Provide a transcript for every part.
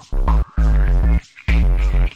for her kingdom.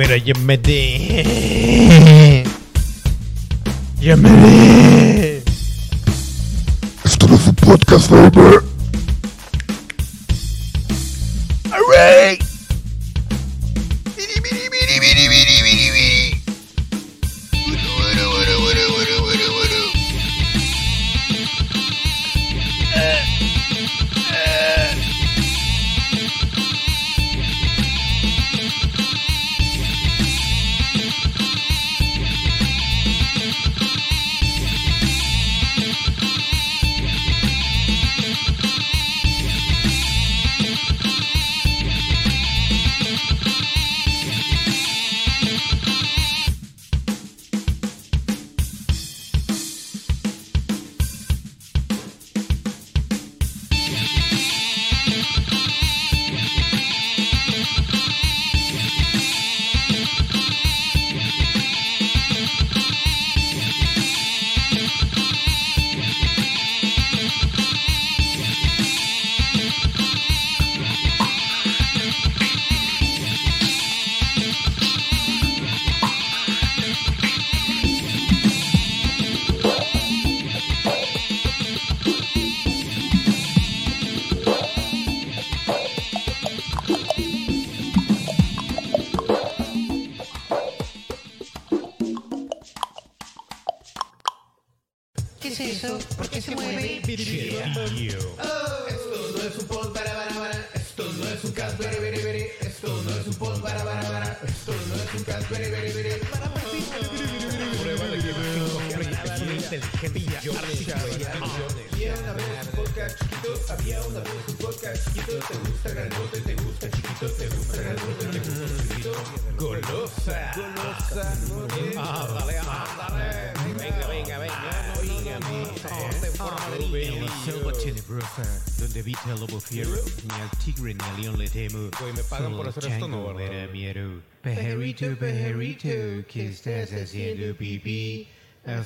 Primera llamada. Llamada. Esto no es un podcast, baby.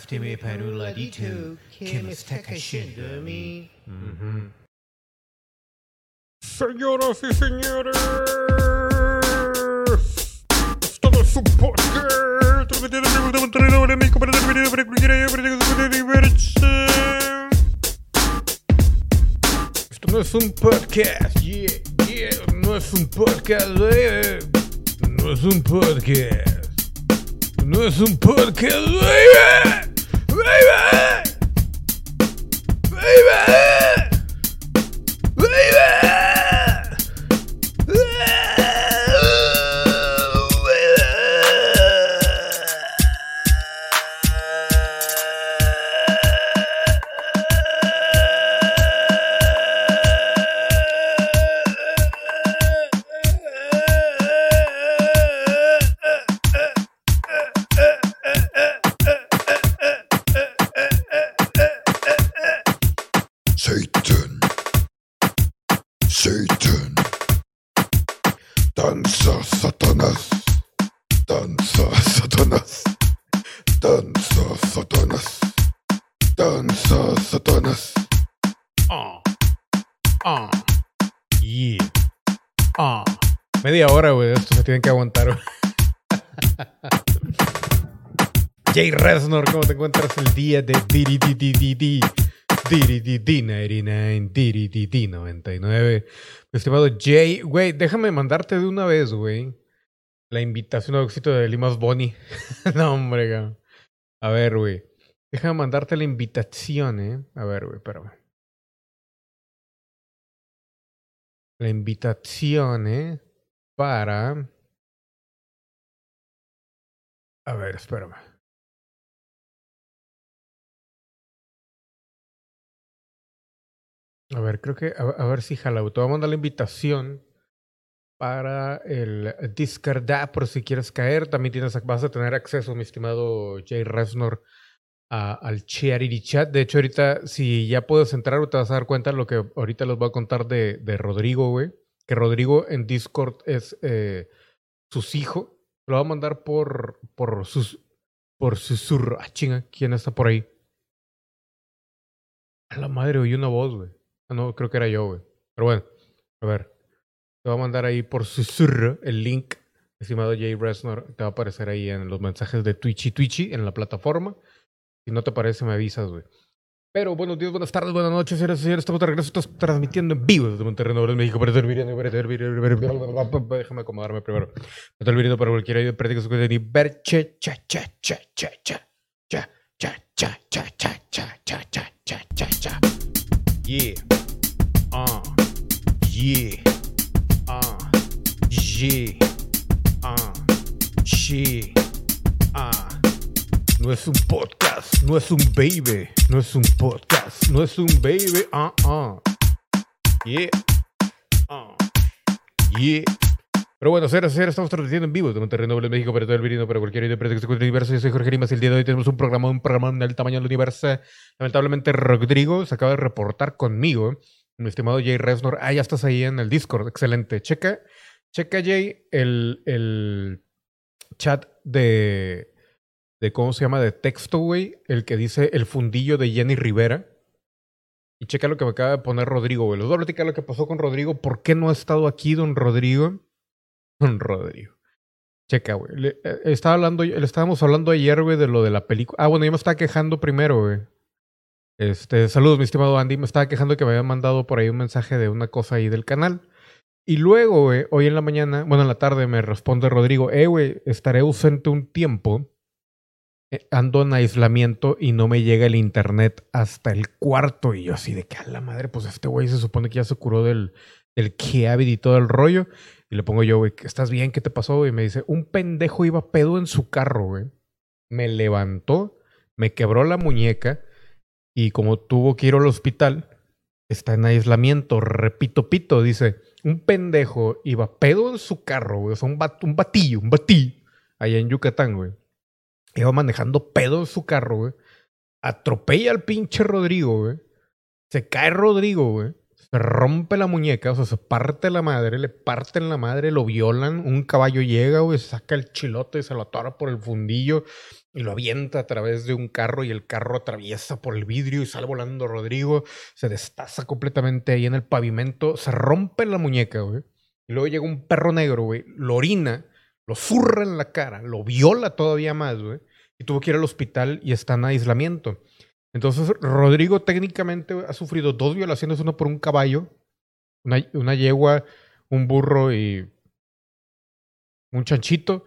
Haftimi Panuladitu, Kimisteka Shindami. Uhum. Senhoras e senhores, estamos não é Estamos um podcast, yeah, yeah, nós é um podcast, é. yeah, nós um podcast, nós um podcast, yeah. Baby. Baby. Jay Resnor, ¿cómo te encuentras el día de DDDDD? DDDD 99, DDDD 99. Mi estimado Jay, güey, déjame mandarte de una vez, güey. La invitación al éxito de Limas Bonnie. no, hombre, cabrón. A ver, güey. Déjame mandarte la invitación, ¿eh? A ver, güey, espérame. La invitación, ¿eh? Para... A ver, espérame. A ver, creo que... A, ver si jala. Te voy a mandar la invitación para el Discord app por si quieres caer. También tienes, vas a tener acceso, mi estimado Jay Resnor, a- al Charity Chat. De hecho, ahorita, si ya puedes entrar, te vas a dar cuenta de lo que ahorita les voy a contar de, de Rodrigo, güey. Que Rodrigo en Discord es eh, sus hijos. Lo va a mandar por, por sus. Por susurro. Ah, chinga, ¿quién está por ahí? A la madre, oí una voz, güey. Ah, no, creo que era yo, güey. Pero bueno, a ver. Te va a mandar ahí por susurro el link, estimado Jay Resnor. Te va a aparecer ahí en los mensajes de Twitchy Twitchy en la plataforma. Si no te parece, me avisas, güey. Pero buenos días, buenas tardes, buenas noches, señoras y señores. Estamos de regreso, estamos transmitiendo en vivo desde Monterrey, Nuevo México, para Déjame acomodarme primero. No te para cualquier práctica. Yeah. Ah. Yeah. Ah. Yeah. Ah. Yeah. Ah. No es un podcast, no es un baby, no es un podcast, no es un baby, ah, ah. Yeah. Ah. Yeah. Pero bueno, señoras y señores, estamos transmitiendo en vivo desde Monterrey, León, México, para todo el virino, para cualquier idea, para que se encuentre el universo. Yo soy Jorge Rimas y el día de hoy tenemos un programa, un programa del tamaño del universo. Lamentablemente, Rodrigo se acaba de reportar conmigo, mi estimado Jay Resnor. Ah, ya estás ahí en el Discord, excelente. Checa, checa Jay, el, el chat de, de, ¿cómo se llama? De texto, güey, el que dice el fundillo de Jenny Rivera. Y checa lo que me acaba de poner Rodrigo, güey. Les voy a platicar lo que pasó con Rodrigo. ¿Por qué no ha estado aquí, don Rodrigo? Don Rodrigo. Checa, güey. Le, eh, estaba hablando, le estábamos hablando ayer, güey, de lo de la película. Ah, bueno, yo me estaba quejando primero, güey. Este, saludos, mi estimado Andy. Me estaba quejando que me habían mandado por ahí un mensaje de una cosa ahí del canal. Y luego, güey, hoy en la mañana, bueno, en la tarde me responde Rodrigo, eh, güey, estaré ausente un tiempo. Eh, Ando en aislamiento y no me llega el internet hasta el cuarto. Y yo así de que a la madre, pues este güey se supone que ya se curó del, del Cavity y todo el rollo. Le pongo yo, güey, ¿estás bien? ¿Qué te pasó? Y me dice, un pendejo iba pedo en su carro, güey. Me levantó, me quebró la muñeca y como tuvo que ir al hospital, está en aislamiento. Repito, pito, dice, un pendejo iba pedo en su carro, güey. O sea, un, bat- un batillo, un batillo, allá en Yucatán, güey. Iba manejando pedo en su carro, güey. Atropella al pinche Rodrigo, güey. Se cae Rodrigo, güey. Se rompe la muñeca, o sea, se parte la madre, le parten la madre, lo violan. Un caballo llega, güey, saca el chilote y se lo atora por el fundillo y lo avienta a través de un carro y el carro atraviesa por el vidrio y sale volando Rodrigo. Se destaza completamente ahí en el pavimento, se rompe la muñeca, güey. Y luego llega un perro negro, güey, lo orina, lo zurra en la cara, lo viola todavía más, güey. Y tuvo que ir al hospital y está en aislamiento. Entonces, Rodrigo técnicamente ha sufrido dos violaciones, una por un caballo, una, yegua, un burro y un chanchito.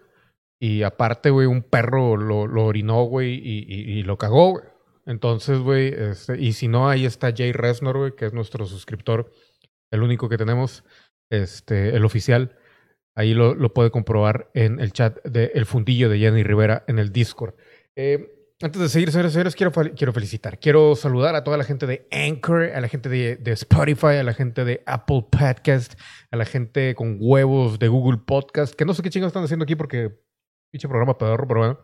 Y aparte, güey, un perro lo, lo orinó, güey, y, lo cagó, güey. Entonces, güey, este, y si no, ahí está Jay Resnor, güey, que es nuestro suscriptor, el único que tenemos, este, el oficial. Ahí lo, puede comprobar en el chat de El Fundillo de Jenny Rivera en el Discord. Eh, antes de seguir, señores, señores, quiero, quiero felicitar. Quiero saludar a toda la gente de Anchor, a la gente de, Spotify, a la gente de Apple Podcast, a la gente con huevos de Google Podcast, que no sé qué chingados están haciendo aquí porque pinche programa pedorro, pero bueno.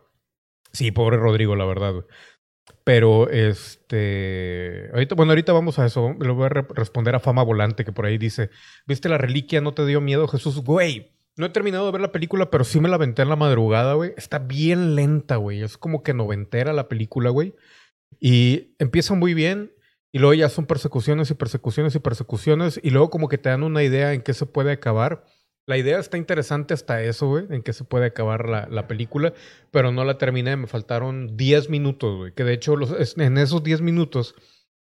Sí, pobre Rodrigo, la verdad. Pero este. Bueno, ahorita vamos a eso. Le voy a re- responder a Fama Volante, que por ahí dice: ¿Viste la reliquia? ¿No te dio miedo, Jesús? Güey, no he terminado de ver la película, pero sí me la aventé en la madrugada, güey. Está bien lenta, güey. Es como que noventera la película, güey. Y empieza muy bien. Y luego ya son persecuciones y persecuciones y persecuciones. Y luego como que te dan una idea en qué se puede acabar. La idea está interesante hasta eso, güey, en qué se puede acabar la, la película, pero no la terminé, me faltaron 10 minutos, güey, que de hecho los- en esos 10 minutos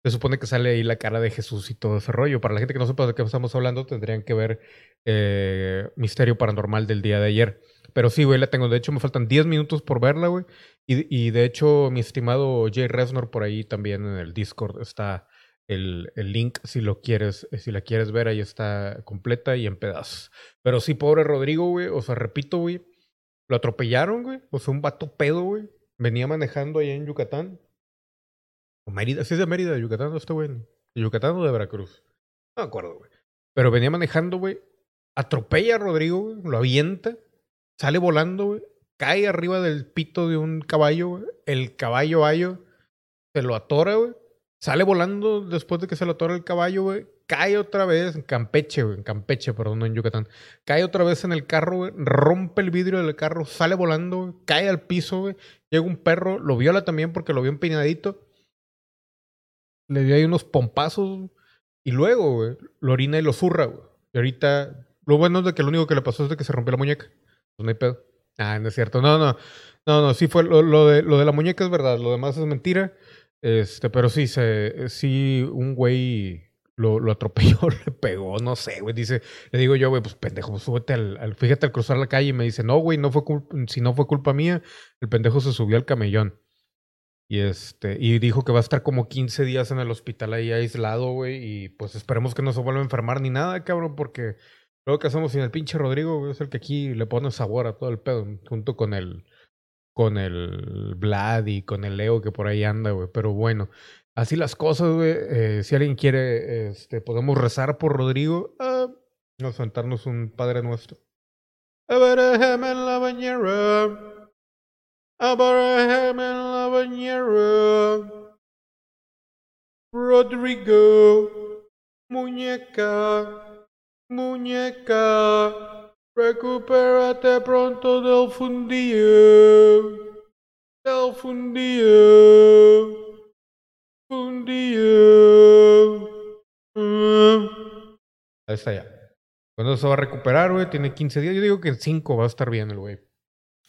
se supone que sale ahí la cara de Jesús y todo ese rollo. Para la gente que no sepa de qué estamos hablando, tendrían que ver eh, Misterio Paranormal del día de ayer. Pero sí, güey, la tengo. De hecho, me faltan 10 minutos por verla, güey. Y, de hecho, mi estimado Jay Resnor por ahí también en el Discord está el, el link si lo quieres, eh, si la quieres ver, ahí está completa y en pedazos. Pero sí, pobre Rodrigo, güey. O sea, repito, güey. Lo atropellaron, güey. O sea, un vato pedo, güey. Venía manejando allá en Yucatán. Mérida. Sí es de Mérida, de Yucatán, no está güey. ¿De Yucatán o de Veracruz? No me acuerdo, güey. Pero venía manejando, güey. Atropella a Rodrigo, güey. Lo avienta. Sale volando, güey. Cae arriba del pito de un caballo, güey. El caballo ayo se lo atora, güey. Sale volando después de que se lo atora el caballo, güey. Cae otra vez en Campeche, güey. En Campeche, perdón, no en Yucatán. Cae otra vez en el carro, güey. Rompe el vidrio del carro. Sale volando, güey. Cae al piso, güey. Llega un perro. Lo viola también porque lo vio empinadito. Le dio ahí unos pompazos. Y luego, güey, lo orina y lo zurra, güey. Y ahorita, lo bueno es de que lo único que le pasó es de que se rompió la muñeca. Pues no hay pedo. Ah, no es cierto. No, no. No, no, sí fue lo, de, lo de la muñeca es verdad. Lo demás es mentira. Este, pero sí, se, sí, un güey lo, lo atropelló, le pegó, no sé, güey. Dice, le digo yo, güey, pues pendejo, súbete al, al- Fíjate al cruzar la calle y me dice, no, güey, no fue si no fue culpa mía, el pendejo se subió al camellón. Y este, y dijo que va a estar como 15 días en el hospital ahí aislado, güey. Y pues esperemos que no se vuelva a enfermar ni nada, cabrón, porque luego que hacemos sin el pinche Rodrigo, es el que aquí le pone sabor a todo el pedo, junto con el, con el Vlad y con el Leo que por ahí anda, güey. Pero bueno, así las cosas, güey. Eh, si alguien quiere, este, podemos rezar por Rodrigo. Ah, a sentarnos un Padre Nuestro. Abraham en la bañera. Rodrigo. Muñeca. Muñeca. Recupérate pronto del fundillo. Del. Fundillo. Mm. Ahí está ya. Cuando se va a recuperar, güey, tiene 15 días. Yo digo que en 5 va a estar bien el güey.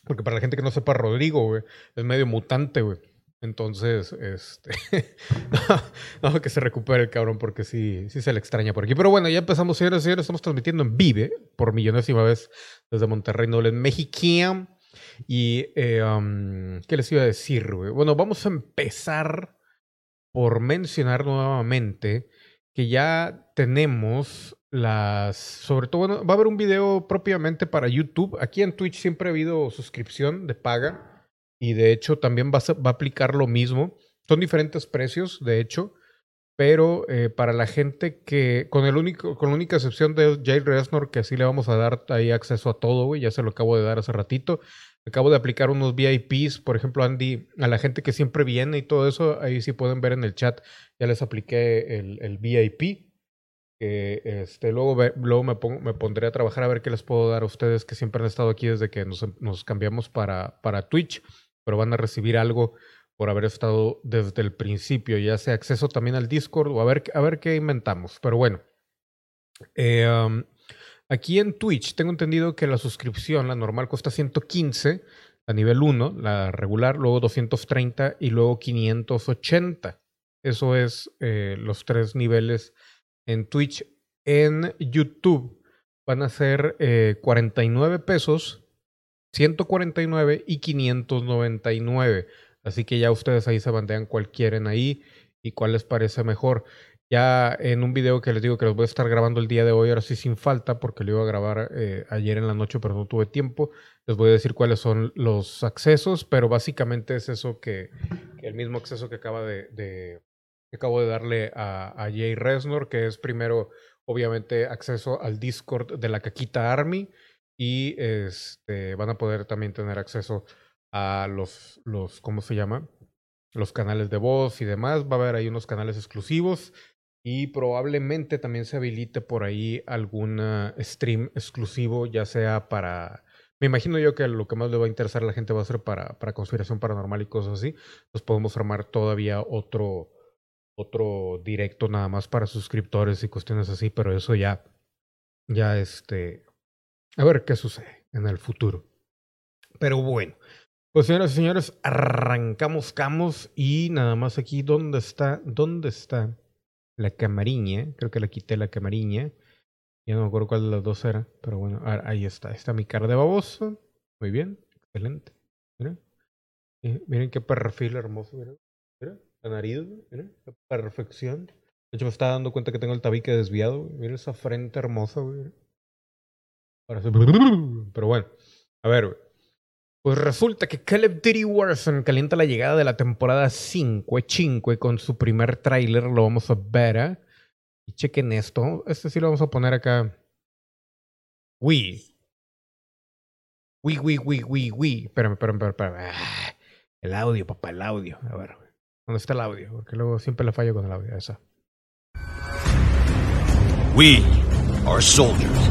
Porque para la gente que no sepa, Rodrigo, güey, es medio mutante, güey. Entonces, este. no, que se recupere el cabrón, porque sí, sí se le extraña por aquí. Pero bueno, ya empezamos, señores y señores. Estamos transmitiendo en Vive por millonésima vez desde Monterrey, Noble, en México. Y, eh, um, ¿qué les iba a decir, güey? Bueno, vamos a empezar por mencionar nuevamente que ya tenemos las, sobre todo, bueno, va a haber un video propiamente para YouTube. Aquí en Twitch siempre ha habido suscripción de paga y de hecho también va a, va a aplicar lo mismo. Son diferentes precios, de hecho, pero eh, para la gente que, con el único, con la única excepción de Jay Resnor, que así le vamos a dar ahí acceso a todo, güey, ya se lo acabo de dar hace ratito. Acabo de aplicar unos VIPs, por ejemplo, Andy, a la gente que siempre viene y todo eso, ahí sí pueden ver en el chat, ya les apliqué el, el VIP. Que este, luego luego me, pongo- me pondré a trabajar a ver qué les puedo dar a ustedes que siempre han estado aquí desde que nos, nos cambiamos para, para Twitch, pero van a recibir algo por haber estado desde el principio, ya sea acceso también al Discord o a ver, a ver qué inventamos. Pero bueno, eh, aquí en Twitch tengo entendido que la suscripción, la normal, cuesta 115 a nivel 1, la regular, luego 230 y luego 580. Eso es eh, los tres niveles en Twitch. En YouTube van a ser eh, 49 pesos, 149 y 599. Así que ya ustedes ahí se bandean cuál quieren ahí y cuál les parece mejor. Ya en un video que les digo que los voy a estar grabando el día de hoy, ahora sí sin falta, porque lo iba a grabar eh, ayer en la noche, pero no tuve tiempo. Les voy a decir cuáles son los accesos, pero básicamente es eso que, que el mismo acceso que acaba de, acabo de darle a, Jay Resnor, que es primero, obviamente, acceso al Discord de la Caquita Army y este, van a poder también tener acceso a los, los, ¿cómo se llama? Los canales de voz y demás. Va a haber ahí unos canales exclusivos y probablemente también se habilite por ahí algún ah, stream exclusivo, ya sea para... Me imagino yo que lo que más le va a interesar a la gente va a ser para, para conspiración paranormal y cosas así. Pues podemos armar todavía otro, otro directo nada más para suscriptores y cuestiones así, pero eso ya, ya este, a ver qué sucede en el futuro. Pero bueno, pues señoras y señores, arrancamos camos y nada más aquí, ¿dónde está? ¿Dónde está la camariña? Creo que le quité la camariña. Ya no me acuerdo cuál de las dos era, pero bueno, ah, ahí está. Está mi cara de baboso. Muy bien, excelente. Miren, Eh, miren qué perfil hermoso, miren. Mira, la nariz, mira, la perfección. De hecho, me estaba dando cuenta que tengo el tabique desviado. Mira esa frente hermosa, güey. Pero bueno, a ver, güey. Pues resulta que Call of Duty Warzone calienta la llegada de la temporada 5, 5 con su primer tráiler, lo vamos a ver. ¿eh? Y chequen esto, este sí lo vamos a poner acá. Wii. Wii, Wii, Wii, Wii, Wii. Espérame, espérame, espérame. espérame. Ah, el audio, papá, el audio. A ver. ¿dónde está el audio? Porque luego siempre le fallo con el audio. Esa. We are soldiers,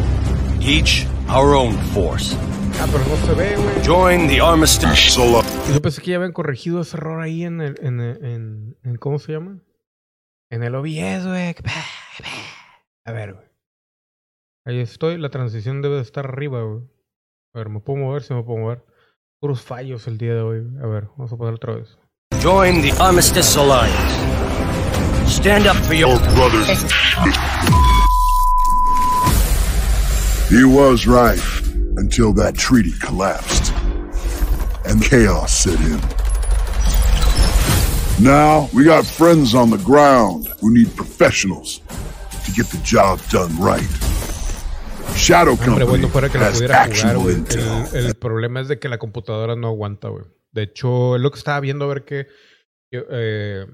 each our own force. Ah, pero no se ve, güey. Join the armistice. Solo. Yo pensé que ya habían corregido ese error ahí en el, en, en, en ¿cómo se llama? En el OBS, güey. A ver, güey. Ahí estoy, la transición debe de estar arriba, güey. A ver, me puedo mover, si me puedo mover. Puros fallos el día de hoy. A ver, vamos a poner otra vez. Join the Armistice Alliance. Stand up for your Your brothers. He was right until that treaty collapsed and chaos set in. Now we got friends on the ground who need professionals to get the job done right. Shadow Company bueno, fuera que la has pudiera jugar, güey. intel. El, el problema es de que la computadora no aguanta, güey. De hecho, lo que estaba viendo a ver que. eh,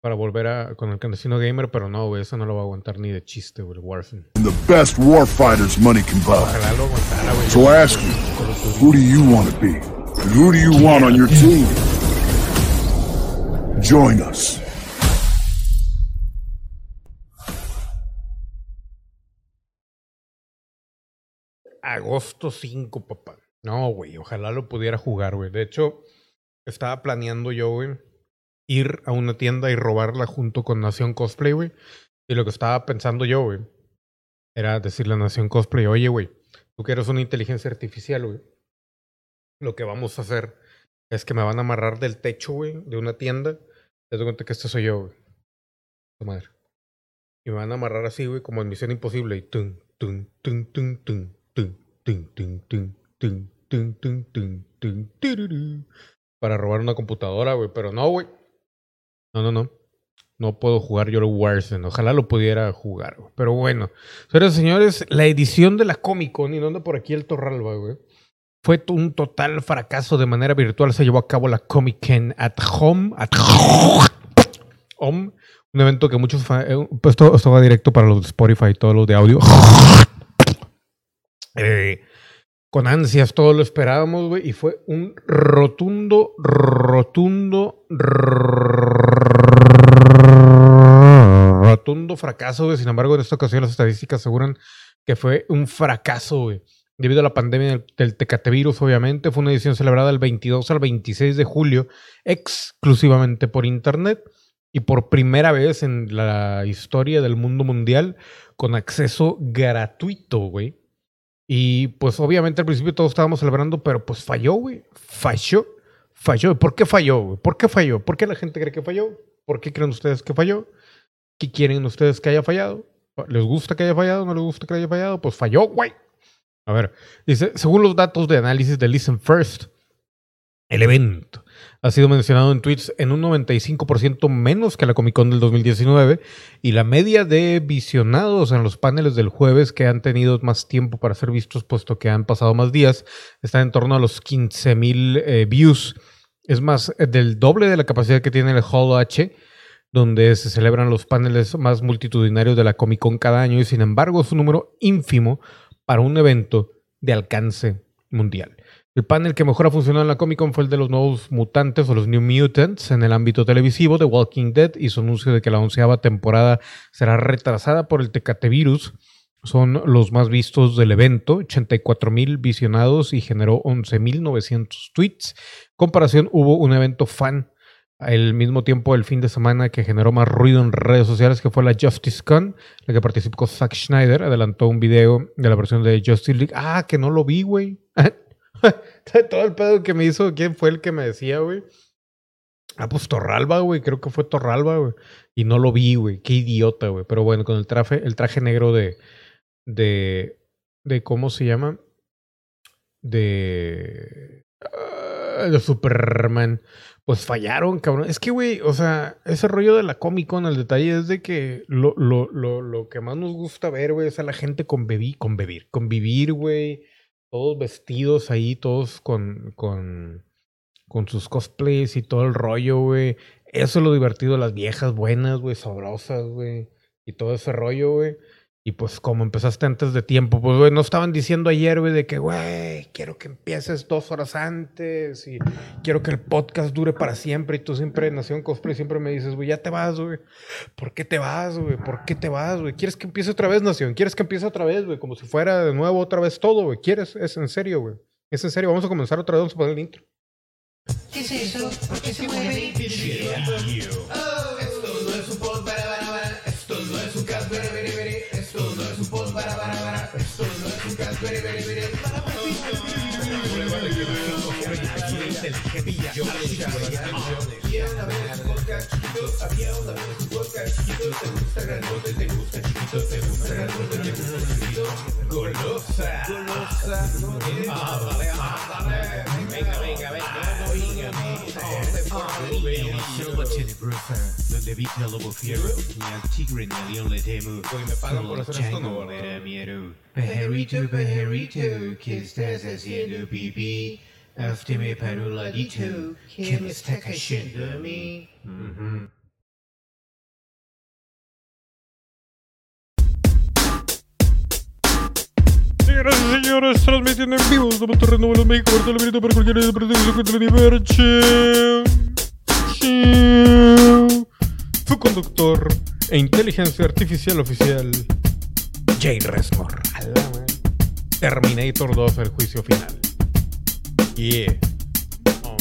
para volver a con el Casino Gamer, pero no, güey, eso no lo va a aguantar ni de chiste, güey, and the best warfighters money can buy. Ojalá lo aguantara, güey. So I ask you, who do you want to be? And who do you want on your team? Join us. Agosto 5, papá. No, güey, ojalá lo pudiera jugar, güey. De hecho, estaba planeando yo, güey, ir a una tienda y robarla junto con Nación Cosplay, güey. Y lo que estaba pensando yo, güey, era decirle a Nación Cosplay, oye, güey, tú que eres una inteligencia artificial, güey. Lo que vamos a hacer es que me van a amarrar del techo, güey, de una tienda. Te doy cuenta que este soy yo, güey. Tu madre. Y me van a amarrar así, güey, como en Misión Imposible. Y tum, tum, tum, tum, tum, tum, tum, tum, tum, tum, tum, tum, tum, tururú. Para robar una computadora, güey. Pero no, güey. No, no, no. no puedo jugar yo el Warzone. Ojalá lo pudiera jugar. Pero bueno. Señoras y señores, la edición de la Comic Con, y no anda por aquí el Torralba, güey. Fue un total fracaso de manera virtual. Se llevó a cabo la Comic Con at Home. At Home. Un evento que muchos... eh, Pues esto, esto va directo para los de Spotify y todos los de audio. Eh, con ansias, todo lo esperábamos, güey. Y fue un rotundo, rotundo fracaso, güey. Sin embargo, en esta ocasión las estadísticas aseguran que fue un fracaso, güey. Debido a la pandemia del, del Tecatevirus, obviamente. Fue una edición celebrada del 22 al 26 de julio, exclusivamente por internet. Y por primera vez en la historia del mundo mundial, con acceso gratuito, güey. Y pues obviamente al principio todos estábamos celebrando, pero pues falló, güey. Falló. Falló. ¿Por qué falló? ¿Por qué falló? ¿Por qué la gente cree que falló? ¿Por qué creen ustedes que falló? ¿Qué quieren ustedes que haya fallado? ¿Les gusta que haya fallado? ¿No les gusta que haya fallado? Pues falló, güey. A ver, dice, según los datos de análisis de Listen First, el evento ha sido mencionado en tweets en un 95% menos que la Comic Con del 2019 y la media de visionados en los paneles del jueves que han tenido más tiempo para ser vistos puesto que han pasado más días está en torno a los 15 mil views. Es más eh, del doble de la capacidad que tiene el Hall H donde se celebran los paneles más multitudinarios de la Comic Con cada año y sin embargo es un número ínfimo para un evento de alcance mundial. El panel que mejor ha funcionado en la Comic Con fue el de los nuevos mutantes o los New Mutants en el ámbito televisivo de Walking Dead y su anuncio de que la onceava temporada será retrasada por el Tecate Virus. Son los más vistos del evento, 84 mil visionados y generó 11.900 tweets. Comparación, hubo un evento fan al mismo tiempo el fin de semana que generó más ruido en redes sociales, que fue la Justice Con, la que participó Zack Schneider, adelantó un video de la versión de Justice League. Ah, que no lo vi, güey. Todo el pedo que me hizo, ¿quién fue el que me decía, güey? Ah, pues Torralba, güey, creo que fue Torralba, güey. Y no lo vi, güey, qué idiota, güey. Pero bueno, con el traje, el traje negro de, de, de, ¿cómo se llama? De, ah, de Superman pues fallaron, cabrón. Es que, güey, o sea, ese rollo de la Comic Con, el detalle es de que lo, lo, lo, lo que más nos gusta ver, güey, es a la gente convivir, convivir, convivir, güey. Todos vestidos ahí, todos con, con, con sus cosplays y todo el rollo, güey. Eso es lo divertido, las viejas buenas, güey, sabrosas, güey. Y todo ese rollo, güey. Y pues como empezaste antes de tiempo, pues, güey, no estaban diciendo ayer, güey, de que, güey, quiero que empieces dos horas antes y quiero que el podcast dure para siempre. Y tú siempre, Nación Cosplay, siempre me dices, güey, ya te vas, güey. ¿Por qué te vas, güey? ¿Por qué te vas, güey? ¿Quieres que empiece otra vez, Nación? ¿Quieres que empiece otra vez, güey? Como si fuera de nuevo otra vez todo, güey. ¿Quieres? Es en serio, güey. Es en serio. Vamos a comenzar otra vez. Vamos a poner el intro. ¿Qué es eso? ¿Por qué se mueve? Gusta chiquito, golosa, golosa, ah, ah, venga, venga, venga, donde habita el lobo fiero, ni al tigre ni al león le temo. me ¿no? me da miedo. ¿qué estás haciendo, pipí? Hazme para un ladito, que me está cayendo a mí. Señoras y señores, transmitiendo en vivo desde Monterrey, Nuevo León, México, Benito, para cualquier de el universo. Su conductor e inteligencia artificial oficial, Jay Resmore. Terminator 2, el juicio final. Yeah. Oh.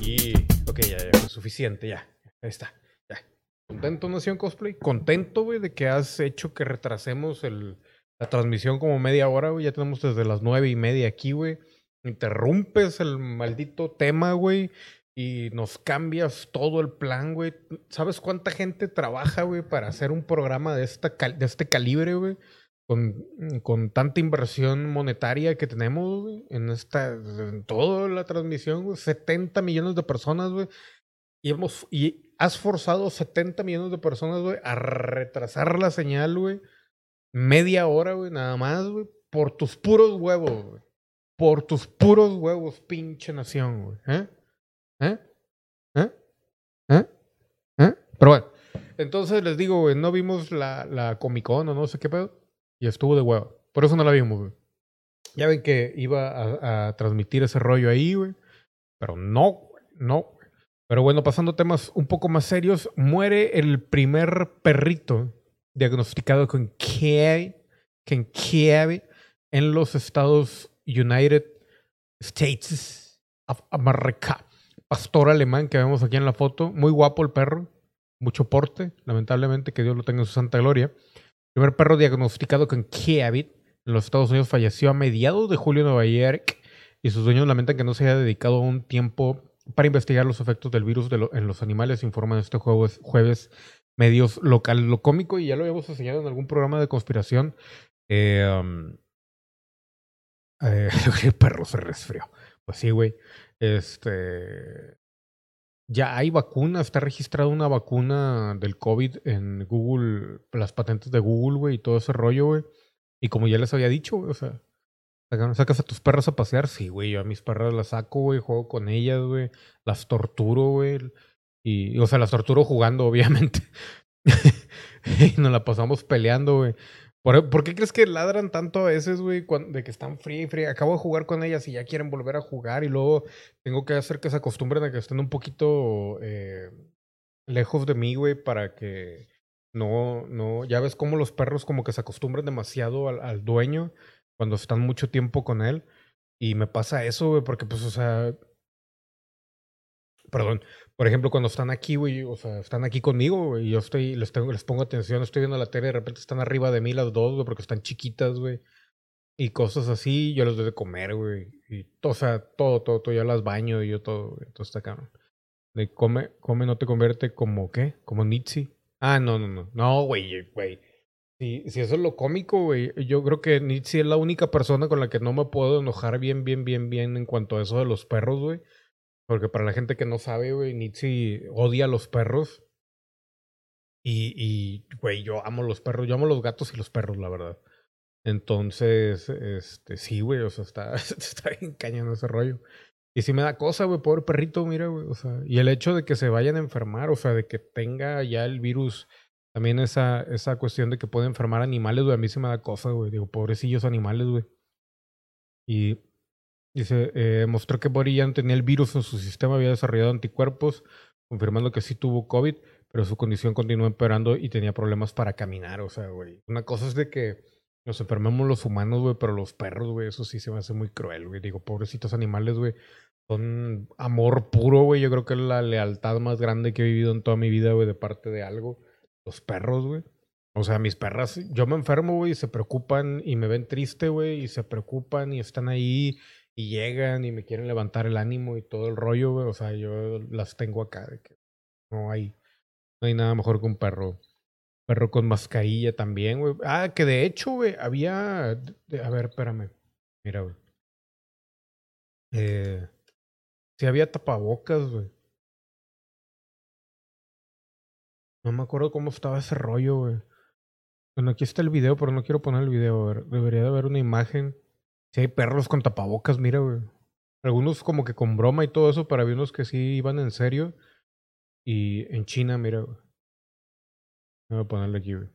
Yeah. Ok, ya, ya, suficiente, ya. Ahí está. Ya. ¿Contento, Nación Cosplay? Contento, güey, de que has hecho que retrasemos el, la transmisión como media hora, güey. Ya tenemos desde las nueve y media aquí, güey. Interrumpes el maldito tema, güey. Y nos cambias todo el plan, güey. ¿Sabes cuánta gente trabaja, güey, para hacer un programa de, esta de este calibre, güey? Con, con tanta inversión monetaria que tenemos, en esta, en toda la transmisión, güey. 70 millones de personas, güey. Y, hemos, y has forzado 70 millones de personas, güey, a retrasar la señal, güey. Media hora, güey, nada más, güey. Por tus puros huevos, güey. Por tus puros huevos, pinche nación, güey. ¿Eh? ¿Eh? ¿Eh? ¿Eh? ¿Eh? Pero bueno, entonces les digo, güey, no vimos la, la Comic Con o no sé qué pedo. Y estuvo de huevo. Por eso no la vimos, güey. Ya ven que iba a, transmitir ese rollo ahí, güey. Pero no, no. Pero bueno, pasando a temas un poco más serios, muere el primer perrito diagnosticado con COVID, con COVID en los Estados United States of America. Pastor alemán que vemos aquí en la foto. Muy guapo el perro. Mucho porte. Lamentablemente que Dios lo tenga en su santa gloria. Primer perro diagnosticado con COVID en los Estados Unidos falleció a mediados de julio en Nueva York y sus dueños lamentan que no se haya dedicado un tiempo para investigar los efectos del virus en los animales, informan este jueves, jueves medios locales. Lo cómico, y ya lo habíamos enseñado en algún programa de conspiración, eh, um, eh, el perro se resfrió. Pues sí, güey. Este. Ya hay vacuna, está registrada una vacuna del COVID en Google, las patentes de Google, güey, y todo ese rollo, güey. Y como ya les había dicho, güey, o sea, sacas a tus perros a pasear, sí, güey, yo a mis perras las saco, güey, juego con ellas, güey, las torturo, güey. Y, o sea, las torturo jugando, obviamente. y nos la pasamos peleando, güey. ¿Por, por qué crees que ladran tanto a veces, güey? De que están fría y fría. Acabo de jugar con ellas y ya quieren volver a jugar y luego tengo que hacer que se acostumbren a que estén un poquito eh, lejos de mí, güey, para que no, no, ya ves cómo los perros como que se acostumbran demasiado al, al dueño cuando están mucho tiempo con él. Y me pasa eso, güey, porque pues, o sea, perdón, por ejemplo, cuando están aquí, güey, o sea, están aquí conmigo, güey, y yo estoy, les, tengo, les pongo atención, estoy viendo la tele, de repente están arriba de mí las dos, güey, porque están chiquitas, güey, y cosas así, yo les doy de comer, güey, y, o sea, todo, todo, todo, yo las baño y yo todo, güey, todo está cabrón. De come, come, no te convierte como, ¿qué? Como Nitsi. Ah, no, no, no, no, güey, güey. Si, si eso es lo cómico, güey, yo creo que Nitsi es la única persona con la que no me puedo enojar bien, bien, bien, bien en cuanto a eso de los perros, güey. Porque para la gente que no sabe, güey, odia a los perros. Y, y, güey, yo amo los perros. Yo amo los gatos y los perros, la verdad. Entonces, este, sí, güey, o sea, está, está bien cañón ese rollo. Y sí me da cosa, güey, pobre perrito, mira, güey, o sea, y el hecho de que se vayan a enfermar, o sea, de que tenga ya el virus, también esa, esa cuestión de que puede enfermar animales, güey, a mí sí me da cosa, güey, digo, pobrecillos animales, güey. Y Dice, eh, mostró que no tenía el virus en su sistema, había desarrollado anticuerpos, confirmando que sí tuvo COVID, pero su condición continuó empeorando y tenía problemas para caminar. O sea, güey. Una cosa es de que nos enfermemos los humanos, güey, pero los perros, güey, eso sí se me hace muy cruel, güey. Digo, pobrecitos animales, güey. Son amor puro, güey. Yo creo que es la lealtad más grande que he vivido en toda mi vida, güey, de parte de algo. Los perros, güey. O sea, mis perras, yo me enfermo, güey, y se preocupan y me ven triste, güey, y se preocupan y están ahí y llegan y me quieren levantar el ánimo y todo el rollo, güey. O sea, yo las tengo acá de que no hay, no hay nada mejor que un perro. Perro con mascarilla también, güey. Ah, que de hecho, güey, había. a ver, espérame. Mira, güey. Eh, sí había tapabocas, güey. No me acuerdo cómo estaba ese rollo. Bueno, aquí está el video, pero no quiero poner el video. A ver, debería de haber una imagen. Si hay perros con tapabocas, mira, güey. Algunos como que con broma y todo eso, pero había unos que sí iban en serio. Y en China, mira, güey. Voy a ponerle aquí, güey.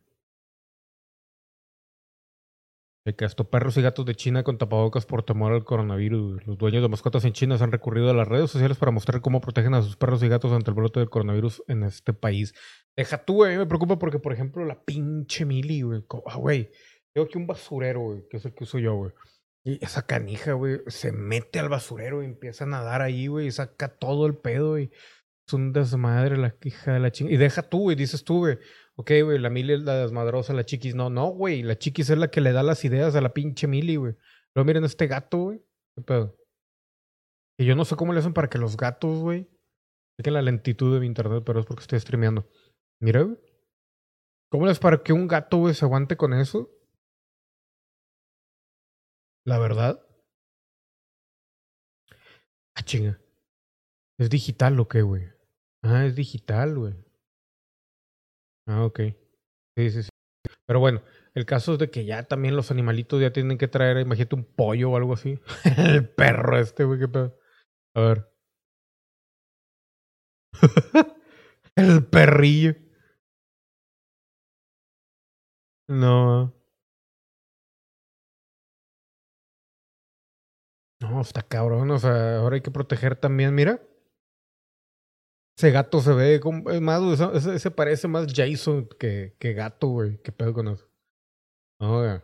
De que perros y gatos de China con tapabocas por temor al coronavirus. Los dueños de mascotas en China se han recurrido a las redes sociales para mostrar cómo protegen a sus perros y gatos ante el brote del coronavirus en este país. Deja tú, güey. Me preocupa porque, por ejemplo, la pinche Mili, güey. Ah, güey. Tengo aquí un basurero, güey, que es el que uso yo, güey. Y esa canija, güey, se mete al basurero y empieza a nadar ahí, güey, y saca todo el pedo y es un desmadre la hija de la chingada. Y deja tú, güey, dices tú, güey. Ok, güey, la Mili es la desmadrosa, la chiquis. No, no, güey, la chiquis es la que le da las ideas a la pinche Mili, güey. Luego miren este gato, güey. ¿Qué pedo? Que yo no sé cómo le hacen para que los gatos, güey. Chequen la lentitud de mi internet, pero es porque estoy streameando. Mira, güey. ¿Cómo le haces para que un gato, güey, se aguante con eso? La verdad. Ah, chinga. ¿Es digital o qué, güey? Ah, es digital, güey. Ah, ok. Sí, sí, sí. Pero bueno, el caso es de que ya también los animalitos ya tienen que traer, imagínate un pollo o algo así. el perro este, güey, qué pedo. A ver. el perrillo. No. No, está cabrón. O sea, ahora hay que proteger también, mira. Ese gato se ve más, ese, parece más Jason que, que gato, güey. ¿Qué pedo con eso? No, güey.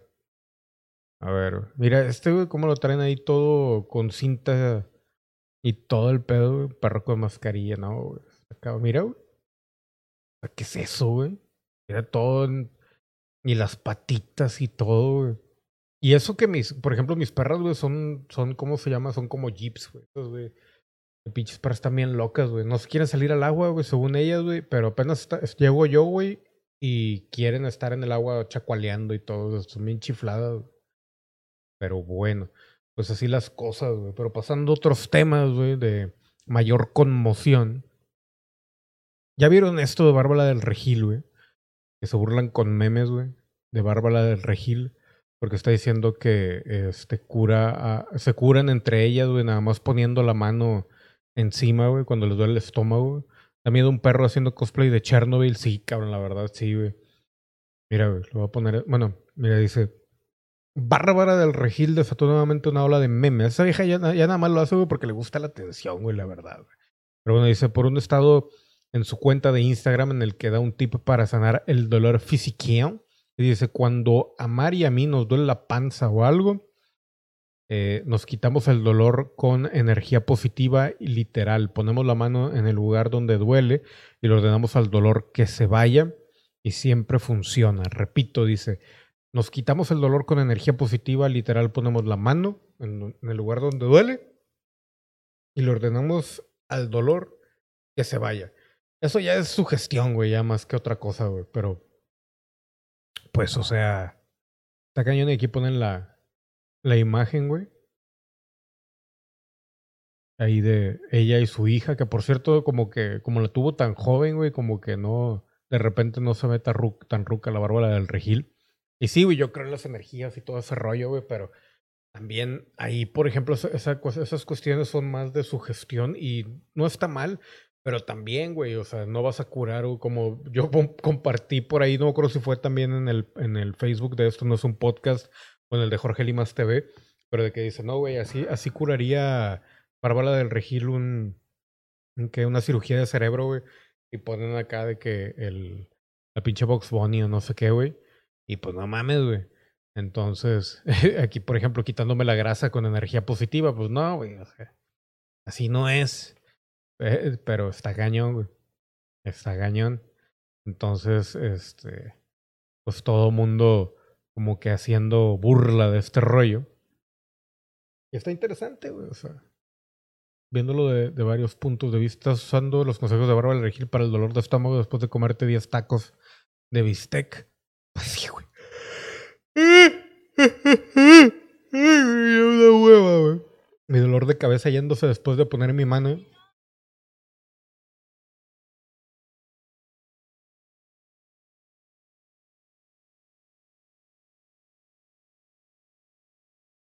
A ver, mira, este, güey, cómo lo traen ahí todo con cinta y todo el pedo, güey. Perro con mascarilla, no, güey. Mira, güey. ¿Qué es eso, güey? Mira todo. Y las patitas y todo, güey. Y eso que mis, por ejemplo, mis perras, güey, son, son, ¿cómo se llama? Son como jeeps, güey. Esos, güey. Pinches perras están bien locas, güey. No se quieren salir al agua, güey, según ellas, güey. Pero apenas llego yo, güey, y quieren estar en el agua chacualeando y todo. Son bien chifladas, güey. Pero bueno, pues así las cosas, güey. Pero pasando otros temas, güey, de mayor conmoción. ¿Ya vieron esto de Bárbara del Regil, güey? Que se burlan con memes, güey. De Bárbara del Regil. Porque está diciendo que este cura se curan entre ellas, güey, nada más poniendo la mano encima, güey, cuando les duele el estómago. Da miedo un perro haciendo cosplay de Chernobyl. Sí, cabrón, la verdad, sí, güey. Mira, güey, lo voy a poner. Bueno, mira, dice. Bárbara del Regil desató nuevamente una ola de memes. Esa vieja ya nada más lo hace, güey, porque le gusta la atención, güey, la verdad, güey. Pero bueno, dice, por un estado en su cuenta de Instagram en el que da un tip para sanar el dolor físico. Y dice, cuando a Mari y a mí nos duele la panza o algo, eh, nos quitamos el dolor con energía positiva y literal. Ponemos la mano en el lugar donde duele y le ordenamos al dolor que se vaya y siempre funciona. Repito, dice, nos quitamos el dolor con energía positiva, literal ponemos la mano en, en el lugar donde duele y le ordenamos al dolor que se vaya. Eso ya es sugestión, güey, ya más que otra cosa, güey. Pero, pues, o sea, está cañón y aquí ponen la, la imagen, güey. Ahí de ella y su hija, que por cierto, como que, como la tuvo tan joven, güey, como que no, de repente no se ve tan, ru- tan ruca la Bárbara del Regil. Y sí, güey, yo creo en las energías y todo ese rollo, güey, pero también ahí, por ejemplo, esas cuestiones son más de sugestión y no está mal, pero también, güey, o sea, no vas a curar, como yo com- compartí por ahí, no me acuerdo si fue también en el, en el Facebook de esto, no es un podcast, o en el de Jorge Limas TV, pero de que dice, no, güey, así, así curaría Bárbara del Regil un, un que una cirugía de cerebro, güey, y ponen acá de que el, la pinche Box Bunny o no sé qué, güey, y pues no mames, güey. Entonces, aquí, por ejemplo, quitándome la grasa con energía positiva, pues no, güey, o sea, así no es. Eh, pero está cañón, güey. Está cañón. Entonces, este, pues todo mundo como que haciendo burla de este rollo. Y está interesante, güey, o sea, viéndolo de, varios puntos de vista, usando los consejos de Bárbara Regil para el dolor de estómago después de comerte 10 tacos de bistec. Pues sí, güey. Güey. Mi dolor de cabeza yéndose después de poner mi mano.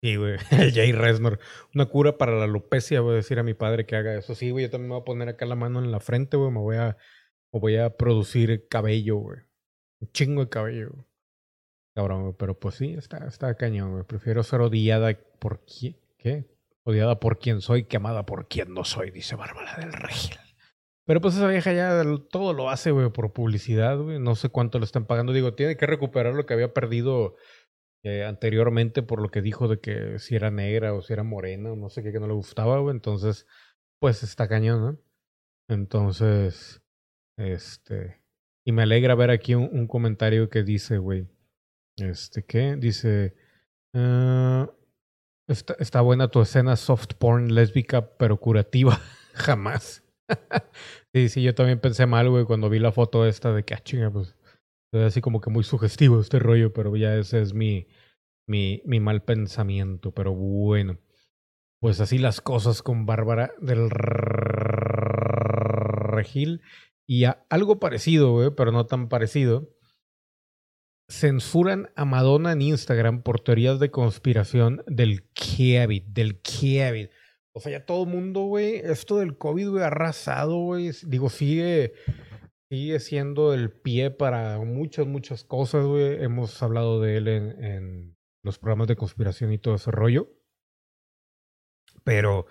Sí, güey. El Jay Resnor. Una cura para la alopecia, voy a decir a mi padre que haga eso. Sí, güey. Yo también me voy a poner acá la mano en la frente, güey. Me voy a, me voy a producir cabello, güey. Un chingo de cabello. Cabrón, güey. Pero pues sí, está, está cañón, güey. Prefiero ser odiada por quién. ¿Qué? Odiada por quien soy que amada por quien no soy, dice Bárbara del Regil. Pero pues esa vieja ya todo lo hace, güey, por publicidad, güey. No sé cuánto le están pagando. Digo, tiene que recuperar lo que había perdido eh, anteriormente por lo que dijo de que si era negra o si era morena o no sé qué, que no le gustaba. Entonces, pues está cañón, ¿no? Entonces, este... Y me alegra ver aquí un, un comentario que dice, güey. Este, ¿qué? Dice... ah, está, está buena tu escena soft porn lésbica, pero curativa. Jamás. sí, sí, yo también pensé mal, güey, cuando vi la foto esta de que, ah, chinga, pues... Es así como que muy sugestivo este rollo, pero ya ese es mi, mi, mi mal pensamiento. Pero bueno, pues así las cosas con Bárbara del Regil y algo parecido, güey, pero no tan parecido. Censuran a Madonna en Instagram por teorías de conspiración del COVID, del COVID. O sea, ya todo el mundo, güey, esto del COVID, güey, arrasado, güey. Digo, sigue, sigue siendo el pie para muchas, muchas cosas, güey. Hemos hablado de él en, en los programas de conspiración y todo ese rollo. Pero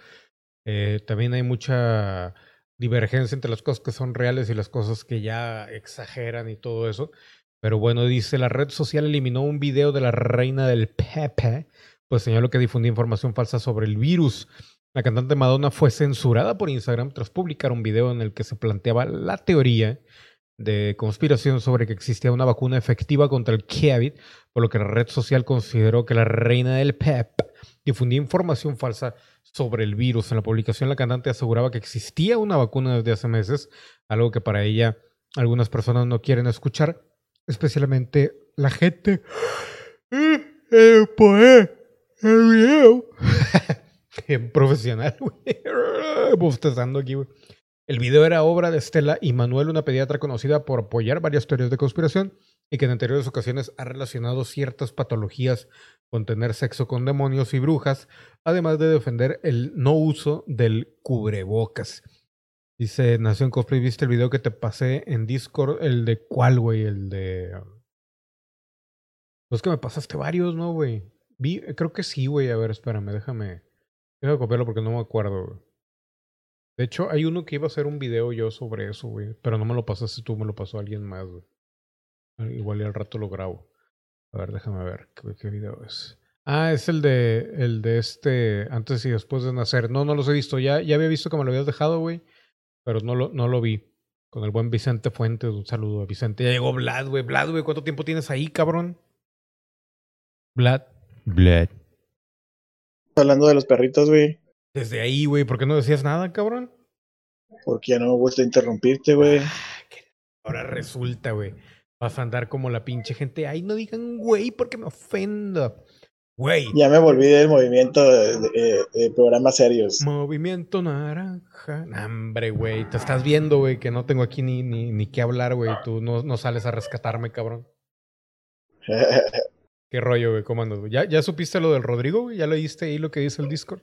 eh, también hay mucha divergencia entre las cosas que son reales y las cosas que ya exageran y todo eso. Pero bueno, dice, la red social eliminó un video de la reina del Pepe, pues señaló que difundía información falsa sobre el virus. La cantante Madonna fue censurada por Instagram tras publicar un video en el que se planteaba la teoría de conspiración sobre que existía una vacuna efectiva contra el COVID, por lo que la red social consideró que la reina del PEP difundía información falsa sobre el virus. En la publicación la cantante aseguraba que existía una vacuna desde hace meses, algo que para ella algunas personas no quieren escuchar, especialmente la gente. Eh, pues, el video. Bien profesional, güey. Bostezando aquí, güey. El video era obra de Estela y Manuel, una pediatra conocida por apoyar varias teorías de conspiración y que en anteriores ocasiones ha relacionado ciertas patologías con tener sexo con demonios y brujas, además de defender el no uso del cubrebocas. Dice Nación Cosplay, ¿viste el video que te pasé en Discord? ¿El de cuál, güey? El de... Pues que me pasaste varios, ¿no, güey? Vi, creo que sí, güey. A ver, espérame, déjame... Déjame copiarlo porque no me acuerdo, güey. De hecho, hay uno que iba a hacer un video yo sobre eso, güey. Pero no me lo pasaste tú, me lo pasó alguien más, güey. Igual y al rato lo grabo. A ver, déjame ver qué, video es. Ah, es el de el de este antes y después de nacer. No, no los he visto. Ya, ya había visto que me lo habías dejado, güey. Pero no lo, no lo vi. Con el buen Vicente Fuentes. Un saludo a Vicente. Ya llegó Vlad, güey. Vlad, güey. ¿Cuánto tiempo tienes ahí, cabrón? Vlad. Blood. Hablando de los perritos, güey. Desde ahí, güey. ¿Por qué no decías nada, cabrón? Porque ya no me gusta interrumpirte, güey. Ahora resulta, güey. Vas a andar como la pinche gente. Ay, no digan güey porque me ofendo. Güey. Ya me volví del movimiento de, de- de programas serios. Movimiento naranja. Hombre, güey. Te estás viendo, güey, que no tengo aquí ni, ni, ni qué hablar, güey. Tú no, no sales a rescatarme, cabrón. ¿Qué rollo, güey? ¿Cómo andas? ¿Ya, ¿Ya supiste lo del Rodrigo, güey? ¿Ya leíste ahí lo que dice el Discord?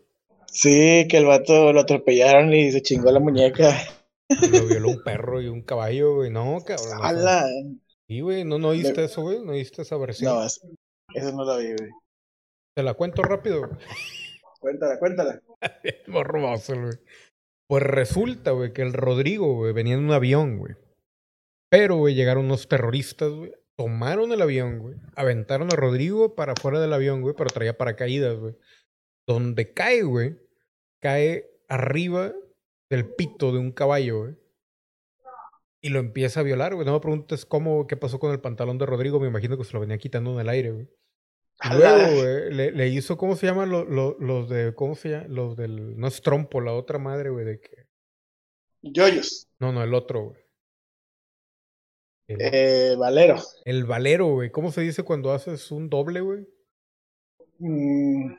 sí, que el vato lo atropellaron y se chingó la muñeca. Lo violó un perro y un caballo, güey. No, cabrón. ¡Hala! Sí, güey. ¿No, ¿No oíste eso, güey? ¿No oíste esa versión? No, es- eso no lo vi, güey. Te la cuento rápido, güey. Cuéntala, cuéntala. Morboso, güey. Pues resulta, güey, que el Rodrigo, güey, venía en un avión, güey. Pero, güey, llegaron unos terroristas, güey. Tomaron el avión, güey. Aventaron a Rodrigo para afuera del avión, güey, pero traía paracaídas, güey. Donde cae, güey, cae arriba del pito de un caballo, güey. Y lo empieza a violar, güey. No me preguntes cómo, qué pasó con el pantalón de Rodrigo. Me imagino que se lo venía quitando en el aire, güey. Luego, güey, le, le hizo, ¿cómo se llaman los, los, los de, ¿cómo se llama? Los del, no es trompo, la otra madre, güey, de que, Yoyos. no, no, el otro, güey. El, Eh, Valero. el valero, güey. ¿Cómo se dice cuando haces un doble, güey? Mm.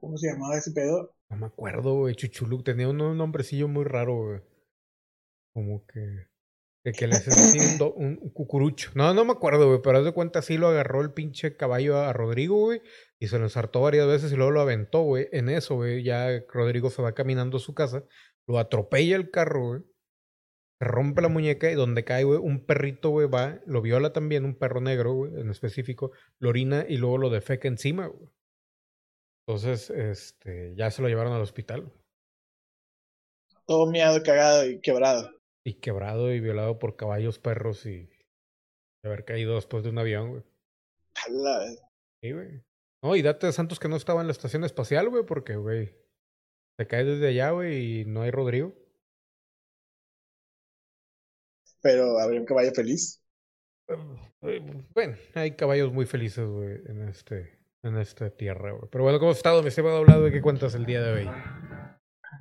¿Cómo se llamaba ese pedo? No me acuerdo, güey. Chuchuluc tenía un, un nombrecillo muy raro, güey. Como que. De que le haces así un, do- un- un cucurucho. No, no me acuerdo, güey. Pero haz de cuenta, sí lo agarró el pinche caballo a, a Rodrigo, güey. Y se lo ensartó varias veces y luego lo aventó, güey. En eso, güey. Ya Rodrigo se va caminando a su casa. Lo atropella el carro, güey. Rompe la muñeca y donde cae, güey, un perrito, güey, va, lo viola también, un perro negro, güey, en específico, lo orina y luego lo defeca encima, güey. Entonces, este, ya se lo llevaron al hospital. güey. Todo miado, cagado y quebrado. Y quebrado y violado por caballos, perros y haber caído después de un avión, güey. Sí, güey. No, y date de Santos que no estaba en la estación espacial, güey, porque, güey, se cae desde allá, güey, y no hay Rodrigo. Pero habría un caballo feliz. Eh, Bueno, hay caballos muy felices, güey, en este, en esta tierra, güey. Pero bueno, ¿cómo has estado? Me estimado hablado de qué cuentas el día de hoy.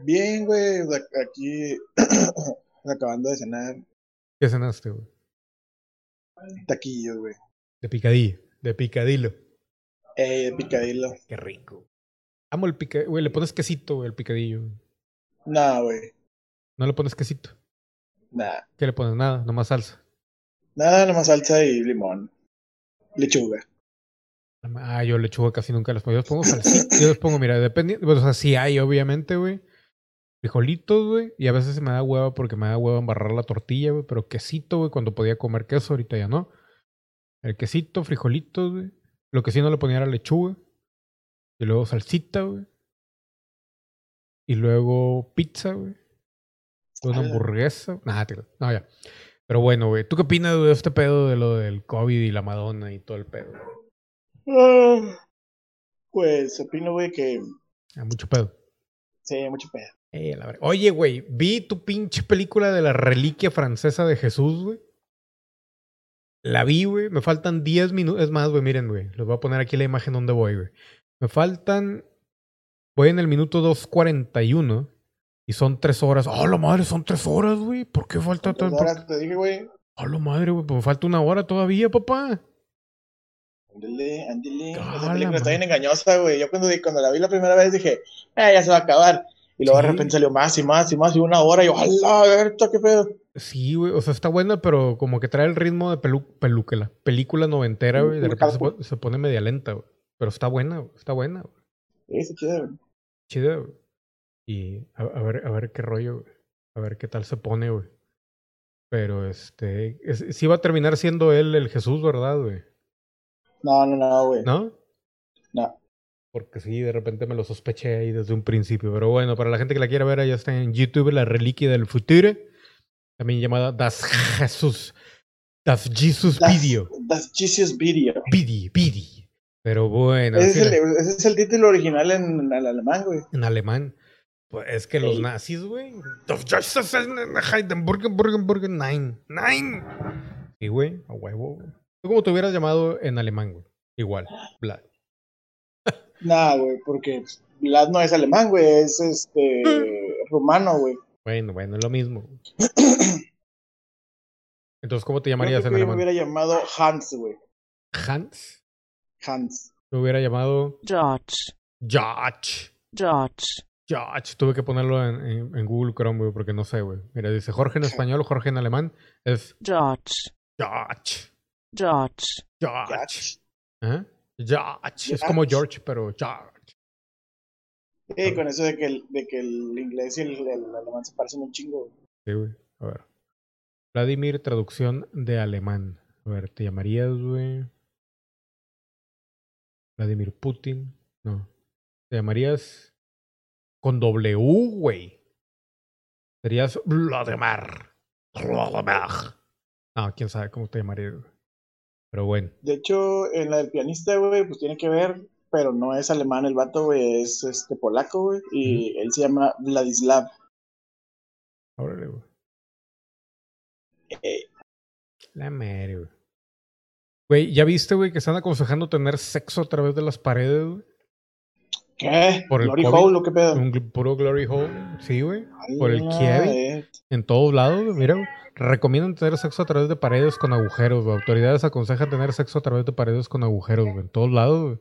Bien, güey. Aquí acabando de cenar ¿Qué cenaste, güey? taquillos, güey. De picadillo, de picadillo. Eh, de picadillo. Qué rico. Amo el picadillo, güey, le pones quesito, güey, el picadillo. güey. No, güey. No le pones quesito. Nah. ¿Qué le pones? Nada, nomás salsa. Nada, nomás salsa y limón. Lechuga. Ah, yo lechuga casi nunca les pongo. Yo les pongo salsita. Yo les pongo, mira, dependiendo. O sea, sí hay, obviamente, güey. Frijolitos, güey. Y a veces se me da hueva porque me da hueva embarrar la tortilla, güey. Pero quesito, güey, cuando podía comer queso, ahorita ya no. El quesito, frijolitos, güey. Lo que sí no le ponía era lechuga. Y luego salsita, güey. Y luego pizza, güey. Una hamburguesa. Nada, no, ya. Pero bueno, güey. ¿Tú qué opinas de este pedo de lo del COVID y la Madonna y todo el pedo? Ah, Pues opino, güey, que Ah, mucho pedo. sí, mucho pedo. Eh, la. Oye, güey, vi tu pinche película de la reliquia francesa de Jesús, güey. La vi, güey. Me faltan 10 minutos. Es más, güey, miren, güey. Les voy a poner aquí la imagen donde voy, güey. Me faltan. Voy en el minuto 2.41 y son 3 horas. ¡Oh, la madre! Son 3 horas, güey. ¿Por qué falta tanto? ahora te dije, güey, ¡Oh, la madre, güey! Pues falta una hora todavía, papá. ándale, ándale. Ah, Esa la película está bien engañosa, güey. Yo cuando, cuando la vi la primera vez dije, eh, ya se va a acabar. Y luego de repente salió más y más y más y una hora y yo, ¡hala, Berta, qué pedo! Sí, güey. O sea, está buena, pero como que trae el ritmo de pelu película. Película noventera, güey. De repente se, capo. po- se pone media lenta, güey. Pero está buena, güey. Está buena, güey. Sí, está chido, güey. chida, güey. Y a, a ver, a ver qué rollo, güey. A ver qué tal se pone, güey. Pero este. es- sí va a terminar siendo él el Jesús, ¿verdad, güey? No, no, no, güey. ¿No? No. Porque sí, de repente me lo sospeché ahí desde un principio. Pero bueno, para la gente que la quiera ver, ya está en YouTube, La Reliquia del Futuro. También llamada Das Jesús. Das Jesus Das- Video. Das Jesus Video. Vidi, Vidi. Pero bueno, Ese es, el, era- ese es el título original en, en alemán, güey. en alemán. Pues es que los nazis, güey. Das Jesus in Heidenburgen, Burgen, Burgen, nein, nein. Sí, güey, a huevo. güey. ¿Tú cómo te hubieras llamado en alemán, güey? Igual, Vlad. Nah, güey, porque Vlad no es alemán, güey, es este rumano, güey. Bueno, bueno, es lo mismo. Entonces, ¿cómo te llamarías creo en que yo me alemán? hubiera llamado Hans, güey. Hans. Hans. Me hubiera llamado George, George. George, George. Tuve que ponerlo en, en- en Google Chrome, güey, porque no sé, güey. Mira, dice Jorge en español, Jorge en alemán. Es George, George. George, George. ¿Eh? George. Es como George, pero George. Sí, con eso de que el, de que el inglés y el, el alemán se parecen un chingo. güey. Sí, güey. A ver. Vladimir, traducción de alemán. A ver, ¿te llamarías, güey? Vladimir Putin. No. ¿Te llamarías con W, güey? Serías Vladimir. Vladimir. No, quién sabe cómo te güey. Pero bueno. De hecho, en la del pianista, güey, pues tiene que ver, pero no es alemán el vato, güey, es este polaco, güey, y él se llama Vladislav. Órale, güey. Eh, La madre, güey. Güey, ¿ya viste, güey, que están aconsejando tener sexo a través de las paredes, güey? ¿Qué? Por el ¿Glory COVID. Hole o qué pedo? Un puro glory hole. Sí, güey. por el Kiev. En todos lados, mira. Recomiendan tener sexo a través de paredes con agujeros, güey. Autoridades aconsejan tener sexo a través de paredes con agujeros, güey. En todos lados, güey.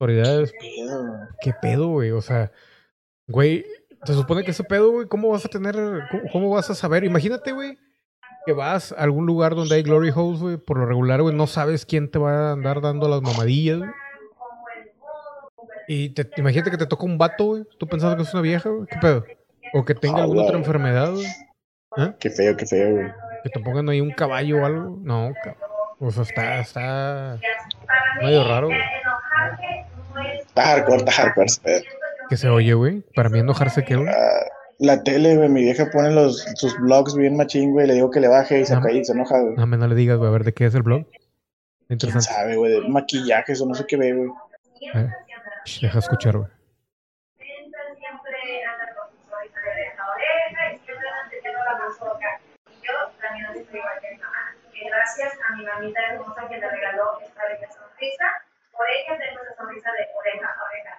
Autoridades. ¿qué pedo, güey? O sea, güey, se supone que ese pedo, güey, ¿cómo vas a tener, cómo, cómo vas a saber? Imagínate, güey, que vas a algún lugar donde hay glory holes, güey. Por lo regular, güey, no sabes quién te va a andar dando las mamadillas, güey. Y te, imagínate que te toca un vato, güey. Tú pensando que es una vieja, güey. ¿Qué pedo? O que tenga alguna otra enfermedad, güey. ¿Eh? Qué feo, qué feo, güey. Que te pongan ahí un caballo o algo. No, cabrón. O sea, está, está medio raro, güey. Está hardcore, está hardcore. Que se oye, güey. Para mí enojarse, ¿qué, güey? Ah, la tele, güey, mi vieja pone los, sus vlogs bien machín, güey, le digo que le baje y se cae y se enoja, güey. No, me no le digas, güey. A ver, ¿de qué es el blog? ¿Quién Interesante. sabe, güey? De maquillajes o no sé qué ve, güey. Eh, deja escuchar, güey. gracias a mi mamita hermosa que me regaló esta bella sonrisa, por ella tengo esa sonrisa de oreja a oreja.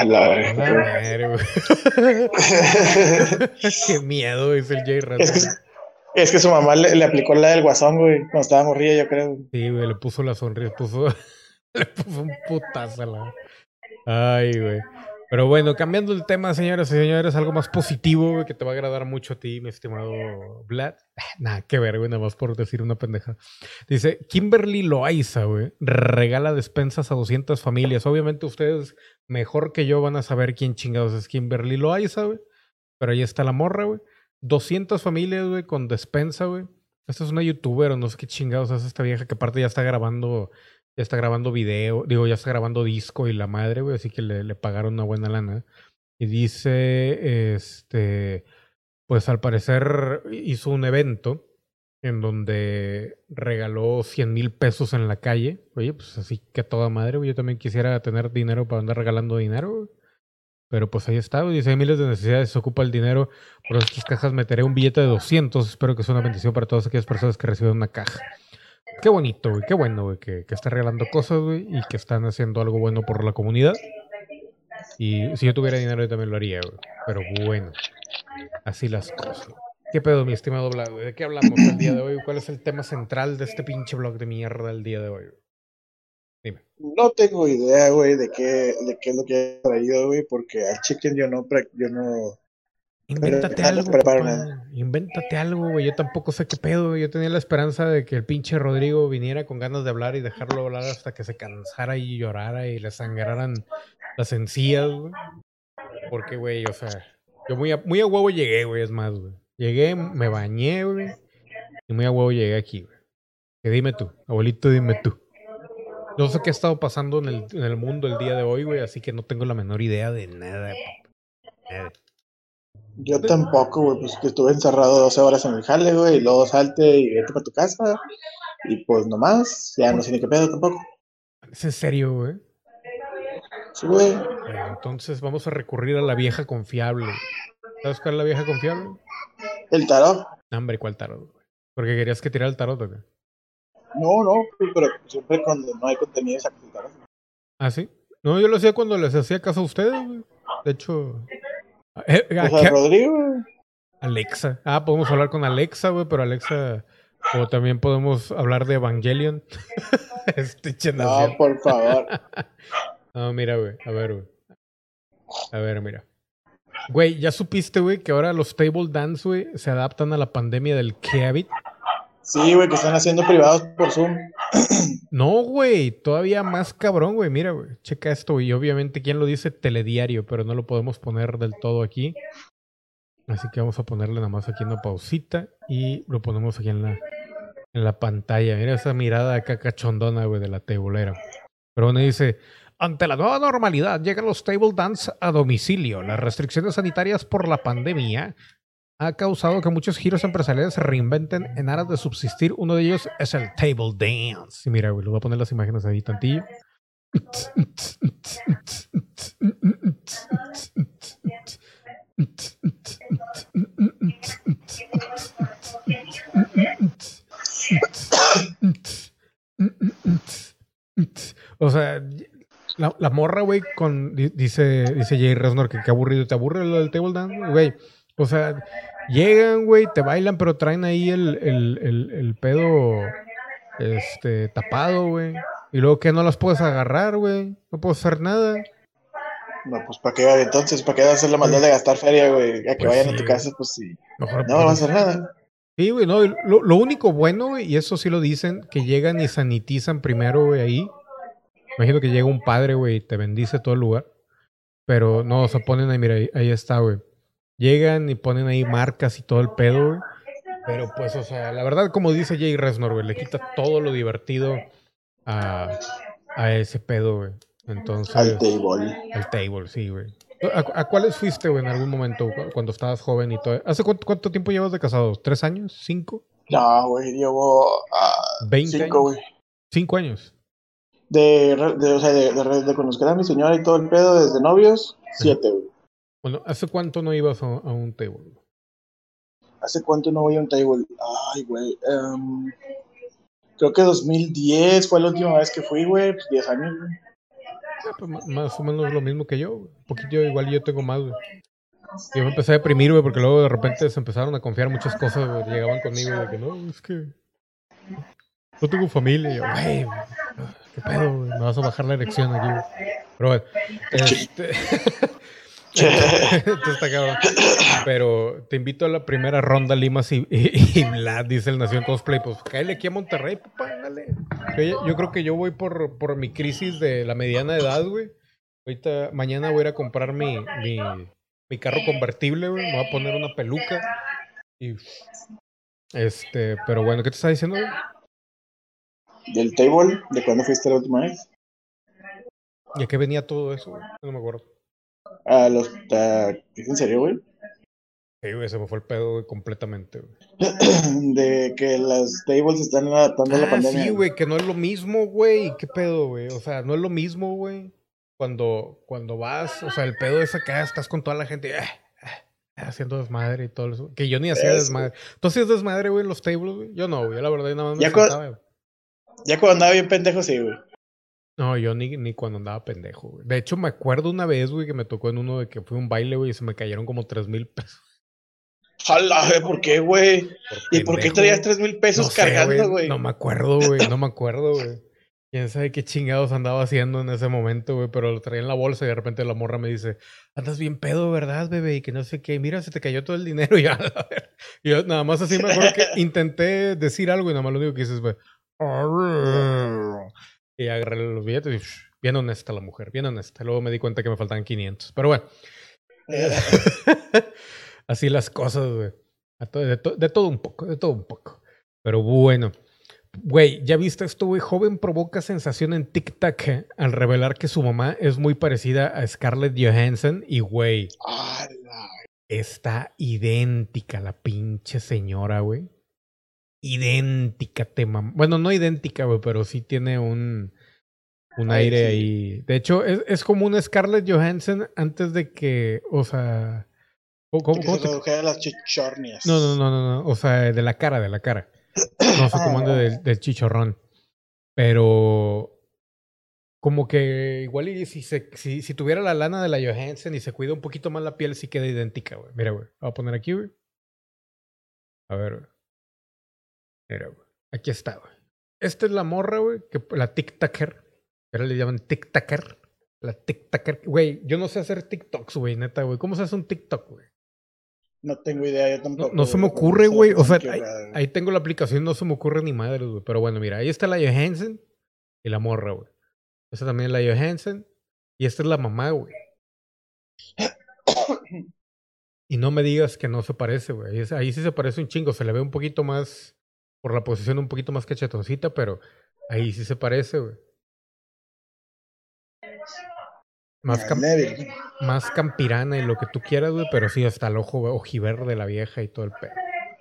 A la verga. Qué miedo, dice el Jay Rato. Es que, es que su mamá le, le aplicó la del guasón, güey, cuando estaba morrilla, yo creo. Sí, güey, le puso la sonrisa, puso, le puso un putazo a la. Ay, güey. Pero bueno, cambiando el tema, señoras y señores, algo más positivo güey, que te va a agradar mucho a ti, mi estimado Vlad. Nada, qué ver, güey, nada más por decir una pendeja. Dice, Kimberly Loaiza, güey, regala despensas a 200 familias. Obviamente ustedes, mejor que yo, van a saber quién chingados es Kimberly Loaiza, güey. Pero ahí está la morra, güey. 200 familias, güey, con despensa, güey. Esta es una youtuber no sé qué chingados hace esta vieja que aparte ya está grabando, ya está grabando video, digo, ya está grabando disco y la madre, güey, así que le, le pagaron una buena lana. Y dice, este, pues al parecer hizo un evento en donde regaló 100 mil pesos en la calle. Oye, pues así que toda madre, güey, yo también quisiera tener dinero para andar regalando dinero. Pero pues ahí está. Dice, hay miles de necesidades, se ocupa el dinero. Por estas cajas meteré un billete de 200. Espero que sea una bendición para todas aquellas personas que reciben una caja. Qué bonito, güey. Qué bueno, güey. Que, que está regalando cosas, güey. Y que están haciendo algo bueno por la comunidad. Y si yo tuviera dinero, yo también lo haría, güey. Pero bueno, así las cosas. ¿Qué pedo, mi estimado Vlad? ¿De qué hablamos el día de hoy? ¿Cuál es el tema central de este pinche blog de mierda el día de hoy? Dime. No tengo idea, güey, de qué, de qué es lo que he traído, güey, porque al chicken yo no, yo no, Invéntate Pero- algo, papá. Invéntate algo, güey. Yo tampoco sé qué pedo, güey. Yo tenía la esperanza de que el pinche Rodrigo viniera con ganas de hablar y dejarlo hablar hasta que se cansara y llorara y le sangraran las encías, güey. Porque, güey, o sea, yo muy a, muy a huevo llegué, güey, es más, güey. Llegué, me bañé, güey. Y muy a huevo llegué aquí, güey. Que dime tú, abuelito, dime tú. No sé qué ha estado pasando en el, en el mundo el día de hoy, güey, así que no tengo la menor idea de nada, papá. Nada. Yo tampoco, güey, pues que estuve encerrado 12 horas en el jale, güey, y luego salte y vete para tu casa, y pues nomás, ya no sé ni qué pedo tampoco. ¿Es en serio, güey? Sí, güey, Bueno, entonces vamos a recurrir a la vieja confiable. ¿Sabes cuál es la vieja confiable? el tarot. No, Hombre, ¿cuál tarot? güey? Porque querías que tirara el tarot, ¿o qué? No, no, pero siempre cuando no hay contenido exacto el tarot. ¿Ah, sí? No, yo lo hacía cuando les hacía caso a ustedes, güey. De hecho... eh, O sea, Rodrigo, Alexa. Ah, podemos hablar con Alexa, güey, pero Alexa... O también podemos hablar de Evangelion. este no, por favor. No, mira, güey. A ver, güey. A ver, mira. Güey, ¿ya supiste, güey, que ahora los table dance, güey, se adaptan a la pandemia del COVID? Sí, güey, que están haciendo privados por Zoom. No, güey, todavía más cabrón, güey. Mira, güey, checa esto. Y obviamente, ¿quién lo dice? Telediario, pero no lo podemos poner del todo aquí. Así que vamos a ponerle nada más aquí una pausita y lo ponemos aquí en la, en la pantalla. Mira esa mirada acá cachondona, güey, de la tabulera. Pero bueno, dice, ante la nueva normalidad llegan los table dance a domicilio. Las restricciones sanitarias por la pandemia ha causado que muchos giros empresariales se reinventen en aras de subsistir. Uno de ellos es el table dance. Y mira, güey, voy a poner las imágenes ahí tantillo. O sea, la, la morra, güey, con di- dice, dice Jay Resnor que qué aburrido, ¿te aburre lo del table dance, güey? O sea, llegan, güey, te bailan, pero traen ahí el, el, el, el pedo este tapado, güey. Y luego que no las puedes agarrar, güey. No puedes hacer nada. No, pues ¿para qué va entonces? ¿Para qué a hacer la maldad de gastar feria, güey? A que Pues vayan sí, a tu casa, pues sí. Mejor No va a hacer nada. Sí, güey, no, lo, lo único bueno, güey, y eso sí lo dicen, que llegan y sanitizan primero, güey, ahí. Imagino que llega un padre, güey, y te bendice todo el lugar. Pero no, o sea, ponen ahí, mira, ahí, ahí está, güey. Llegan y ponen ahí marcas y todo el pedo, güey. Pero pues, o sea, la verdad, como dice Jay Resnor, güey, le quita todo lo divertido a, a ese pedo, güey. Entonces. Al table. Al table, sí, güey. ¿A, a cuáles fuiste, güey, en algún momento cu- cuando estabas joven y todo? ¿Hace cuánto, cuánto tiempo llevas de casado? ¿Tres años? ¿Cinco? No, güey, llevo ah, ¿Veinte cinco, güey. ¿Cinco años? De, de, o sea, de, de, de conocer a mi señora y todo el pedo desde novios, siete, güey. Bueno, ¿hace cuánto no ibas a, a un table? ¿Hace cuánto no voy a un table? Ay, güey. em, creo que 2010 fue la última vez que fui, güey. Pues 10 años, güey. Ah, pues, más o menos lo mismo que yo, güey. Un poquito igual yo tengo más, güey. Yo me empecé a deprimir, güey, porque luego de repente se empezaron a confiar muchas cosas, güey. Llegaban conmigo de que no, es que no tengo familia. Y yo, güey, qué pedo, güey. Me vas a bajar la erección aquí, güey. Pero bueno, este... Esto está cabrón. Pero te invito a la primera ronda, Limas y, y, dice el Nación Cosplay. Pues cállate aquí a Monterrey, papá, ándale. Yo, yo creo que yo voy por, por mi crisis de la mediana edad, güey. Ahorita, mañana voy a ir a comprar mi, mi, mi carro convertible, güey. Me voy a poner una peluca. Y. Este, pero bueno, ¿qué te está diciendo, güey? Del table, ¿de cuándo fuiste la última vez? ¿Y a qué venía todo eso, güey? No me acuerdo. A los. a- ¿Es en serio, güey? Sí, güey, se me fue el pedo, güey, completamente, güey. De que las tables están adaptando a la Ah, pandemia. sí, güey, que no es lo mismo, güey. ¿Qué pedo, güey? O sea, no es lo mismo, güey. Cuando, cuando vas, o sea, el pedo es acá, estás con toda la gente ah, ah, haciendo desmadre y todo eso. Que yo ni hacía desmadre. ¿Tú hacías desmadre, güey, en los tables, güey? Yo no, güey. La verdad, yo nada más me Ya sentaba, güey. Ya cuando andaba bien pendejo, sí, güey. No, yo ni, ni cuando andaba pendejo, güey. De hecho, me acuerdo una vez, güey, que me tocó en uno de que fue un baile, güey, y se me cayeron como tres mil pesos. Jala, ¿por qué, güey? ¿Y por qué traías tres mil pesos No sé, cargando, güey? No me acuerdo, güey. No me acuerdo, güey. Quién sabe qué chingados andaba haciendo en ese momento, güey. Pero lo traía en la bolsa y de repente la morra me dice: Andas bien pedo, ¿verdad, bebé? Y que no sé qué. Mira, se te cayó todo el dinero. Y ya, a ver. Y yo nada más así me acuerdo que intenté decir algo y nada más lo único que dices, güey. Y agarré los billetes y psh, bien honesta la mujer, bien honesta. Luego me di cuenta que me faltaban 500. Pero bueno. Así las cosas, güey. De, to- de todo un poco, de todo un poco. Pero bueno. Güey, ¿ya viste esto, güey? Joven provoca sensación en TikTok eh, al revelar que su mamá es muy parecida a Scarlett Johansson. Y, güey, está idéntica la pinche señora, güey. Idéntica, te mam- Bueno, no idéntica, güey, pero sí tiene un, un Ay, aire sí. ahí. De hecho, es, es como una Scarlett Johansson antes de que, o sea... ¿Cómo, cómo- se te- redujera las chichornias. no, no, no, no, no. O sea, de la cara, de la cara. No sé cómo ande del, del chichorrón. Pero como que igual y si, se, si, si tuviera la lana de la Johansson y se cuida un poquito más la piel, sí queda idéntica, güey. Mira, güey. Voy a poner aquí, güey. A ver, güey. Mira, güey. Aquí está, güey. Esta es la morra, güey, que la TikToker. Ahora le llaman TikToker. La TikToker. Güey, yo no sé hacer TikToks, güey, neta, güey. ¿Cómo se hace un TikTok, güey? No tengo idea, yo No, tampoco. no se me ocurre, güey. O sea, ahí, ahí tengo la aplicación, no se me ocurre ni madres, güey. Pero bueno, mira, ahí está la Johansson y la morra, güey. Esta también es la Johansson y esta es la mamá, güey. Y no me digas que no se parece, güey. Ahí sí se parece un chingo. Se le ve un poquito más, por la posición, un poquito más cachetoncita, pero ahí sí se parece, güey. Más, cam- más campirana y lo que tú quieras, güey, pero sí hasta el ojo ojiverde de la vieja y todo el pedo.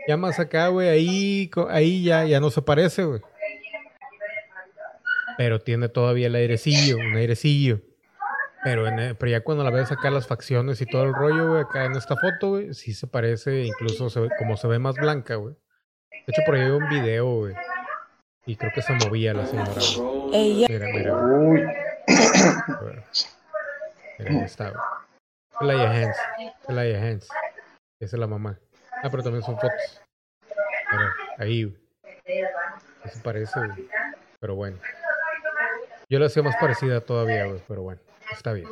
Ya más acá, güey, ahí, ahí ya, ya no se parece, güey. Pero tiene todavía el airecillo, un airecillo. Pero, en, el- pero ya cuando la ves acá las facciones y todo el rollo, güey, acá en esta foto, güey, sí se parece, incluso se como se ve más blanca, güey. De hecho, por ahí hay un video, güey. Y creo que se movía la señora. Ella Mira, mira. Uy. Mira, ahí está, güey. Johansson. Es la Johansson. Esa es la mamá. Ah, pero también son fotos. Mira, ahí, güey. Eso parece, güey. Pero bueno. Yo la hacía más parecida todavía, güey. Pero bueno, está bien.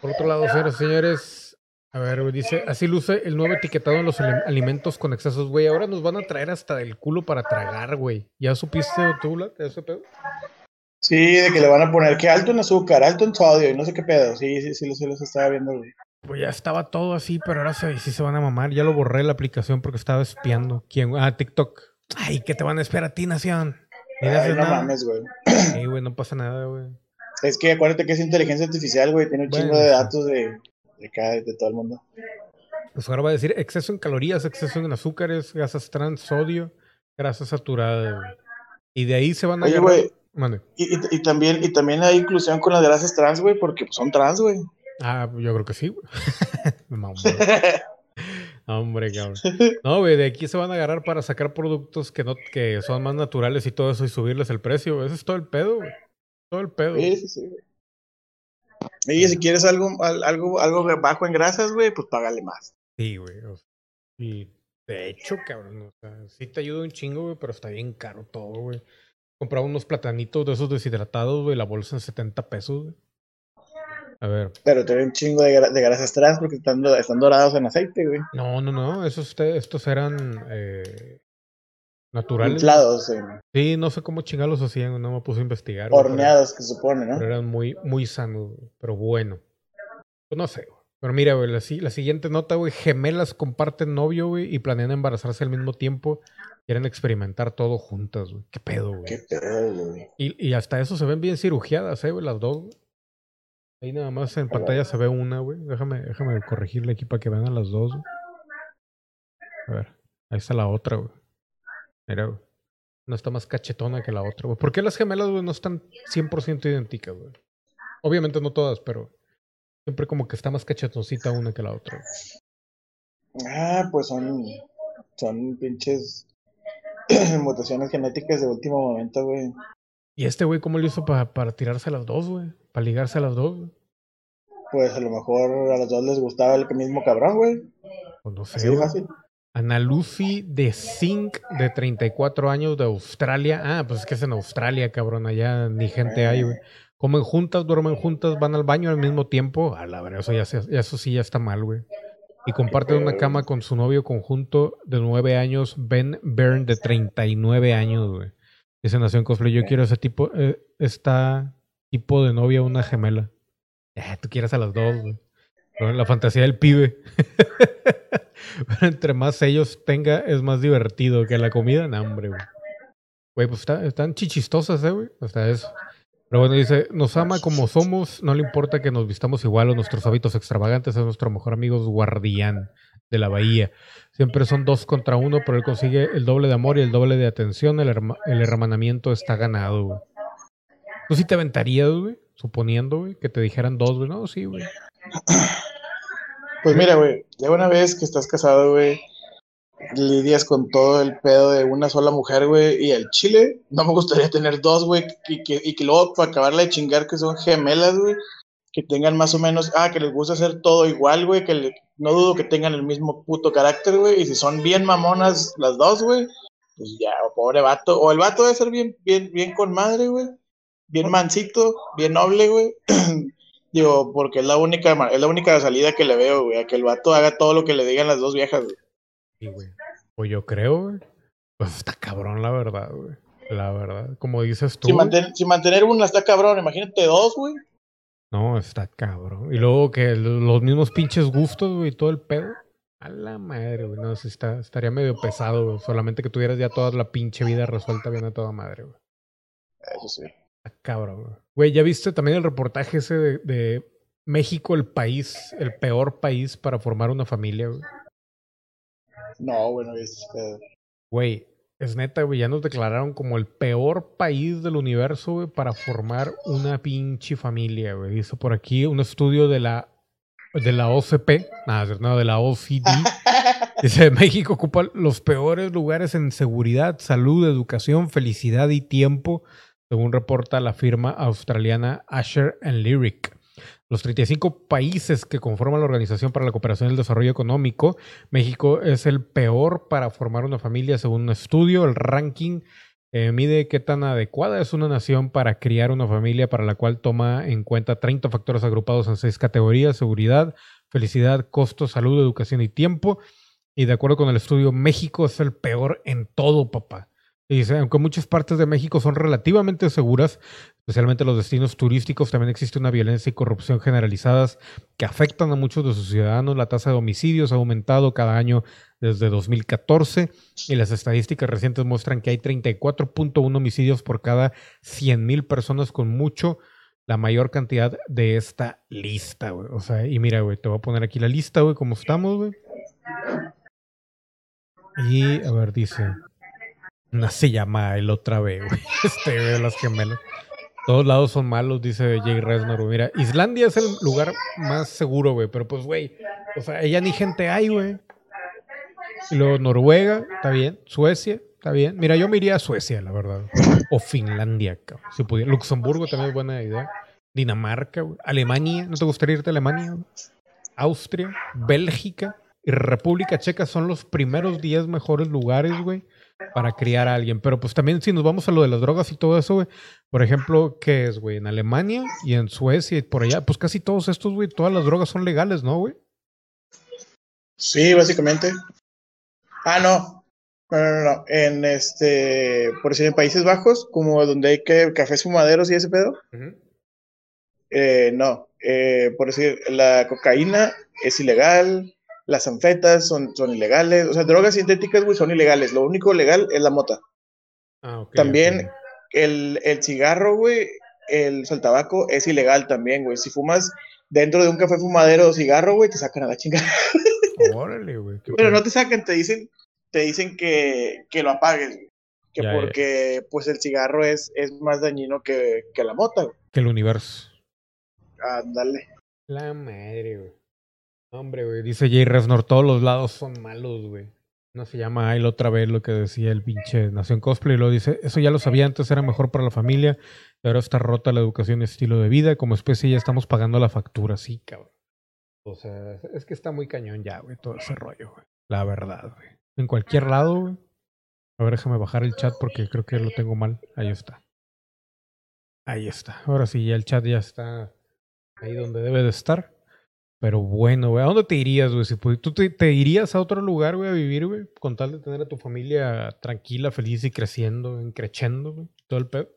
Por otro lado, señores, señores. A ver, dice, así luce el nuevo etiquetado en los ali- alimentos con excesos, güey. Ahora nos van a traer hasta el culo para tragar, güey. ¿Ya supiste tú, la, ese pedo? sí, de que le van a poner que alto en azúcar, alto en sodio y no sé qué pedo. Sí, sí, sí, los, sí los estaba viendo, güey. Pues ya estaba todo así, pero ahora sí se van a mamar. Ya lo borré la aplicación porque estaba espiando. ¿Quién? Ah, TikTok. Ay, ¿qué te van a esperar a ti, Nación? Ni Ay, no nada. mames, güey. Sí, güey, no pasa nada, güey. Es que acuérdate que es inteligencia artificial, güey. Tiene un Bueno, chingo de datos de, de acá, de todo el mundo. Pues ahora va a decir exceso en calorías, exceso en azúcares, grasas trans, sodio, grasa saturada. Y de ahí se van a Oye, güey. Y, y, y también, y también hay inclusión con las grasas trans, güey, porque son trans, güey. Ah, yo creo que sí, güey. No, hombre. Cabrón. No, güey, de aquí se van a agarrar para sacar productos que no, que son más naturales y todo eso y subirles el precio. Ese es todo el pedo, güey. Todo el pedo. Sí, sí, sí, güey. Y si quieres algo, al- algo, algo bajo en grasas, güey, pues págale más. Sí, güey. y de hecho, cabrón, o sea, sí te ayuda un chingo, güey, pero está bien caro todo, güey. Compraba unos platanitos de esos deshidratados, güey, la bolsa en 70 pesos, güey. A ver. Pero tiene un chingo de, de grasas trans porque están, do- están dorados en aceite, güey. No, no, no. Esos, te- estos eran eh, naturales. Inflados, eh, Sí, no sé cómo chingados hacían, no me puse a investigar. horneados, que supone, ¿no? Pero eran muy, muy sanos, pero bueno. Pues no sé, güey. Pero mira, güey, la, si- la siguiente nota, güey, gemelas comparten novio, güey, y planean embarazarse al mismo tiempo. Quieren experimentar todo juntas, güey. ¿Qué pedo, güey? Qué pedo, güey. Y, y hasta eso se ven bien cirugiadas, eh, güey, las dos. güey. Ahí nada más en pantalla se ve una, güey. Déjame, déjame corregirle aquí para que vean a las dos, güey. A ver, ahí está la otra, güey. Mira, güey. Una está más cachetona que la otra, güey. ¿Por qué las gemelas, güey, no están 100% idénticas, güey? Obviamente no todas, pero siempre como que está más cachetoncita una que la otra. güey. Ah, pues son, son pinches mutaciones genéticas de último momento, güey. ¿Y este güey cómo lo hizo pa- para tirarse a las dos, güey? Para ligarse a las dos, güey. Pues a lo mejor a los dos les gustaba el mismo cabrón, güey. Pues no sé, Así de güey. Ana Lucy de Zinc, de 34 años, de Australia. Ah, pues es que es en Australia, cabrón. Allá ni gente hay, güey. Comen juntas, duermen juntas, van al baño al mismo tiempo. A la verdad, eso, ya, eso sí ya está mal, güey. Y comparten una cama con su novio conjunto de 9 años, Ben Byrne, de 39 años, güey. Dice Nación Cosplay, yo quiero ese tipo, eh, esta tipo de novia, una gemela. Eh, tú quieres a las dos, güey. La fantasía del pibe. Pero entre más ellos tenga, es más divertido que la comida. No, hombre, güey. Güey, pues está- están chichistosas, eh, güey. Hasta eso. Pero bueno, dice, nos ama como somos, no le importa que nos vistamos igual o nuestros hábitos extravagantes, es nuestro mejor amigo guardián de la bahía. Siempre son dos contra uno, pero él consigue el doble de amor y el doble de atención. El, herma- el hermanamiento está ganado, güey. ¿Tú sí te aventarías, güey? Suponiendo, que te dijeran dos, güey. No, sí, güey. Pues mira, güey, ya una vez que estás casado, güey, lidias con todo el pedo de una sola mujer, güey, y el chile, no me gustaría tener dos, güey, y que, y que luego para acabarla de chingar que son gemelas, güey, que tengan más o menos, ah, que les gusta hacer todo igual, güey, que le- no dudo que tengan el mismo puto carácter, güey, y si son bien mamonas las dos, güey, pues ya, pobre vato, o el vato debe ser bien, bien, bien con madre, güey, bien mansito, bien noble, güey. Digo, porque es la única, es la única salida que le veo, güey, a que el vato haga todo lo que le digan las dos viejas, güey. Sí, güey. Pues yo creo, güey. Pues está cabrón, la verdad, güey. La verdad. Como dices tú. Si, manten- si mantener una está cabrón, imagínate dos, güey. No, está cabrón. Y luego que los mismos pinches gustos, güey, y todo el pedo. A la madre, güey. No, sí está, estaría medio pesado, güey. Solamente que tuvieras ya toda la pinche vida resuelta bien a toda madre, güey. Eso sí. Está cabrón, güey. Güey, ¿ya viste también el reportaje ese de, de México, el país, el peor país para formar una familia, güey? No, bueno, es, eh, Güey, es neta, güey, ya nos declararon como el peor país del universo, güey, para formar una pinche familia, güey. Hizo por aquí un estudio de la de la OCP, nada, no, de la OCD. Dice, México ocupa los peores lugares en seguridad, salud, educación, felicidad y tiempo, según reporta la firma australiana Asher and Lyric. Los 35 países que conforman la Organización para la Cooperación y el Desarrollo Económico, México es el peor para formar una familia según un estudio. El ranking eh, mide qué tan adecuada es una nación para criar una familia para la cual toma en cuenta 30 factores agrupados en seis categorías, seguridad, felicidad, costo, salud, educación y tiempo. Y de acuerdo con el estudio, México es el peor en todo, papá. Y dice, aunque muchas partes de México son relativamente seguras, especialmente los destinos turísticos, también existe una violencia y corrupción generalizadas que afectan a muchos de sus ciudadanos. La tasa de homicidios ha aumentado cada año desde 2014 y las estadísticas recientes muestran que hay 34.1 homicidios por cada 100.000 personas con mucho la mayor cantidad de esta lista, güey. O sea, y mira, güey, te voy a poner aquí la lista, güey, cómo estamos, güey. Y, a ver, dice... No se llama el otra vez, güey. Este, güey, las gemelas. Todos lados son malos, dice Jay Resnor. Mira, Islandia es el lugar más seguro, güey. Pero pues, güey, o sea, ella ni gente hay, güey. Y luego Noruega, está bien. Suecia, está bien. Mira, yo me iría a Suecia, la verdad. O Finlandia, cabrón. Si pudiera. Luxemburgo también es buena idea. Dinamarca. Alemania, ¿no te gustaría irte a Alemania? Austria, Bélgica y República Checa son los primeros 10 mejores lugares, güey, para criar a alguien. Pero pues también si nos vamos a lo de las drogas y todo eso, güey. Por ejemplo, ¿qué es, güey? En Alemania y en Suecia y por allá, pues casi todos estos, güey, todas las drogas son legales, ¿no, güey? Sí, básicamente. Ah, no. No, no, no. En este, por decir, en Países Bajos, como donde hay que cafés fumaderos y ese pedo, eh, no. Eh, por decir, la cocaína es ilegal, las anfetas son, son ilegales, o sea, drogas sintéticas, güey, son ilegales. Lo único legal es la mota. Ah, ok, También el, el cigarro, güey, el, el tabaco es ilegal también, güey. Si fumas dentro de un café fumadero o cigarro, güey, te sacan a la chingada. Órale, güey. Pero no te sacan, te dicen, te dicen que, que lo apagues, güey. Que Ya, ya. porque, pues, el cigarro es, es más dañino que, que la mota, güey. Que el universo. Ándale. La madre, güey. Hombre, güey. Dice Jay Resnor, todos los lados son malos, güey. No se llama Ail otra vez lo que decía el pinche Nación Cosplay. Lo dice, eso ya lo sabía antes, era mejor para la familia. Y ahora está rota la educación y estilo de vida. Como especie ya estamos pagando la factura, sí, cabrón. O sea, es que está muy cañón ya, güey, todo ese rollo, güey. La verdad, güey. En cualquier lado, güey. A ver, déjame bajar el chat porque creo que lo tengo mal. Ahí está. Ahí está. Ahora sí, ya el chat ya está ahí donde debe de estar. Pero bueno, güey, ¿a dónde te irías, güey? Si ¿Tú te, te irías a otro lugar, güey, a vivir, güey? Con tal de tener a tu familia tranquila, feliz y creciendo, creciendo, güey. Todo el pedo.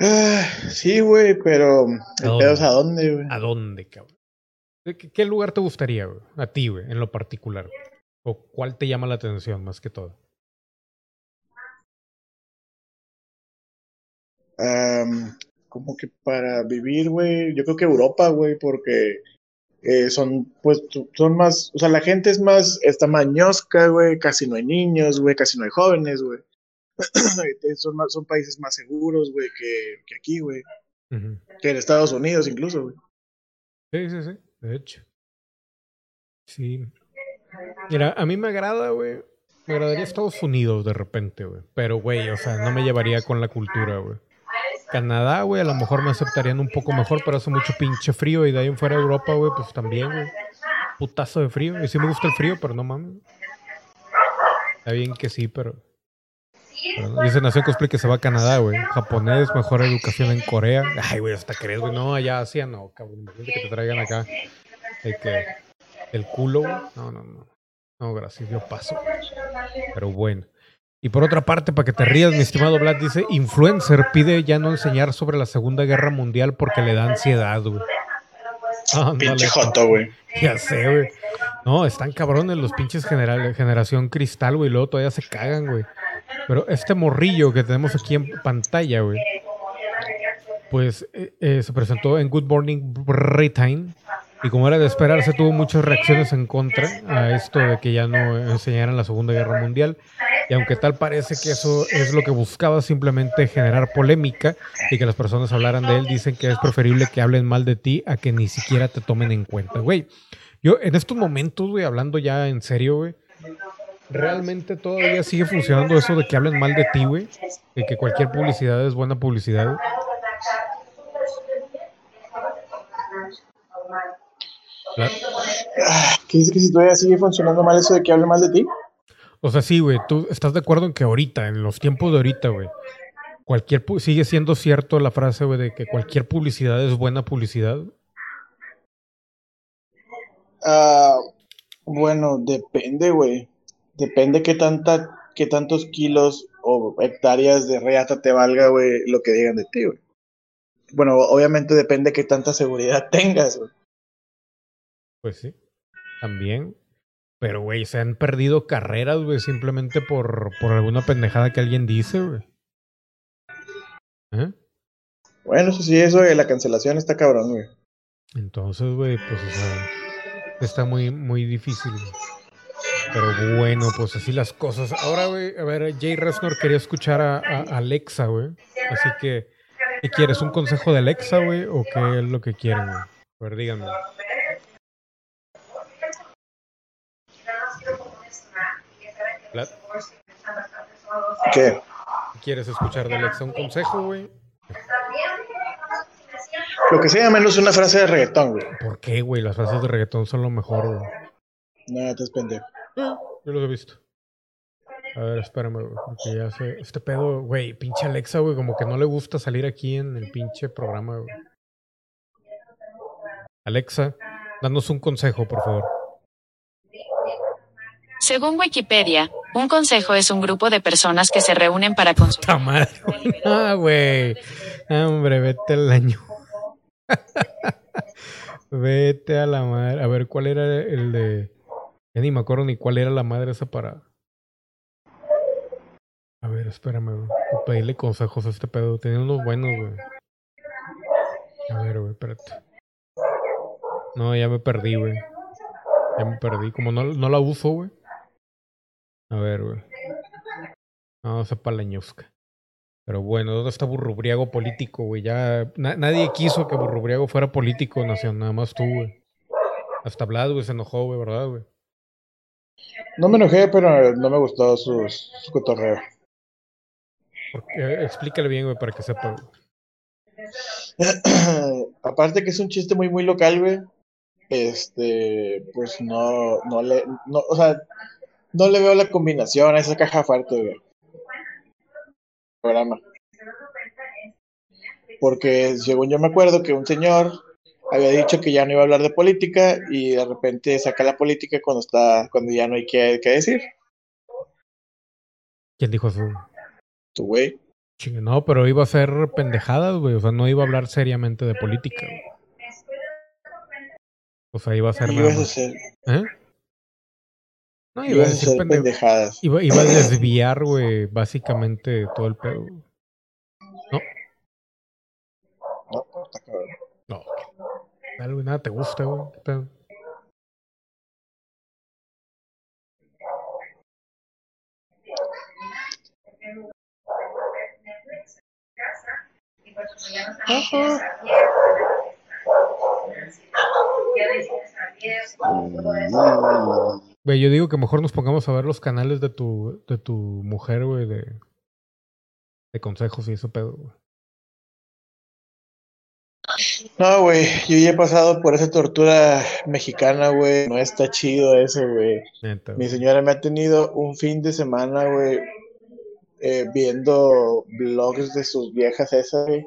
Ah, sí, güey, pero el pedo es a dónde, güey. ¿A dónde, cabrón? ¿De ¿Qué, qué lugar te gustaría, güey? A ti, güey, en lo particular. ¿O cuál te llama la atención más que todo? Como que para vivir, güey, yo creo que Europa, güey, porque eh, son, pues, son más, o sea, la gente es más, está mañosca, güey, casi no hay niños, güey, casi no hay jóvenes, güey. son, más- son países más seguros, güey, que, que aquí, güey, que en Estados Unidos incluso, güey. Sí, sí, sí, de hecho. Sí. Mira, a mí me agrada, güey. Me agradaría Estados Unidos de repente, güey. Pero, güey, o sea, no me llevaría con la cultura, güey. Canadá, güey, a lo mejor me aceptarían un poco mejor, pero hace mucho pinche frío. Y de ahí en fuera de Europa, güey, pues también, güey. Putazo de frío. Y sí me gusta el frío, pero no mames. Está bien que sí, pero. pero. Dice Nación Cosplay que se va a Canadá, güey. Japonés, mejor educación en Corea. Ay, güey, hasta crees, güey. No, allá Asia no, cabrón. Imagínate que te traigan acá. De que. El culo, güey. No, no, no. No, gracias, yo paso. Pero bueno. Y por otra parte, para que te rías, mi estimado Vlad, dice, influencer pide ya no enseñar sobre la Segunda Guerra Mundial porque le da ansiedad, güey. Pinche joto, güey. Ya sé, güey. No, están cabrones los pinches general, generación cristal, güey. Luego todavía se cagan, güey. Pero este morrillo que tenemos aquí en pantalla, güey. Pues eh, eh, se presentó en Good Morning Britain. Y como era de esperarse, tuvo muchas reacciones en contra a esto de que ya no enseñaran la Segunda Guerra Mundial. Y aunque tal parece que eso es lo que buscaba, simplemente generar polémica y que las personas hablaran de él, dicen que es preferible que hablen mal de ti a que ni siquiera te tomen en cuenta, güey. Yo en estos momentos, güey, hablando ya en serio, güey, realmente todavía sigue funcionando eso de que hablen mal de ti, güey. De que cualquier publicidad es buena publicidad. güey. Ah, ¿Qué dice que si todavía sigue funcionando mal eso de que hable mal de ti? O sea, sí, güey, tú estás de acuerdo en que ahorita, en los tiempos de ahorita, güey, cualquier sigue siendo cierto la frase, güey, de que cualquier publicidad es buena publicidad. Ah, bueno, depende, güey. Depende qué tanta, qué tantos kilos o hectáreas de reata te valga, güey, lo que digan de ti, güey. Bueno, obviamente depende qué tanta seguridad tengas, güey. Pues sí, también. Pero, güey, se han perdido carreras, güey, simplemente por, por alguna pendejada que alguien dice, güey. ¿Eh? Bueno, eso sí, eso de la cancelación está cabrón, güey. Entonces, güey, pues, o sea, está muy, muy difícil. güey. Pero bueno, pues así las cosas. Ahora, güey, a ver, Jay Resnor quería escuchar a, a Alexa, güey. Así que, ¿qué quieres? ¿Un consejo de Alexa, güey? ¿O qué es lo que quieren, güey? A ver, díganme. ¿Qué? ¿qué ¿Quieres escuchar de Alexa un consejo, güey? Lo que sea menos una frase de reggaetón, güey. ¿Por qué, güey? Las frases de reggaetón son lo mejor, güey. No, te es pendejo. Yo los he visto. A ver, espérame, güey. Porque ya sé. Este pedo, güey, pinche Alexa, güey, como que no le gusta salir aquí en el pinche programa, güey. Alexa, danos un consejo, por favor. Según Wikipedia, un consejo es un grupo de personas que se reúnen para consultar. ¡Ta madre! Ah, güey. Hombre, vete al año. vete a la madre. A ver, ¿cuál era el de. Ya ni me acuerdo ni cuál era la madre esa para. A ver, espérame, güey. Pedirle consejos a este pedo. Tenía unos buenos, güey. A ver, güey, espérate. No, ya me perdí, güey. Ya me perdí. Como no, no la uso, güey. A ver, güey. No, sepa la ñusca. Pero bueno, ¿dónde está Burrubriago político, güey? Ya na- nadie quiso que Burrubriago fuera político, Nación. Nada más tú, güey. Hasta Vlad, güey, se enojó, güey, ¿verdad, güey? No me enojé, pero no me gustó su, su cotorreo. Porque, eh, explícale bien, güey, para que sepa. Aparte que es un chiste muy, muy local, güey. Este, pues no, no le, no, o sea, no le veo la combinación a esa caja fuerte, güey. Programa. Porque según yo me acuerdo que un señor había dicho que ya no iba a hablar de política y de repente saca la política cuando está, cuando ya no hay que, que decir. ¿Quién dijo eso? Tu güey. No, pero iba a ser pendejadas, güey. O sea, no iba a hablar seriamente de política, güey. O sea, iba a ser Ibas a hacer, ¿Eh? No, iba a ibas a decir pende- pendejadas. Iba, iba a desviar, güey, básicamente todo el pedo. güey. No, está cabrón. No. Dale, güey, nada te gusta, güey. Güey, yo digo que mejor nos pongamos a ver los canales de tu, de tu mujer, güey, de, de consejos y ese pedo, güey. No, güey, yo ya he pasado por esa tortura mexicana, güey. No está chido eso, güey. Mi señora me ha tenido un fin de semana, güey, eh, viendo blogs de sus viejas esas, güey,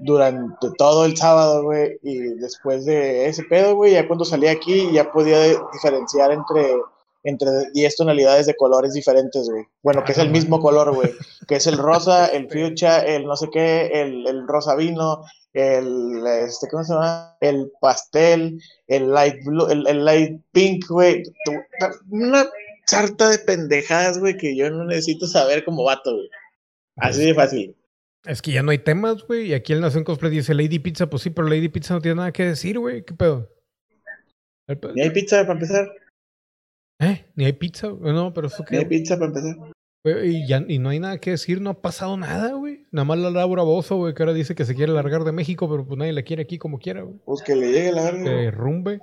durante todo el sábado, güey. Y después de ese pedo, güey, ya cuando salí aquí ya podía diferenciar entre, entre 10 tonalidades de colores diferentes, güey. Bueno, que es el mismo color, güey. Que es el rosa, el fuchsia, el no sé qué, el, el rosa vino, el, este, ¿cómo se llama? El pastel, el light blue, el, el light pink, güey. Una sarta de pendejadas, güey, que yo no necesito saber como vato, güey. Así de fácil. Es que ya no hay temas, güey. Y aquí el Nación Cosplay dice Lady Pizza. Pues sí, pero Lady Pizza no tiene nada que decir, güey. ¿Qué pedo? Ni hay pizza para empezar. ¿Eh? Ni hay pizza. No, pero eso Ni hay qué. pizza para empezar. Y, ya, y no hay nada que decir. No ha pasado nada, güey. Nada más la Laura Bozo, güey, que ahora dice que se quiere largar de México, pero pues nadie la quiere aquí como quiera, güey. Pues que le llegue la verga. Que rumbe.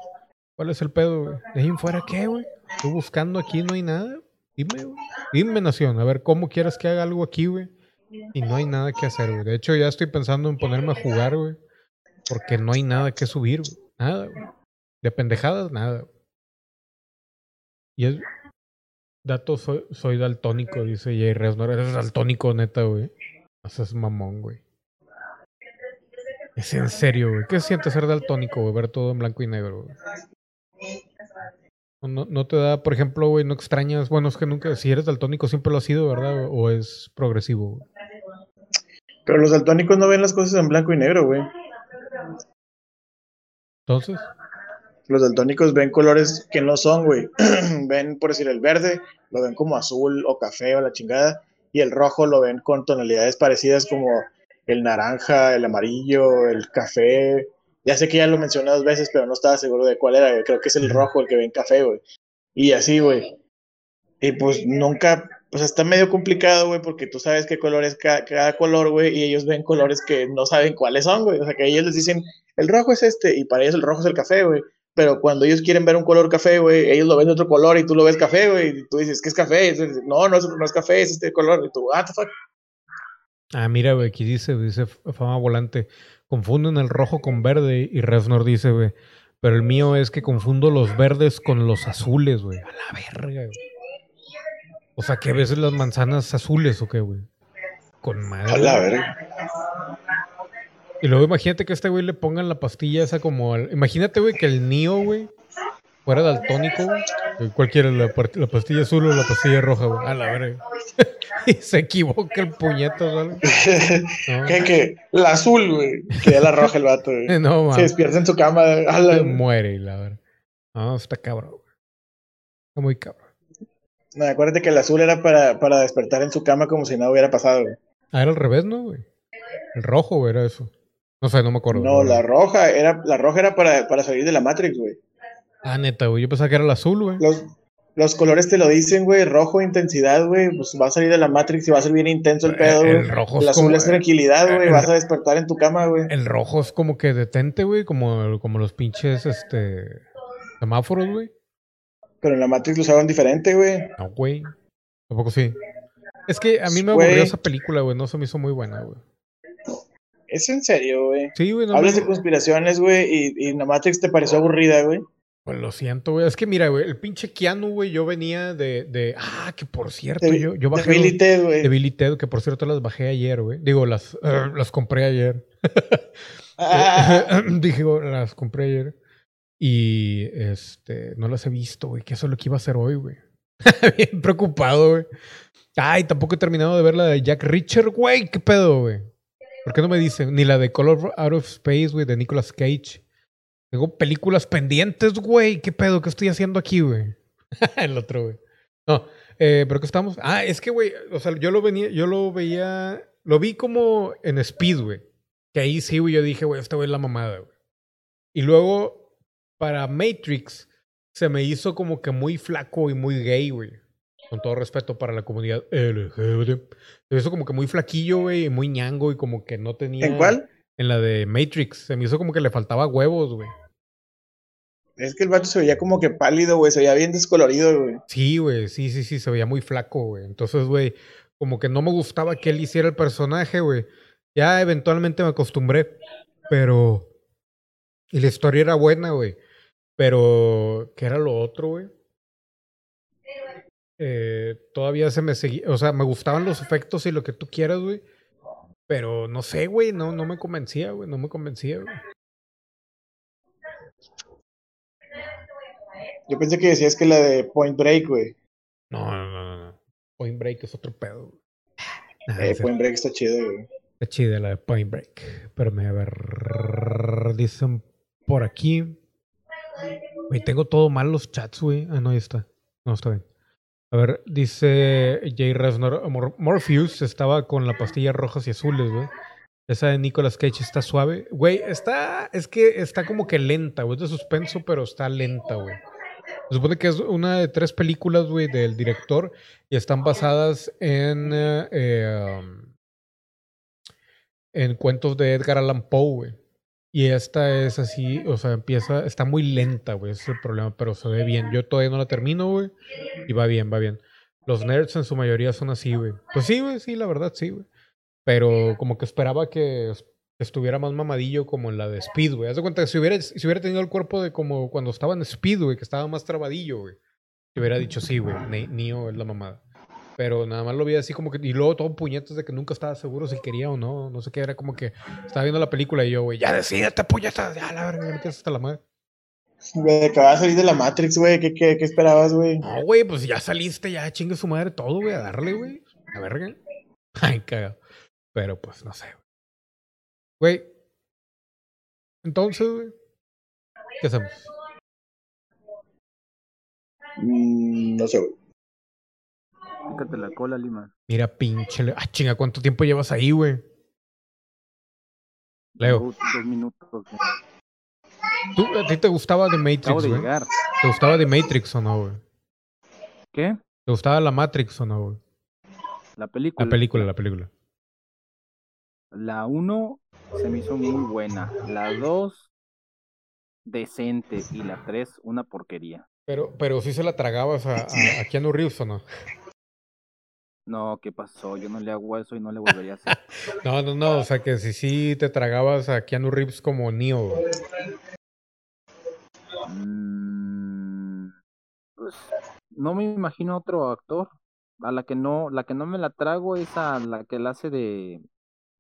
¿Cuál es el pedo, güey? De ahí en fuera, ¿qué, güey? Estoy buscando aquí, no hay nada. Dime, güey. Dime, Nación. A ver, ¿cómo quieres que haga algo aquí, güey? Y no hay nada que hacer, güey. De hecho, ya estoy pensando en ponerme a jugar, güey. Porque no hay nada que subir, güey. Nada, güey. De pendejadas, nada. güey. Y es. Dato, soy, soy daltónico, dice Jay Resnor. Eres daltónico, neta, güey. Haces mamón, güey. Es en serio, güey. ¿Qué se siente ser daltónico, güey? Ver todo en blanco y negro, güey. ¿O No, no te da, por ejemplo, güey, no extrañas. Bueno, es que nunca, si eres daltónico, siempre lo has sido, ¿verdad? O es progresivo, güey. Pero los daltónicos no ven las cosas en blanco y negro, güey. Entonces, Los daltónicos ven colores que no son, güey. ven, por decir, el verde, lo ven como azul o café o la chingada. Y el rojo lo ven con tonalidades parecidas como el naranja, el amarillo, el café. Ya sé que ya lo mencioné dos veces, pero no estaba seguro de cuál era. güey. Creo que es el rojo el que ven café, güey. Y así, güey. Y pues nunca, pues está medio complicado, güey, porque tú sabes qué color es ca- cada color, güey, y ellos ven colores que no saben cuáles son, güey. O sea, que ellos les dicen, el rojo es este, y para ellos el rojo es el café, güey. Pero cuando ellos quieren ver un color café, güey, ellos lo ven de otro color y tú lo ves café, güey. Y tú dices, ¿qué es café? Y no, no es, no es café, es este color. Y tú, what the fuck. ah, mira, güey, aquí dice, dice Fama Volante. Confunden el rojo con verde. Y Resnor dice, güey. Pero el mío es que confundo los verdes con los azules, güey. A la verga, güey. O sea, que ves las manzanas azules o qué, güey. Con madre. A la verga. Y luego imagínate que a este güey le pongan la pastilla esa como... al- Imagínate, güey, que el Neo, güey, fuera daltónico, güey. Cualquiera, la, la pastilla azul o la pastilla roja, güey. A la verga. y se equivoca el puñeto, ¿sabes? No. que, que la azul, güey. Que ya la roja el vato, güey. No, Se mames. despierta en su cama. A la- Se muere y la verdad. No, está cabrón, güey. Está muy cabrón. No, acuérdate que el azul era para, para despertar en su cama como si nada hubiera pasado, güey. Ah, era al revés, ¿no, güey? El rojo, güey, era eso. No sé, no me acuerdo. No, la roja era, la roja era para, para salir de la Matrix, güey. Ah, neta, güey. Yo pensaba que era el azul, güey. Los, los colores te lo dicen, güey. Rojo, intensidad, güey. Pues va a salir de la Matrix y va a ser bien intenso el pedo, güey. El rojo El es azul como- es tranquilidad, güey. Vas a despertar en tu cama, güey. El rojo es como que detente, güey. Como, como los pinches, este... Semáforos, güey. Pero en la Matrix lo usaban diferente, güey. No, güey. Tampoco sí. Es que a mí me Güey. aburrió esa película, güey. No se me hizo muy buena, güey. Es en serio, güey. Sí, güey. No Hablas me- de conspiraciones, güey, y, y la Matrix te pareció aburrida, güey. Pues lo siento, güey. Es que mira, güey. El pinche Keanu, güey. Yo venía de... de... Ah, que por cierto, De- yo, yo de bajé... Ted, güey. De Bill y Ted, que por cierto las bajé ayer, güey. Digo, las, eh, las compré ayer. Ah, Dije, oh, las compré ayer. Y este, no las he visto, güey. Que eso es lo que iba a hacer hoy, güey. Bien preocupado, güey. Ay, tampoco he terminado de ver la de Jack Richard, güey. ¿Qué pedo, güey? ¿Por qué no me dicen? Ni la de Color Out of Space, güey, de Nicolas Cage. Tengo películas pendientes, güey. ¿Qué pedo? ¿Qué estoy haciendo aquí, güey? El otro, güey. No, eh, pero que estamos. Ah, es que, güey, o sea, yo lo venía, yo lo veía, lo vi como en Speed, güey. Que ahí sí, güey, yo dije, güey, este güey es la mamada, güey. Y luego, para Matrix, se me hizo como que muy flaco y muy gay, güey. Con todo respeto para la comunidad LGBT. Se me hizo como que muy flaquillo, güey, y muy ñango y como que no tenía. ¿En cuál? En la de Matrix. Se me hizo como que le faltaba huevos, güey. Es que el vato se veía como que pálido, güey. Se veía bien descolorido, güey. Sí, güey, sí, sí, sí, se veía muy flaco, güey. Entonces, güey, como que no me gustaba que él hiciera el personaje, güey. Ya eventualmente me acostumbré, pero... Y la historia era buena, güey. Pero, ¿qué era lo otro, güey? Eh, todavía se me seguía, o sea, me gustaban los efectos y lo que tú quieras, güey. Pero no sé, güey, no, no me convencía, güey, no me convencía, güey. Yo pensé que decías que la de Point Break, güey. No, no, no, no. Point Break es otro pedo, güey. Eh, Point Break está chido, güey. Está chida la de Point Break. Espérame, a ver. Dicen por aquí. Güey, tengo todo mal los chats, güey. Ah, no, ahí está. No, está bien. A ver, dice Jay Resnor. Mor- Morpheus estaba con la pastilla rojas y azules, güey. Esa de Nicolas Cage está suave. Güey, está. Es que está como que lenta, güey. Es de suspenso, pero está lenta, güey. Se supone que es una de tres películas, güey, del director. Y están basadas en. eh, um, en cuentos de Edgar Allan Poe, güey. Y esta es así, o sea, empieza, está muy lenta, güey, ese es el problema, pero se ve bien. Yo todavía no la termino, güey, y va bien, va bien. Los nerds en su mayoría son así, güey. Pues sí, güey, sí, la verdad, sí, güey. Pero como que esperaba que es- estuviera más mamadillo como en la de Speed, güey. Haz de cuenta que si hubiera, si hubiera tenido el cuerpo de como cuando estaba en Speed, que estaba más trabadillo, güey. Hubiera dicho sí, güey, Ne- Neo es la mamada. Pero nada más lo vi así como que. Y luego todo puñetas de que nunca estaba seguro si quería o no. No sé qué. Era como que estaba viendo la película y yo, güey, ya decídete, puñetas. Ya, la verga, ya me tienes hasta la madre. Güey, acababa de salir de la Matrix, güey. ¿Qué, qué, qué esperabas, güey? No, güey, pues ya saliste, ya chingue su madre todo, güey, a darle, güey. La verga. Ay, cagado. Pero pues no sé, güey. Güey. Entonces, güey. ¿Qué hacemos? Mm, no sé, güey. Fíjate la cola, Lima. Mira, pinche. Ah, chinga, ¿cuánto tiempo llevas ahí, güey? Leo, Dos, dos minutos. güey. ¿tú, ¿a ti te gustaba The Acabo Matrix, de güey? llegar. ¿Te gustaba The Matrix o no, güey? ¿Qué? ¿Te gustaba la Matrix o no, güey? La película. La película, la película. La 1 se me hizo muy buena. La 2 decente. Y la 3 una porquería. Pero, pero sí se la tragabas a, a, a Keanu Reeves o no? No, ¿qué pasó? Yo no le hago eso y no le volvería a hacer. No, no, no. O sea, que si sí te tragabas a Keanu Reeves como Neo. Mm, pues no me imagino otro actor. A la que no, la que no me la trago es a la que la hace de,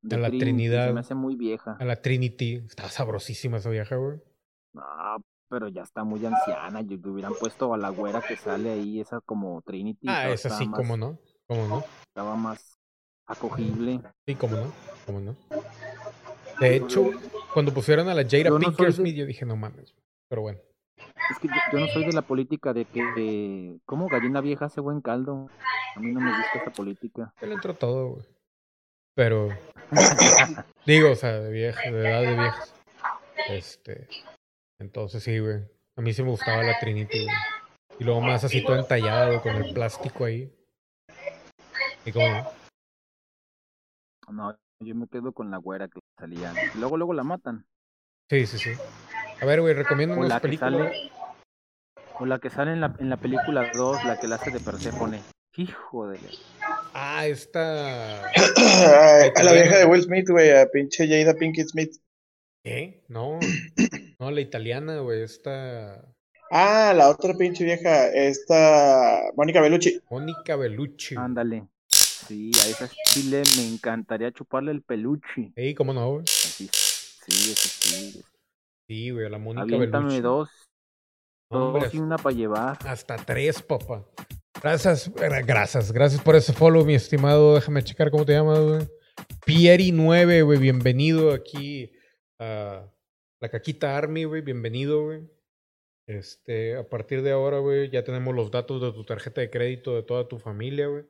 de A la Trinity, Trinidad. Se me hace muy vieja. A la Trinity. Estaba sabrosísima esa vieja, güey. No, pero ya está muy anciana. Yo le hubieran puesto a la güera que sale ahí, esa como Trinity. Ah, esa sí, más- cómo no. Cómo no. Estaba más acogible. Sí, cómo no. Cómo no. De hecho, cuando pusieron a la Jada Yo no de- yo dije, no mames. Pero bueno. Es que yo, yo no soy de la política de que, de, ¿cómo gallina vieja hace buen caldo? A mí no me gusta esa política. Él entró todo, güey. Pero. digo, o sea, de vieja, de edad de viejas. Este. Entonces sí, güey. A mí sí me gustaba la Trinity, güey. Y luego más así todo entallado con el plástico ahí. Y como no. Yo me quedo con la güera que salía. Luego, luego la matan. Sí, sí, sí. A ver, güey, recomiendo O unas la que películas. sale, o la que sale en la, en la película 2, la que la hace de Persephone. Hijo de... Ah, esta. a la vieja de Will Smith, güey, a pinche Jada Pinkett Smith. ¿Qué? No. No, la italiana, güey. Esta. Ah, la otra pinche vieja, esta Mónica Bellucci. Mónica Bellucci. Ándale. Sí, a esa chile me encantaría chuparle el peluche. Sí, cómo no, güey. Así, sí, eso sí. Sí, güey, la Mónica Aviéntame Bellucci. dos. Hombre, Dos y una para llevar. Hasta tres, papá. Gracias, gracias, gracias por ese follow, mi estimado. Déjame checar cómo te llamas, güey. Pieri9, güey, bienvenido aquí a la Caquita Army, güey, bienvenido, güey. Este, a partir de ahora, güey, ya tenemos los datos de tu tarjeta de crédito de toda tu familia, güey.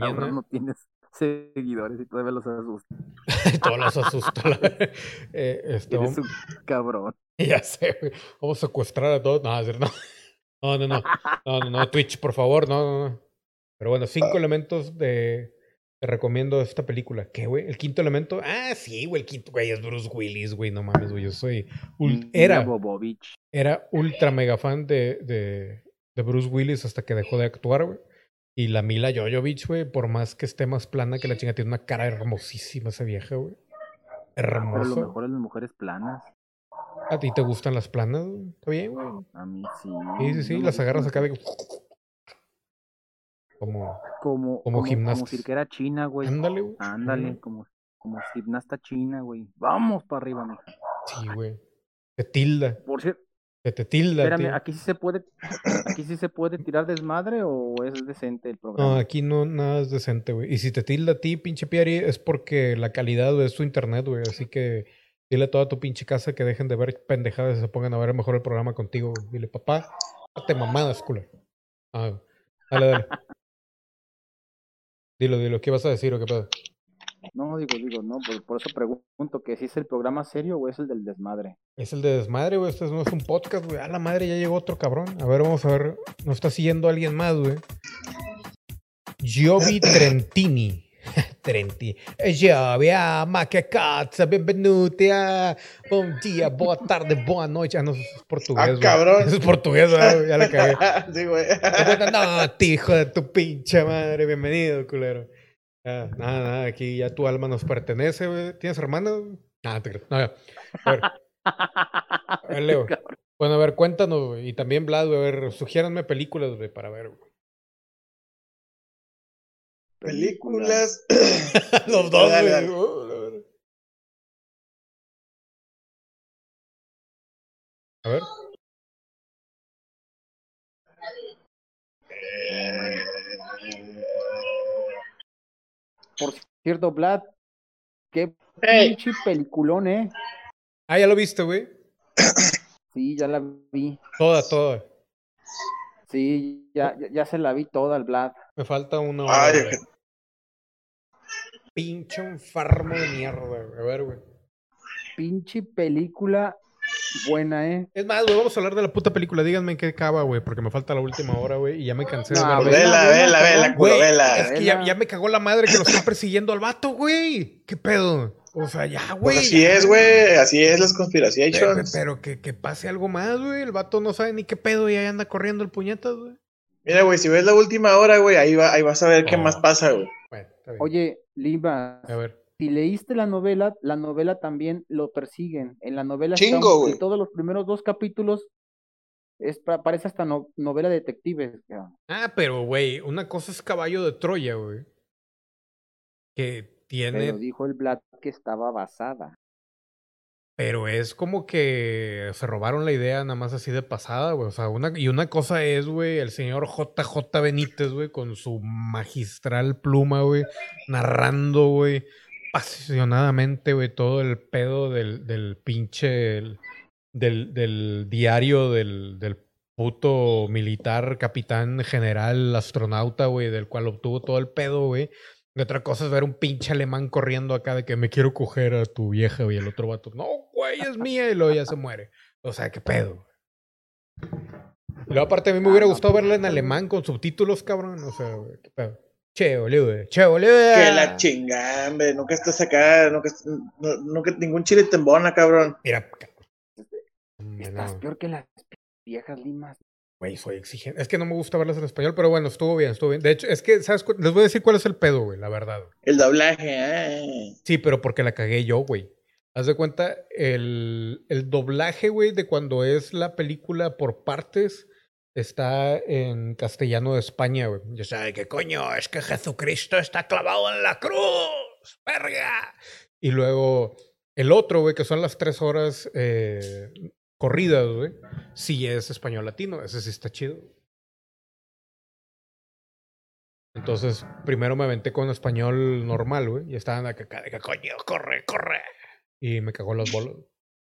Ahora Mañana. no tienes seguidores y todavía los asustas. Todos los asusto. la- eh, este, Eres un cabrón. Ya sé, güey. Vamos a secuestrar a todos. No, no. No, no, no. No, no, no. Twitch, por favor, no, no, no. Pero bueno, cinco elementos de. Te recomiendo esta película. ¿Qué, güey? ¿El quinto elemento? Ah, sí, güey. El quinto, güey, es Bruce Willis, güey. No mames, güey. Yo soy. Era, era ultra mega fan de, de, de Bruce Willis hasta que dejó de actuar, güey. Y la Mila Jovovich, güey, por más que esté más plana que la chinga, tiene una cara hermosísima esa vieja, güey. Pero lo Hermosa. mejor es las mujeres planas. ¿A ti te gustan las planas? Está bien, güey. A mí sí. Sí, sí, sí, no las agarras acá de... Como... Como, como gimnastas. como cirquera china, güey. Ándale, güey. Ándale, como, como gimnasta china, güey. Vamos para arriba, mija. Sí, güey. Te tilda. Por cierto, Se te tilda. espérame, aquí sí se puede, aquí sí se puede tirar desmadre o es decente el No, programa. aquí no, nada es decente, güey. Y si te tilda a ti, pinche Piari, es porque la calidad es tu internet, güey. Así que dile a toda tu pinche casa que dejen de ver pendejadas y se pongan a ver mejor el programa contigo. Dile, papá, date mamadas, culo. Ah, dale, dale. Dilo, dilo, ¿qué vas a decir o qué pedo? No, digo, digo, no, por, por eso pregunto que si es el programa serio o es el del desmadre. Es el de desmadre, güey. Este no es un podcast, güey. A la madre, ya llegó otro cabrón. A ver, vamos a ver. Nos está siguiendo alguien más, güey. Giovi Trentini. Trenti. Giovi, ma che cazzo, benvenuti. Ah, buen día, boa tarde, boa noche. Ah, no, eso es portugués. Ah, güey. cabrón. Eso es portugués, güey. Ya la cagué. sí, güey. No, tío, hijo de tu pinche madre. Bienvenido, culero. Ah, nada, nada. Aquí ya tu alma nos pertenece, güey. ¿Tienes hermana? Nada, te creo. No. A ver. A ver, Leo. Bueno, a ver, cuéntanos, güey. Y también, Vlad, güey, a ver, sugiéranme películas, güey, para ver, güey. Películas. Los dos, güey. Uh. A ver. Por cierto, Vlad, qué pinche peliculón, ¿eh? Ah, ya lo viste, güey. Sí, ya la vi. Toda, toda. Sí, ya, ya, ya se la vi toda al Vlad. Me falta una hora. Ay, güey. Pinche enfermo de mierda, güey. A ver, güey. Pinche película buena, ¿eh? Es más, güey, vamos a hablar de la puta película. Díganme en qué acaba, güey, porque me falta la última hora, güey, y ya me cansé de No, verla. vela, Vela, vela, culo, Güey, vela. es que ya, ya me cagó la madre que lo está persiguiendo al vato, güey. ¿Qué pedo? O sea, ya, güey. Pues así ya. es, güey. Así es las conspiraciones. pero que, que pase algo más, güey. El vato no sabe ni qué pedo y ahí anda corriendo el puñetas, güey. Mira, güey, si ves la última hora, güey, ahí, va, ahí vas a ver qué más pasa, güey. Bueno. Oye, Lima, A ver. Si leíste la novela, la novela también lo persiguen. En la novela Chingo, en todos los primeros dos capítulos Es, pa- parece hasta no- novela de detectives. cabrón. Ah, pero, güey, una cosa es caballo de Troya, güey. Que tiene. Pero dijo el Vlad que estaba basada. Pero es como que se robaron la idea nada más así de pasada, güey. O sea, una, y una cosa es, güey, el señor JJ Benítez, güey, con su magistral pluma, güey, narrando, güey, apasionadamente, güey, todo el pedo del, del pinche, el- del, del diario del, del puto militar, capitán, general, astronauta, güey, del cual obtuvo todo el pedo, güey. Y otra cosa es ver un pinche alemán corriendo acá de que me quiero coger a tu vieja, güey. El otro vato, no, güey, es mía. Y luego ya se muere. O sea, qué pedo. Y luego aparte a mí me hubiera gustado verla en alemán con subtítulos, cabrón. O sea, qué pedo. Che, boludo, che, boludo. Que la chingada, hombre. Nunca estás acá. Nunca, no- nunca ningún chile te embona, cabrón. Mira, Estás no. peor que las viejas limas. Güey, soy exigente. Es que no me gusta verlas en español, pero bueno, estuvo bien, estuvo bien. De hecho, es que, ¿sabes? Les voy a decir cuál es el pedo, güey, la verdad. güey. El doblaje, eh. Sí, pero porque la cagué yo, güey. Haz de cuenta, el, el doblaje, güey, de cuando es la película por partes, está en castellano de España, güey. Ya sabe qué coño, es que Jesucristo está clavado en la cruz, verga. Y luego el otro, güey, que son las tres horas eh, corridas, güey, sí es español latino, ese sí está chido. Entonces, primero me aventé con español normal, güey. Y estaban acá, de que coño, corre, corre. Y me cagó las bolas.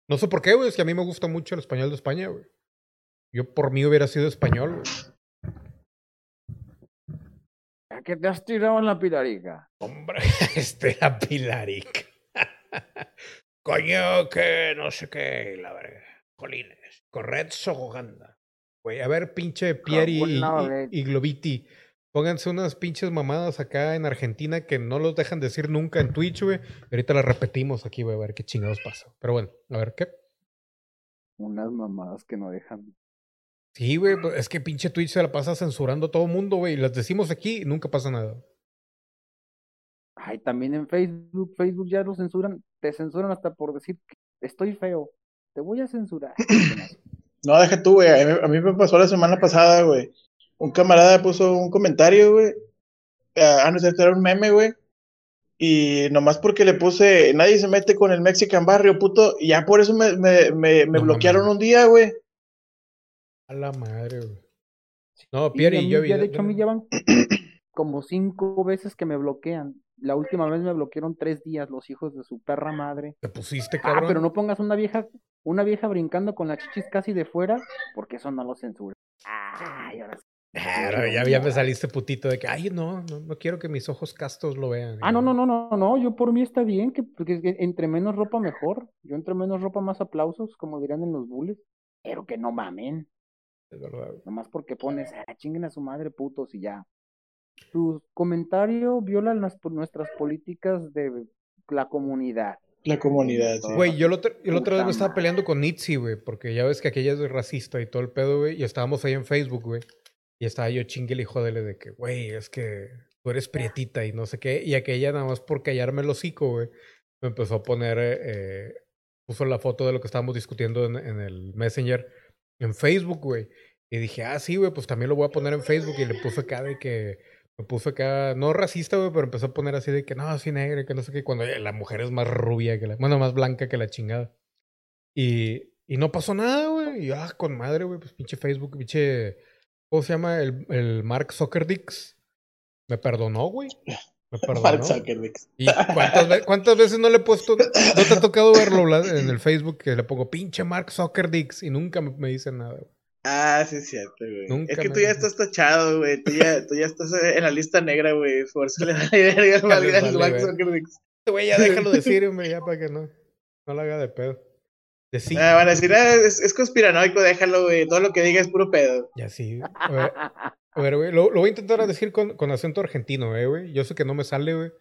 No sé por qué, güey. Es que a mí me gusta mucho el español de España, güey. Yo por mí hubiera sido español. ¿A qué te has tirado en la pilarica? Hombre, este la Pilaric. Coño, que no sé qué, la verga. Jolines. Corred Sogoganda. Güey, a ver, pinche Pierre y, y- Globiti. Pónganse unas pinches mamadas acá en Argentina que no los dejan decir nunca en Twitch, güey. Ahorita las repetimos aquí, güey, a ver qué chingados pasa. Pero bueno, a ver qué. Unas mamadas que no dejan. Sí, güey, pues, es que pinche Twitch se la pasa censurando a todo mundo, güey. Y las decimos aquí y nunca pasa nada. Ay, también en Facebook. Facebook ya lo censuran. Te censuran hasta por decir que estoy feo. Te voy a censurar. No, deja tú, güey. A mí, a me pasó la semana pasada, güey. Un camarada puso un comentario, güey. Ah, no sé, era un meme, güey. Y nomás porque le puse, nadie se mete con el Mexican Barrio, puto. Y ya por eso me, me, me, me No bloquearon un día, güey. A la madre, güey. No, Y Pierre y mí yo. ya, de hecho, a mí ya van como cinco veces que me bloquean. La última vez me bloquearon tres días los hijos de su perra madre. Te pusiste, Ah, cabrón. pero no pongas una vieja, una vieja brincando con las chichis casi de fuera, porque eso no lo censura. Ay, ahora sí. Claro, ya, ya me saliste putito de que, ay, no, no, no quiero que mis ojos castos lo vean. Ah, no, no, no, no, no, yo por mí está bien, que, porque que entre menos ropa mejor. Yo entre menos ropa más aplausos, como dirían en los bullies. Pero que no mamen, Es verdad. güey. nomás porque pones, ah, chinguen a su madre putos y ya. Tu comentario viola las, nuestras políticas de la comunidad. La comunidad, sí. Güey, yo, la otra- yo la otra vez me estaba peleando con Nitsi, güey, porque ya ves que aquella es racista y todo el pedo, güey, y estábamos ahí en Facebook, güey. Y estaba yo chingue y jodele de que, güey, es que tú eres prietita y no sé qué. Y aquella nada más por callarme el hocico, güey, me empezó a poner, eh, eh, puso la foto de lo que estábamos discutiendo en, en el Messenger en Facebook, güey. Y dije, ah, sí, güey, pues también lo voy a poner en Facebook. Y le puse acá de que, me puso acá, no racista, güey, pero empezó a poner así de que, no, así negra, que no sé qué, cuando la mujer es más rubia que la, bueno, más blanca que la chingada. Y, y no pasó nada, güey. Y ah, con madre, güey, pues pinche Facebook, pinche, ¿cómo se llama? El, el Mark Zuckerdix. Me perdonó, güey. Me. Mark Zuckerberg. ¿Y cuántas, ve- cuántas veces no le he puesto, no te ha tocado verlo en el Facebook que le pongo pinche Mark Zuckerdix y nunca me, me dicen nada, güey. Ah, sí, es cierto, güey. Nunca es que tú ya estás tachado, güey. Tú ya, tú ya estás en la lista negra, güey. Por eso le da la verga al vale al Mark. Zuckerberg. Este güey ya déjalo decir, hombre, ya para que no, no la haga de pedo. De sí. Ah, van a decir, ah, es, es conspiranoico, déjalo, güey. Todo lo que diga es puro pedo. Ya sí. a ver, güey, lo, lo voy a intentar decir con, con acento argentino, eh, güey. Yo sé que no me sale, güey.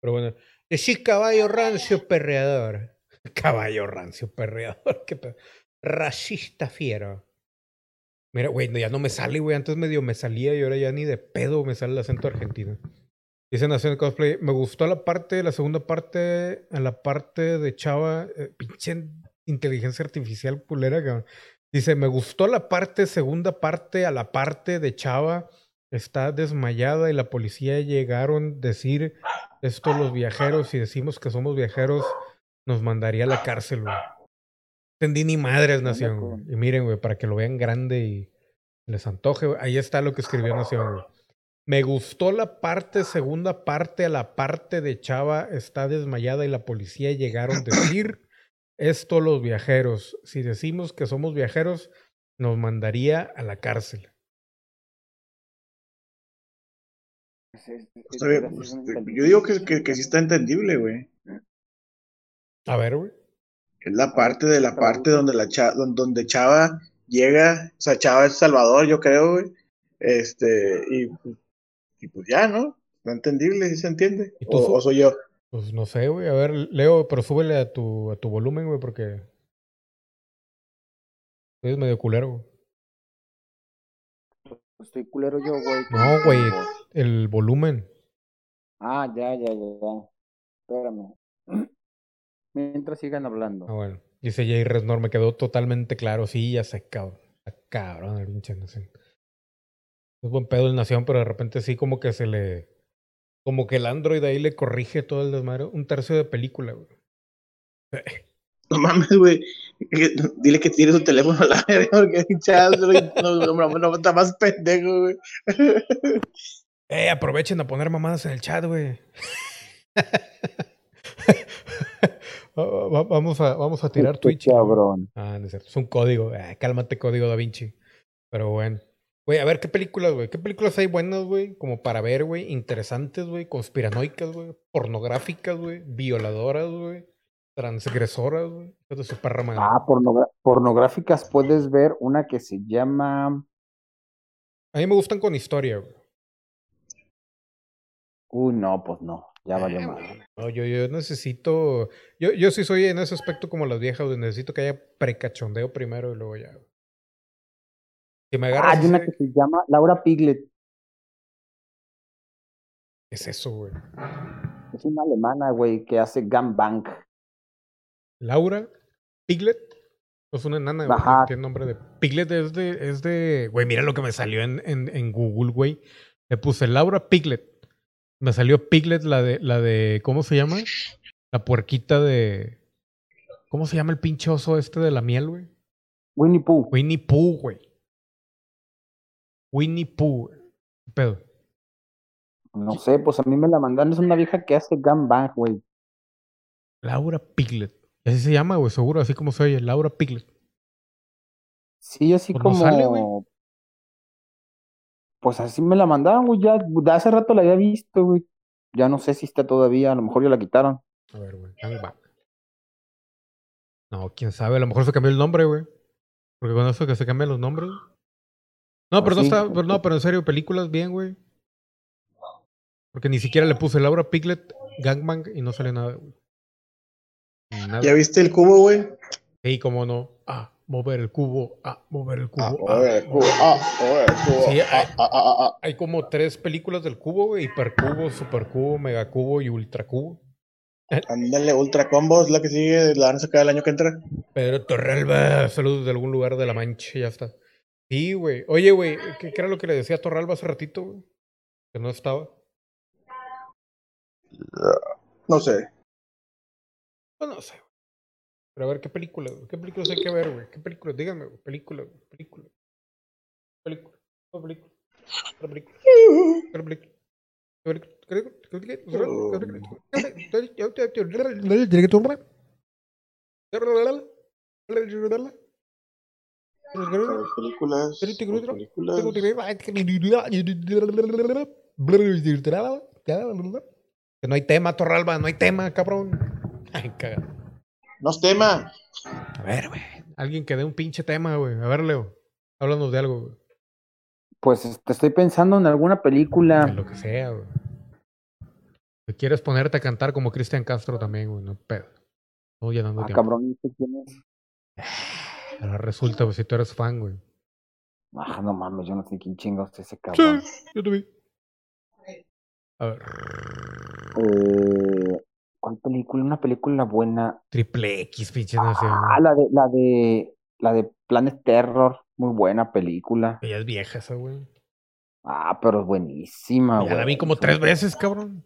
Pero bueno. Decís caballo rancio perreador. Caballo rancio perreador. Qué pedo. Racista fiero. Mira, güey, no, ya no me sale, güey. Antes medio me salía y ahora ya ni de pedo me sale el acento argentino. Dice Nación Cosplay, me gustó la parte, la segunda parte, en la parte de Chava, eh, pinche inteligencia artificial culera, cabrón. Dice, me gustó la parte, segunda parte, a la parte de Chava está desmayada y la policía llegaron a decir esto los viajeros, si decimos que somos viajeros, nos mandaría a la cárcel, güey. Entendí ni madres, Nación, güey. Y miren, güey, para que lo vean grande y les antoje, güey. Ahí está lo que escribió Nación, güey. Me gustó la parte, segunda parte, a la parte de Chava está desmayada y la policía llegaron a decir esto los viajeros. Si decimos que somos viajeros, nos mandaría a la cárcel. Bien, pues, yo digo que, que, que sí está entendible, güey. A ver, güey. Es la parte de la parte donde la cha- don- donde Chava llega, o sea, Chava es Salvador, yo creo, güey. Este, y, pues- y pues ya, ¿no? Está entendible, sí se entiende. ¿Y tú O, su- o soy yo. Pues no sé, güey. A ver, Leo, pero súbele a tu, a tu volumen, güey, porque. Es medio culero, güey. Estoy culero yo, güey. No, güey. El volumen. Ah, ya, ya, ya, ya. Espérame. Mientras sigan hablando. Ah, bueno. Dice Jay Resnor, me quedó totalmente claro. Sí, ya sé, cabrón. Cabrón el pinche Nación. Es buen pedo el Nación, pero de repente sí como que se le... Como que el Android ahí le corrige todo el desmadre. Un tercio de película, güey. No mames, güey. Dile que tire su teléfono a la verga, porque güey, no, no, no, no, está más pendejo, güey. Eh, aprovechen a poner mamadas en el chat, güey. Va- va- vamos, a, vamos a tirar Qué Twitch. cabrón. Ah, no es cierto. Es un código. Ah, cálmate, código Da Vinci. Pero bueno. Güey, a ver qué películas, güey. ¿Qué películas hay buenas, güey? Como para ver, güey. Interesantes, güey. Conspiranoicas, güey. Pornográficas, güey. Violadoras, güey. Transgresoras, güey. De su. Ah, pornográficas puedes ver una que se llama. A mí me gustan con historia, güey. Uy, no, pues no. Ya valió Eh, mal. No, yo, yo necesito. Yo, yo sí soy en ese aspecto como las viejas, güey. Necesito que haya precachondeo primero y luego ya. güey. Me Ah, hay una ese- que se llama Laura Piglet. ¿Qué es eso, güey? Es una alemana, güey, que hace gangbang. Laura Piglet. Es una enana, güey. Tiene nombre de. Piglet es de. Es de. Güey, mira lo que me salió en, en, en Google, güey. Le puse Laura Piglet. Me salió Piglet, la de. La de. ¿Cómo se llama? La puerquita de. ¿Cómo se llama el pinche oso este de la miel, güey? Winnie Pooh. Winnie Pooh, güey. Winnie Pooh. ¿Qué pedo? No sé, pues a mí me la mandaron. Es una vieja que hace gangbang, güey. Laura Piglet. Así se llama, güey, seguro, así como se oye. Laura Piglet. Sí, así Pues no como. sale, güey. Pues así me la mandaron, güey. Ya de hace rato la había visto, güey. Ya no sé si está todavía. A lo mejor ya la quitaron. A ver, güey. Gangbang. No, quién sabe. A lo mejor se cambió el nombre, güey. Porque con eso que se cambian los nombres. No, pero no está. Pero no, pero en serio, películas bien, güey. Porque ni siquiera le puse Laura Piglet, Gangbang y no sale nada, güey. Nada. ¿Ya viste el cubo, güey? Sí, cómo no. Ah, mover el cubo. Ah, mover el cubo. Ah, ah, oye, el cubo, ah, oye, el cubo, Sí, ah, hay, ah, ah, ah. hay como tres películas del cubo, güey. Hipercubo, supercubo, megacubo y ultracubo. Ándale, Ultra Combo es la que sigue, la van a sacar el año que entra. Pedro Torralba, saludos de algún lugar de la Mancha, ya está. Sí, güey. Oye, güey, ¿qué, qué era lo que le decía a Torralba hace ratito, güey? Que no estaba. No sé. Pues no sé. Pero a ver, ¿qué películas, güey? ¿Qué películas hay que ver, güey? ¿Qué películas? Díganme, güey. Películas, güey. Películas. Películas. ¿Cuál película? ¿Cuál película? ¿Cuál película? Películas. Películas. Que no hay tema, Torralba, no hay tema, cabrón. Ay, caga. No es tema. A ver, güey. Alguien que dé un pinche tema, güey. A ver, Leo. Háblanos de algo, güey. Pues este, estoy pensando en alguna película. lo que sea, güey. Si quieres ponerte a cantar como Cristian Castro también, güey, no pedo. No llenando Ah, tiempo. cabrón, ¿y este quién es? Ahora resulta, güey, si tú eres fan, güey. Ah, no mames, yo no sé quién chingados es ese cabrón. Yo te vi. A ver. Eh, ¿Cuál película? Una película buena. Triple X, pinche nación. Ah, la de, la de, la de Planet Terror, muy buena película. Ya es vieja esa, güey. Ah, pero es buenísima, Ya güey. la vi como tres veces, cabrón.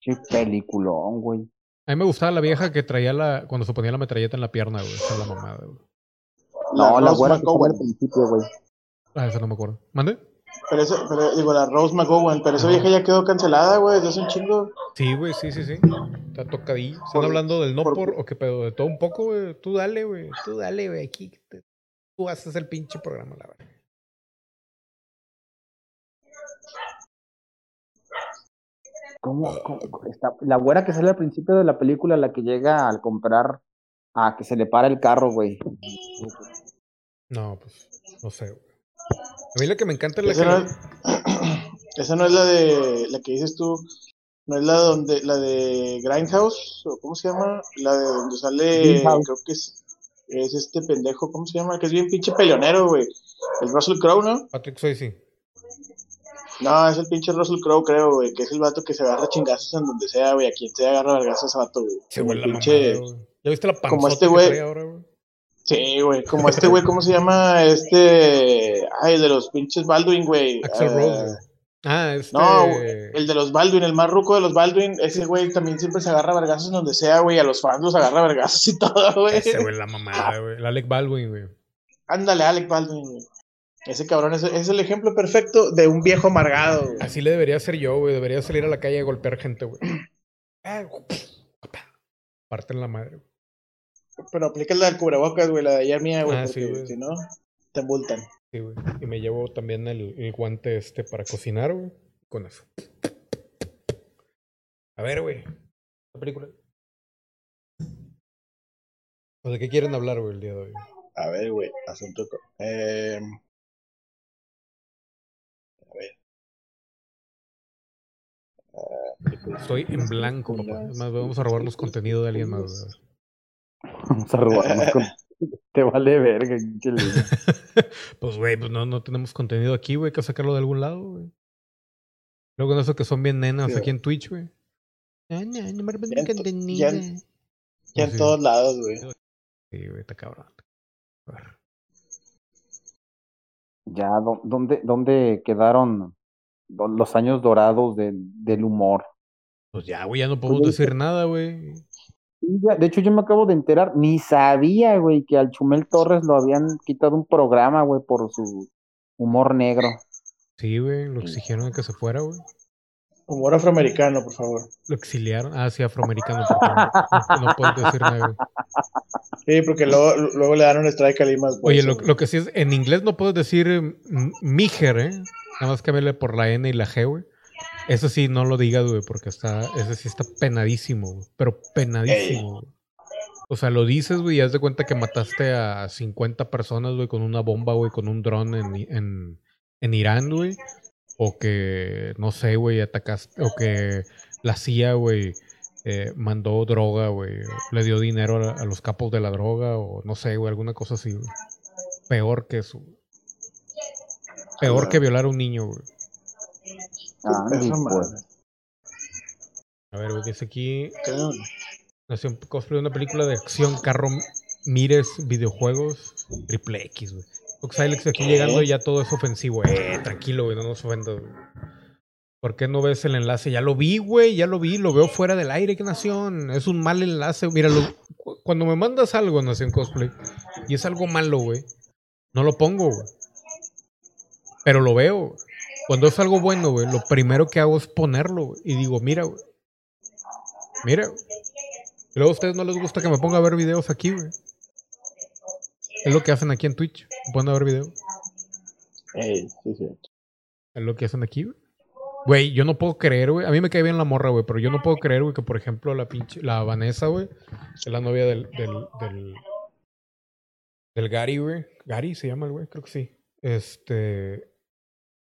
Sí, peliculón, güey. A mí me gustaba la vieja que traía la. Cuando se ponía la metralleta en la pierna, güey. Esa es la mamada, güey. No, la Rose güera McGowan. al principio, güey. Ah, esa no me acuerdo. ¿Mande? Pero eso, pero, digo, la Rose McGowan, pero esa vieja ya quedó cancelada, güey, desde hace un chingo. Sí, güey, sí, sí, sí. Está tocadillo. ¿Están Por- hablando del no por- por, o qué pedo? De todo un poco, güey. Tú dale, güey. Tú dale, güey. Aquí. te- Tú haces el pinche programa, la verdad. ¿Cómo, cómo- está- la güera que sale al principio de la película, la que llega al comprar, a que se le para el carro, güey. No, pues. No sé, güey. A mí la que me encanta es la Esa que. no, esa no es la de la que dices tú, no es la donde la de Grindhouse o cómo se llama, la de donde sale Grindhouse. creo que es es este pendejo, ¿cómo se llama? Que es bien pinche peleonero, güey. El Russell Crowe, ¿no? Patrick Swayze. No, es el pinche Russell Crowe, creo, güey, que es el vato que se agarra chingazos en donde sea, güey, a quien sea agarra vergazos ese vato, güey. Se el la pinche mamada, güey. ¿Ya viste la panzota como este que güey. trae ahora, güey? Sí, güey, como este güey, ¿cómo se llama? Este, ay, el de los pinches Baldwin, güey. Axel Ah, Rose. Ah, este. No, el de los Baldwin, el más ruco de los Baldwin, ese güey también siempre se agarra vergazos en donde sea, güey, a los fans los agarra vergazos y todo, güey. Ese güey, la mamada, güey. El Alec Baldwin, güey. Ándale, Alec Baldwin, güey. Ese cabrón es, es el ejemplo perfecto de un viejo amargado, güey. Así le debería ser yo, güey. Debería salir a la calle a golpear gente, güey. Ah, Parte en la madre. güey. Pero aplica la del cubrebocas, güey, la de ayer mía, güey, Ah, sí, porque güey. si no, te multan. Sí, güey. Y me llevo también el, el guante este para cocinar, güey. Con eso. A ver, güey. La película. ¿O de qué quieren hablar, güey, el día de hoy? A ver, güey, asunto. Eh, a ver. Estoy en blanco, papá. Es más, vamos a robarnos contenido de alguien más, güey. Vamos a robarnos con... Te vale verga. Pues, güey, pues no, no tenemos contenido aquí, güey. Hay que sacarlo de algún lado, güey. Luego con eso que son bien nenas Sí, aquí en Twitch, güey. No, no me Ya contenido. ya en- Ya en Sí. todos lados, güey. Sí, güey, está cabrón. Ya, ¿dó- ¿dónde, dónde quedaron los años dorados de- del humor? Pues ya, güey, ya no podemos Pues ya- decir nada, güey. De hecho, yo me acabo de enterar, ni sabía, güey, que al Chumel Torres lo habían quitado un programa, güey, por su humor negro. Sí, güey, lo exigieron de que se fuera, güey. Humor afroamericano, por favor. Lo exiliaron. Ah, sí, afroamericano. porque No, no puedes decir negro. Sí, porque luego, luego le dan un strike a Lima. por Oye, lo, lo que sí es, en inglés no puedes decir eh, m- mijer, ¿eh? Nada más cámbiale por la N y la G, güey. Eso sí, no lo digas, güey, porque está, ese sí está penadísimo, güey. Pero penadísimo, güey. O sea, lo dices, güey, y haz de cuenta que mataste a 50 personas, güey, con una bomba, güey, con un dron en, en, en Irán, güey. O que, no sé, güey, atacaste, o que la CIA, güey, eh, mandó droga, güey, le dio dinero a, a los capos de la droga, o no sé, güey, alguna cosa así, güey. Peor que eso. Peor que violar a un niño, güey. Andy, pues. A ver, güey, dice aquí. Nació un cosplay de una película de acción, carro, mires, videojuegos, triple X, güey. Oxylex aquí llegando y ya todo es ofensivo. Eh, tranquilo, güey, no nos ofendas, güey. ¿Por qué no ves el enlace? Ya lo vi, güey, ya lo vi, lo veo fuera del aire, qué nación. Es un mal enlace. Mira, cuando me mandas algo, Nación Cosplay, y es algo malo, güey, no lo pongo, güey. Pero lo veo. Cuando es algo bueno, güey, lo primero que hago es ponerlo, güey. Y digo, mira, güey. Mira, güey. Y luego a ustedes no les gusta que me ponga a ver videos aquí, güey. Es lo que hacen aquí en Twitch. Me ponen a ver videos. Ey, sí, sí. Es lo que hacen aquí, güey. Güey, yo no puedo creer, güey. A mí me cae bien la morra, güey. Pero yo no puedo creer, güey, que por ejemplo la pinche. La Vanessa, güey. Es la novia del. Del. Del, del Gary, güey. Gary se llama el güey, creo que sí. Este.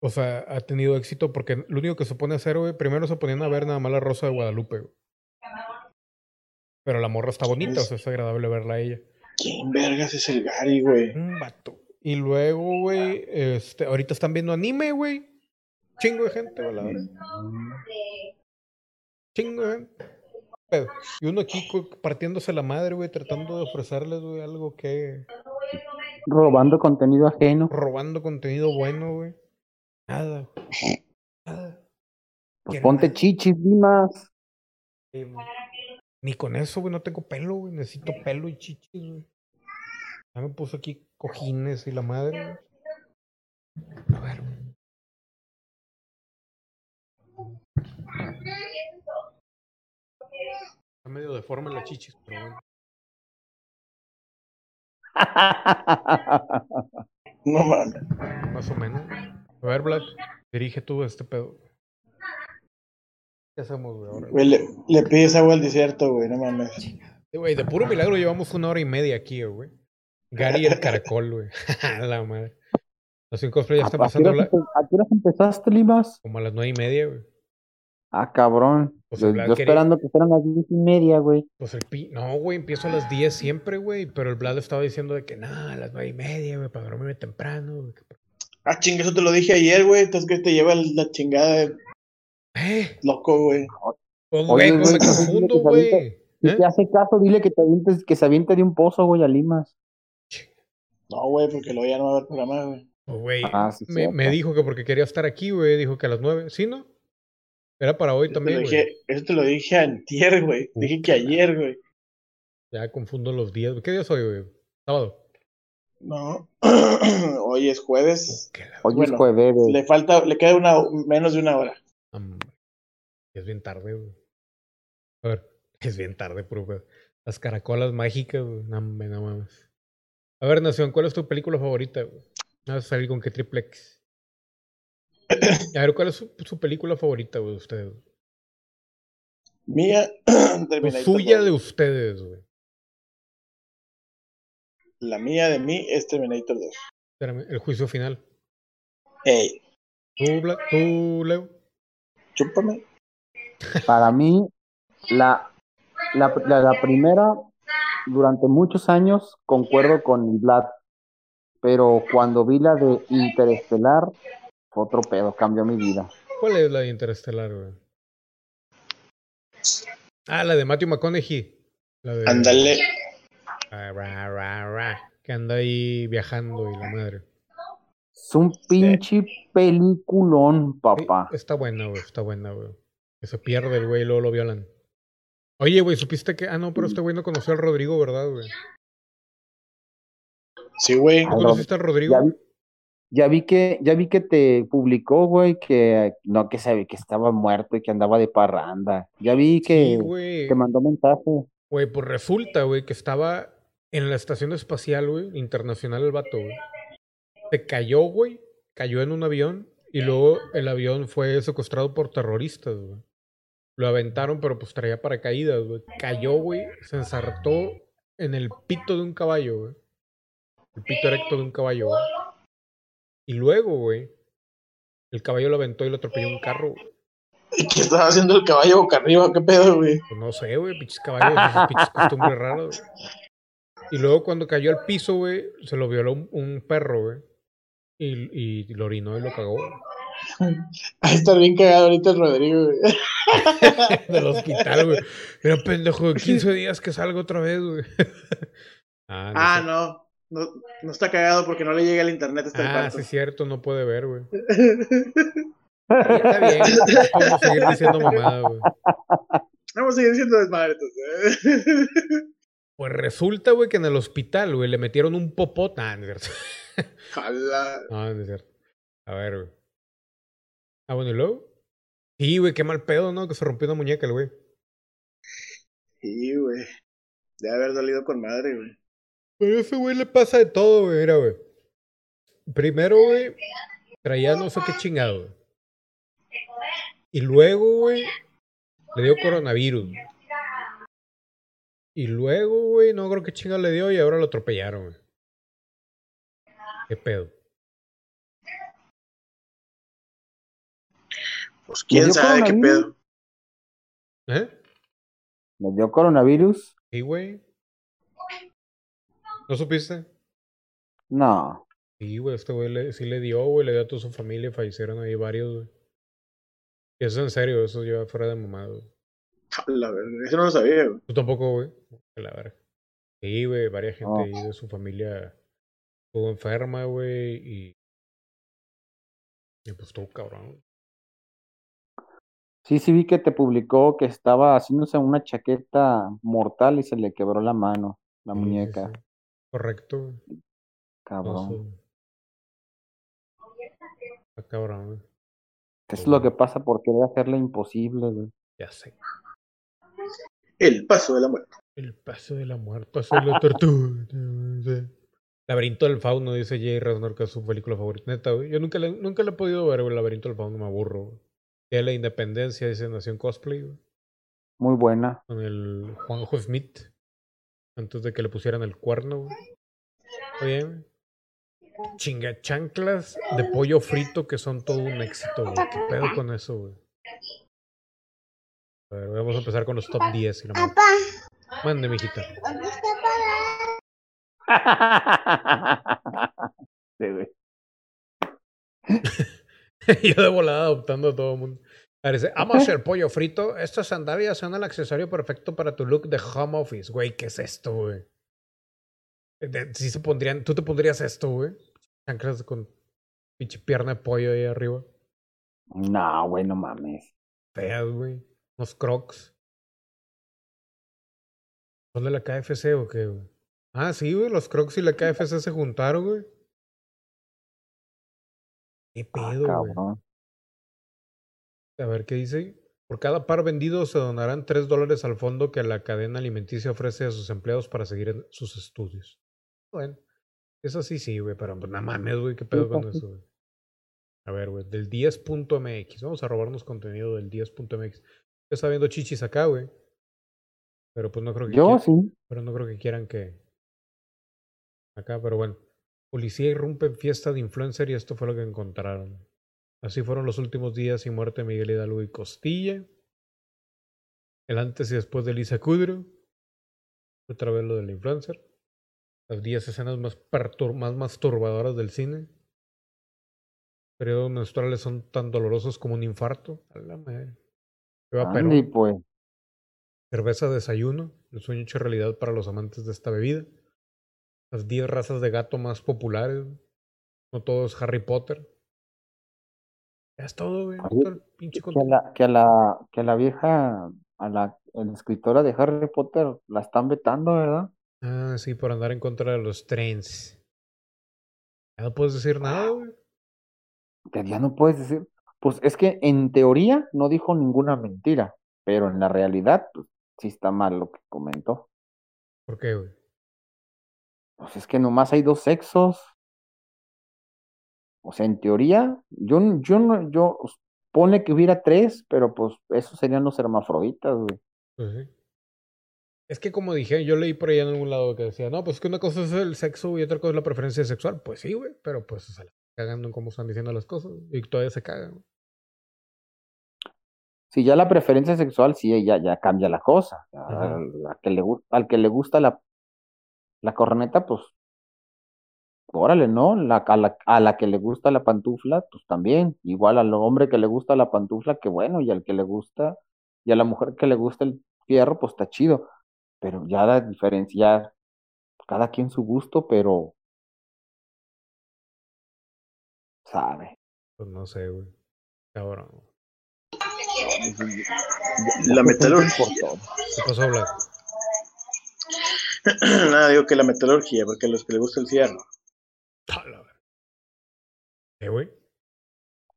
O sea, ha tenido éxito porque lo único que se pone a hacer, güey. Primero se ponían a ver nada más la Rosa de Guadalupe, güey. Pero la morra está bonita, o sea, es agradable verla a ella. ¿Quién vergas es el Gary, güey? Un vato. Y luego, güey, este, ahorita están viendo anime, güey. Chingo de gente, güey, la verdad. Chingo de gente. Y uno aquí partiéndose la madre, güey, tratando de ofrecerles, güey, algo que. robando contenido ajeno. Robando contenido bueno, güey. Nada, güey. Nada. Pues ponte nada. chichis, Dimas. Sí. Ni con eso, güey, no tengo pelo, güey. Necesito pelo y chichis, güey. Ya me puso aquí cojines y la madre. güey. A ver. Está medio deforme la chichis, pero bueno. No mames. Más o menos. A ver, Black, dirige tú este pedo. ¿Qué hacemos, güey, ahora? Güey, le, le pides agua al desierto, güey, no mames. Sí, Güey, de puro milagro llevamos una hora y media aquí, güey. Gary el caracol, güey. la madre. Los cinco ya ¿A están a qué pasando a qué horas empezaste, Limas? como a las nueve y media, güey. Ah, cabrón. Pues Yo, esperando que fueran las diez y media, güey. Pues el pi... No, güey, empiezo a las 10 siempre, güey. Pero el Vlad estaba diciendo de que, nah, a las nueve y media, güey, para dormirme temprano. güey, que- Ah, chinga, eso te lo dije ayer, güey. Entonces que te lleva la chingada de ¿Eh? loco, güey. Pues, Oye, güey, me güey, confundo. Si ¿Eh? te hace caso, dile que te avientes, que se aviente de un pozo, güey, a Limas. No, güey, porque luego ya no va a haber programa, güey. Güey, Ah, sí, me, dijo que porque quería estar aquí, güey, dijo que a las nueve. ¿Sí, no? Era para hoy Eso también, lo güey. eso te lo dije antier, güey. Dije que ayer, güey. Ya confundo los días. güey. ¿Qué día es hoy, güey? Sábado. No. Hoy es jueves. Hoy Bueno, es jueves, güey. Le falta, le queda una menos de una hora. Es bien tarde, güey. A ver, es bien tarde, puro. Las caracolas mágicas, güey. No, no mames. A ver, Nación, ¿cuál es tu película favorita, güey? Vas a salir con qué triple X. A ver, ¿cuál es su, su película favorita, güey, de ustedes? Mía, Terminator suya 2. de ustedes, güey. La mía de mí es Terminator 2. Espérame, el juicio final. Ey, ¿Tú, tú Leo? chúpame. Para mí, la, la, la, la primera, durante muchos años, concuerdo con el Vlad. Pero cuando vi la de Interestelar, fue otro pedo, cambió mi vida. ¿Cuál es la de Interestelar, güey? Ah, la de Matthew McConaughey. De... que anda ahí viajando y la madre. Es un pinche peliculón, papá. está buena, güey, está buena, güey. Que se pierde el güey y luego lo violan. Oye, güey, ¿supiste que...? Ah, no, pero este güey no conoció al Rodrigo, ¿verdad, güey? Sí, güey. ¿Tú Al conociste al Rodrigo? Ya vi, ya vi que, ya vi que te publicó, güey, que no, que sabe que estaba muerto y que andaba de parranda. Ya vi que te mandó mensaje. Güey, pues resulta, güey, que estaba en la estación espacial, güey, internacional el vato, güey. Se cayó, güey, cayó en un avión y luego el avión fue secuestrado por terroristas, güey. Lo aventaron, pero pues traía paracaídas, güey. Cayó, güey, se ensartó en el pito de un caballo, güey. El pito erecto de un caballo, güey. Y luego, güey, el caballo lo aventó y lo atropelló un carro, güey. ¿Y qué estaba haciendo el caballo boca arriba? ¿Qué pedo, güey? Pues no sé, güey, pinches caballos, pinches costumbres raras, güey. Y luego cuando cayó al piso, güey, se lo violó un, un perro, güey. Y, y lo orinó y lo cagó. güey. Ahí está bien cagado ahorita el Rodrigo, güey. Del hospital, güey. Era pendejo de 15 días que salgo otra vez, güey. ah, no Ah, sé. no. no. No está cagado porque no le llega el internet hasta el Ah, cuarto. sí es cierto, no puede ver, güey. Está bien, no podemos seguir diciendo mamada, güey. Vamos a seguir diciendo desmadre, entonces. Pues resulta, güey, que en el hospital, güey, le metieron un popot. Ah, no es cierto. Jala. No, no es cierto. A ver, güey. Ah, bueno, ¿y luego? Sí, güey, qué mal pedo, ¿no? Que se rompió una muñeca el güey. Sí, güey. Debe haber dolido con madre, güey. Pero a ese güey le pasa de todo, güey. Mira, güey. Primero, güey, traía no sé qué chingado. Y luego, güey, le dio coronavirus. Y luego, güey, no creo qué chingado le dio y ahora lo atropellaron, güey. ¿Qué pedo? Pues ¿Le quién sabe qué pedo. ¿Eh? ¿Le dio coronavirus? Sí, güey. ¿No supiste? No. Sí, güey, este güey le- sí le dio, güey, le dio a toda su familia, fallecieron ahí varios, güey. Y eso es en serio, eso lleva fuera de mamado. Jala, verga. Eso no lo sabía, güey. Tú tampoco, güey. A la verga. Sí, güey, varias gente No. ahí de su familia estuvo enferma, güey, y. Y pues estuvo cabrón. Sí, sí vi que te publicó que estaba haciéndose una chaqueta mortal y se le quebró la mano, la Sí, muñeca. sí. Correcto, güey. Cabrón. Está cabrón, güey. Eso es lo que pasa por querer hacerle imposible, güey. Ya sé. El paso de la muerte. El paso de la muerte, paso de la tortuga. Laberinto del Fauno, dice Jay Reznor, que es su película favorita. Neta, güey. Yo nunca le, nunca le he podido ver, güey. El Laberinto del Fauno me aburro, güey. La Independencia, dice Nación Cosplay, güey. Muy buena. Con el Juanjo Smith. Antes de que le pusieran el cuerno, güey. Está bien, güey. Chinga chanclas de pollo frito que son todo un éxito, güey. ¿Qué pedo con eso, güey? A ver, vamos a empezar con los top 10 y la madre. Mande, mijita. Sí, güey. Yo de volada adoptando a todo el mundo. Parece, amas el pollo frito. Estas sandalias son el accesorio perfecto para tu look de home office. Güey, ¿qué es esto, güey? De- Sí se pondrían, tú te pondrías esto, güey. Chanclas con pinche pierna de pollo ahí arriba. No, güey, no mames. Feas, güey. Unos crocs. ¿Son de la KFC o qué, güey? Ah, sí, güey. Los crocs y la KFC se juntaron, güey. ¿Qué Ah, pedo, güey? A ver qué dice. Por cada par vendido se donarán 3 dólares al fondo que la cadena alimenticia ofrece a sus empleados para seguir en sus estudios. Bueno, eso sí, sí, güey, pero pues, no mames, güey, qué pedo con eso, güey. A ver, güey, del 10.mx. Vamos a robarnos contenido del 10.mx. Yo estaba viendo chichis acá, güey. Pero pues no creo que Yo quieran- sí. pero no creo que quieran que. Acá, pero bueno. Policía irrumpe en fiesta de influencer y esto fue lo que encontraron. Así fueron los últimos días y muerte de Miguel Hidalgo y Costilla. El antes y después de Lisa Kudrow. Otra vez lo del influencer. Las 10 escenas más, más masturbadoras del cine. Periodos menstruales son tan dolorosos como un infarto. A la madre. Perón. Pues. Cerveza desayuno, el sueño hecho realidad para los amantes de esta bebida. Las 10 razas de gato más populares. No todo es Harry Potter. Ya es todo, güey. Oye, todo el pinche Que a la, que a la, que a la vieja, a la, a la escritora de Harry Potter la están vetando, ¿verdad? Ah, sí, por andar en contra de los trends. Ya no puedes decir nada, güey. Que ya no puedes decir. Pues es que en teoría no dijo ninguna mentira, pero en la realidad, pues sí está mal lo que comentó. ¿Por qué, güey? Pues es que nomás hay dos sexos. O sea, en teoría, yo, yo no, yo, pues, pone que hubiera tres, pero pues esos serían los hermafroditas, güey. Pues sí. Es que como dije, yo leí por ahí en algún lado que decía, no, pues que una cosa es el sexo y otra cosa es la preferencia sexual. Pues sí, güey, pero pues se la están cagando en cómo están diciendo las cosas y todavía se cagan. güey. Si ya la preferencia sexual, sí, ya, ya cambia la cosa. Al, que le, al que le gusta la, la corneta, pues, órale, ¿no? La, a, la, a la que le gusta la pantufla, pues también. Igual al hombre que le gusta la pantufla, que bueno, y al que le gusta, y a la mujer que le gusta el fierro, pues está chido. Pero ya la diferencia, cada quien su gusto, pero, sabe. Pues no sé, güey. Cabrón. La metalurgia. ¿Qué pasó, Black? Nada, digo que la metalurgia, porque a los que les gusta el fierro. ¿Eh, güey?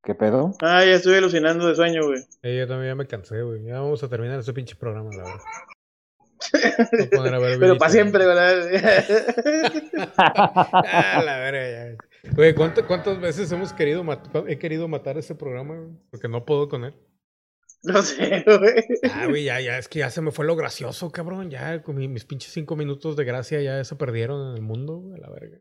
¿Qué pedo? Ah, ya estoy alucinando de sueño, güey. Eh, yo también ya me cansé, güey. Ya vamos a terminar ese pinche programa, la verdad. Voy a poner a ver Pero para siempre, ¿verdad? Ah, la verga, ya. Güey, ¿cuánto- ¿cuántas veces hemos querido he querido matar ese programa, güey? Porque no puedo con él. no sé, güey. Ah, güey, ya, ya, es que ya se me fue lo gracioso, cabrón. Ya, con mi- mis pinches cinco minutos de gracia ya se perdieron en el mundo, güey, a la verga.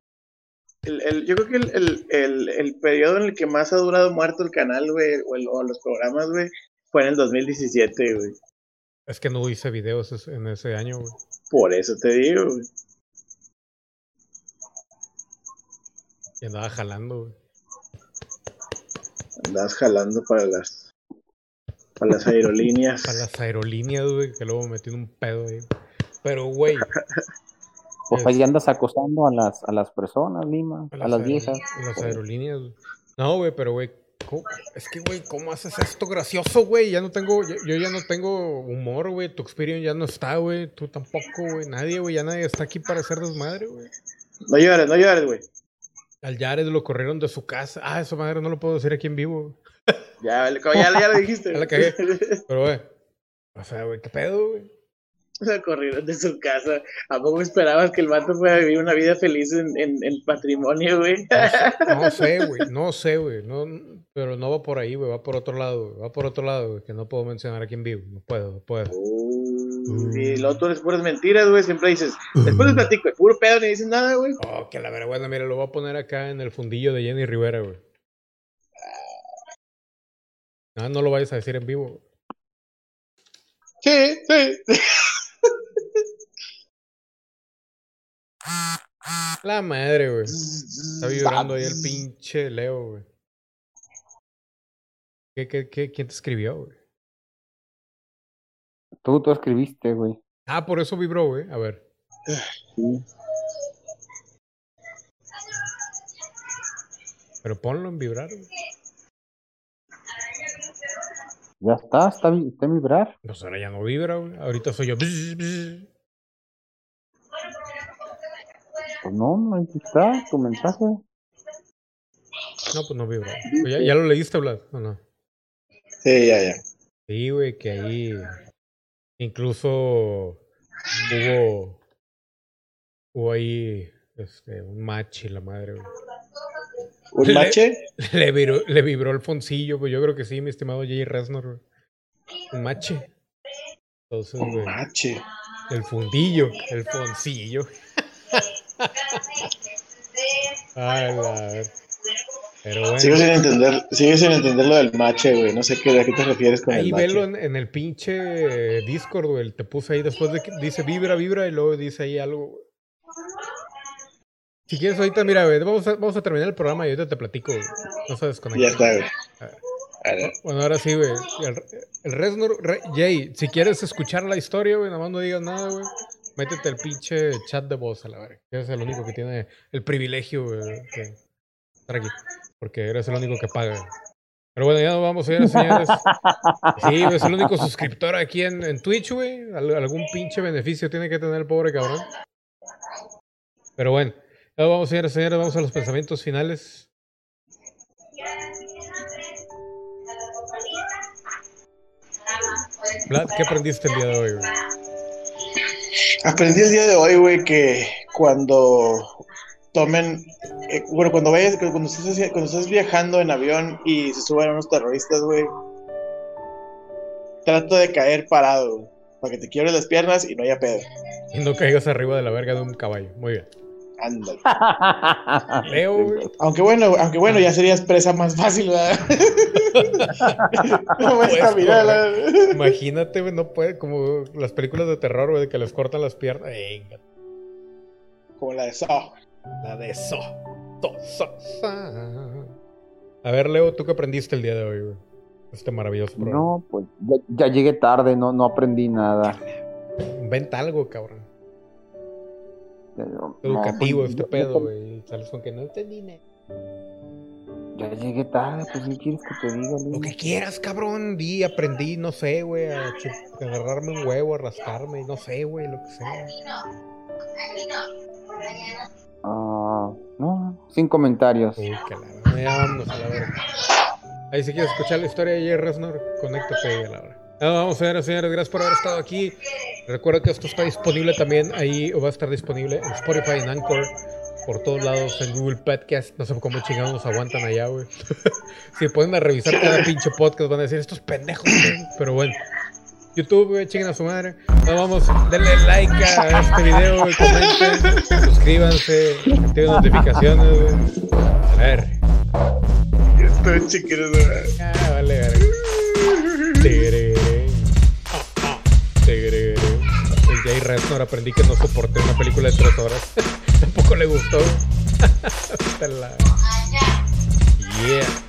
El, el- yo creo que el, el, el, periodo en el que más ha durado muerto el canal, güey, o, o los programas, güey, fue en el 2017, güey. Es que no hice videos en ese año, güey. Por eso te digo, güey. Y andaba jalando, güey. Andabas jalando para las, para las aerolíneas. Para las aerolíneas, güey, que luego me metí un pedo ahí. Pero, güey, Pues ahí andas acosando a las, a las personas, Lima, a las viejas. a las aerolíneas. güey. No, güey, pero, güey, ¿cómo- es que, güey, ¿cómo haces esto gracioso, güey? Ya no tengo, yo, yo ya no tengo humor, güey. Tu experience ya no está, güey. Tú tampoco, güey. Nadie, güey. Ya nadie está aquí para hacer desmadre, güey. No llores, no llores, güey. Al Jared lo corrieron de su casa. Ah, eso madre no lo puedo decir aquí en vivo. Ya, como ya, ya lo dijiste. Ya la cagué. Pero, güey. O sea, güey, ¿qué pedo, güey? Lo corrieron de su casa. ¿A poco esperabas que el vato fuera a vivir una vida feliz en, en, en patrimonio, güey? No sé, güey. No sé, güey. No, pero no va por ahí, güey. Va por otro lado, güey. Va por otro lado, güey. Que no puedo mencionar aquí en vivo. No puedo, no puedo. Y luego tú eres puras mentiras, güey. Siempre dices, después les platico, puro pedo, ni dices nada, güey. Oh, que la verga, bueno, mira, lo voy a poner acá en el fundillo de Jenny Rivera, güey. No, no lo vayas a decir en vivo. Sí, sí. La madre, güey. Está vibrando ahí el pinche Leo, güey. ¿Qué, qué, qué, ¿Quién te escribió, güey? Tú, tú escribiste, güey. Ah, por eso vibró, güey. A ver. Sí. Pero ponlo en vibrar, güey. Ya está, está, está en vibrar. Pues ahora ya no vibra, güey. Ahorita soy yo. Pues no, no, ahí está tu mensaje. No, pues no vibra. Pues ¿Ya, ¿Ya lo leíste, Vlad? ¿O no? Sí, ya, ya. Sí, güey, que ahí incluso hubo hubo ahí este un match y la madre, güey. ¿Un Le- mache? Le vibró, le vibró el foncillo, pues yo creo que sí, mi estimado Jay Reznor, güey. Un mache. Entonces, Un güey. mache. El fundillo, el foncillo. Ay, la ver- Pero bueno. Sigo sin entender, sigo sin entender lo del mache, güey. No sé qué, a qué te refieres con Ahí el velo mache. en, en el pinche Discord, güey. Te puse ahí después de que dice vibra, vibra y luego dice ahí algo, güey. Si quieres ahorita, mira, güey, vamos a, vamos a terminar el programa y ahorita te platico, güey. No se desconecta. Ya está, güey. Ah. Bueno, ahora sí, güey. El, el Reznor, Re- Jay, si quieres escuchar la historia, güey, nada más no digas nada, güey. Métete el pinche chat de voz a la verga. que Es el único que tiene el privilegio, güey, de estar aquí. Porque eres el único que paga. Pero bueno, ya nos vamos a ir, señores. Sí, es el único suscriptor aquí en, en Twitch, güey. Al- algún pinche beneficio tiene que tener el pobre cabrón. Pero bueno, ya nos vamos, señores, señores, vamos a los pensamientos finales. Vlad, ¿qué aprendiste el día de hoy, güey? Aprendí el día de hoy, güey, que cuando tomen, eh, bueno, cuando vayas, cuando estés viajando en avión y se suban unos terroristas, güey, trata de caer parado, güey, para que te quiebres las piernas y no haya pedo. Y no caigas arriba de la verga de un caballo. Muy bien. Ándale. Leo, güey. Aunque bueno, aunque bueno, ya serías presa más fácil, ¿verdad? no Puedes caminar, correr. Imagínate, güey, no puede, como las películas de terror, güey, de que les cortan las piernas. Venga, Como la de Saw. la de eso. A ver, Leo, ¿tú qué aprendiste el día de hoy, güey? Este maravilloso programa. No, pues ya, ya llegué tarde, no, no aprendí nada. Inventa algo, cabrón. Pero, Educativo no, este pedo, güey. Sales con que no entendí nada. Ya llegué tarde, pues ¿qué quieres que te diga? Lo Lima? que quieras, cabrón. Di, aprendí, no sé, güey, a agarrarme un huevo, a rascarme, no sé, güey, lo que sea. Ah, no, sin comentarios. Uy, que la a la verga. Ahí si quieres escuchar la historia de Jay Reznor, conéctate a la hora. Nos vamos, señores, señores, gracias por haber estado aquí. Recuerda que esto está disponible también ahí, o va a estar disponible en Spotify, en Anchor, por todos lados, en Google Podcast. No sé cómo chingados nos aguantan allá, güey. si pueden a revisar cada pinche podcast, van a decir, estos pendejos, güey". Pero bueno. YouTube, chinguen a su madre. Nos vamos, denle like a este video, comenten, suscríbanse, activen notificaciones. A ver. Estoy chiquero. Ah, vale, verga. Tigre. Tigre. El Jay Reznor aprendí que no soporté una película de tres horas. Tampoco le gustó. Yeah.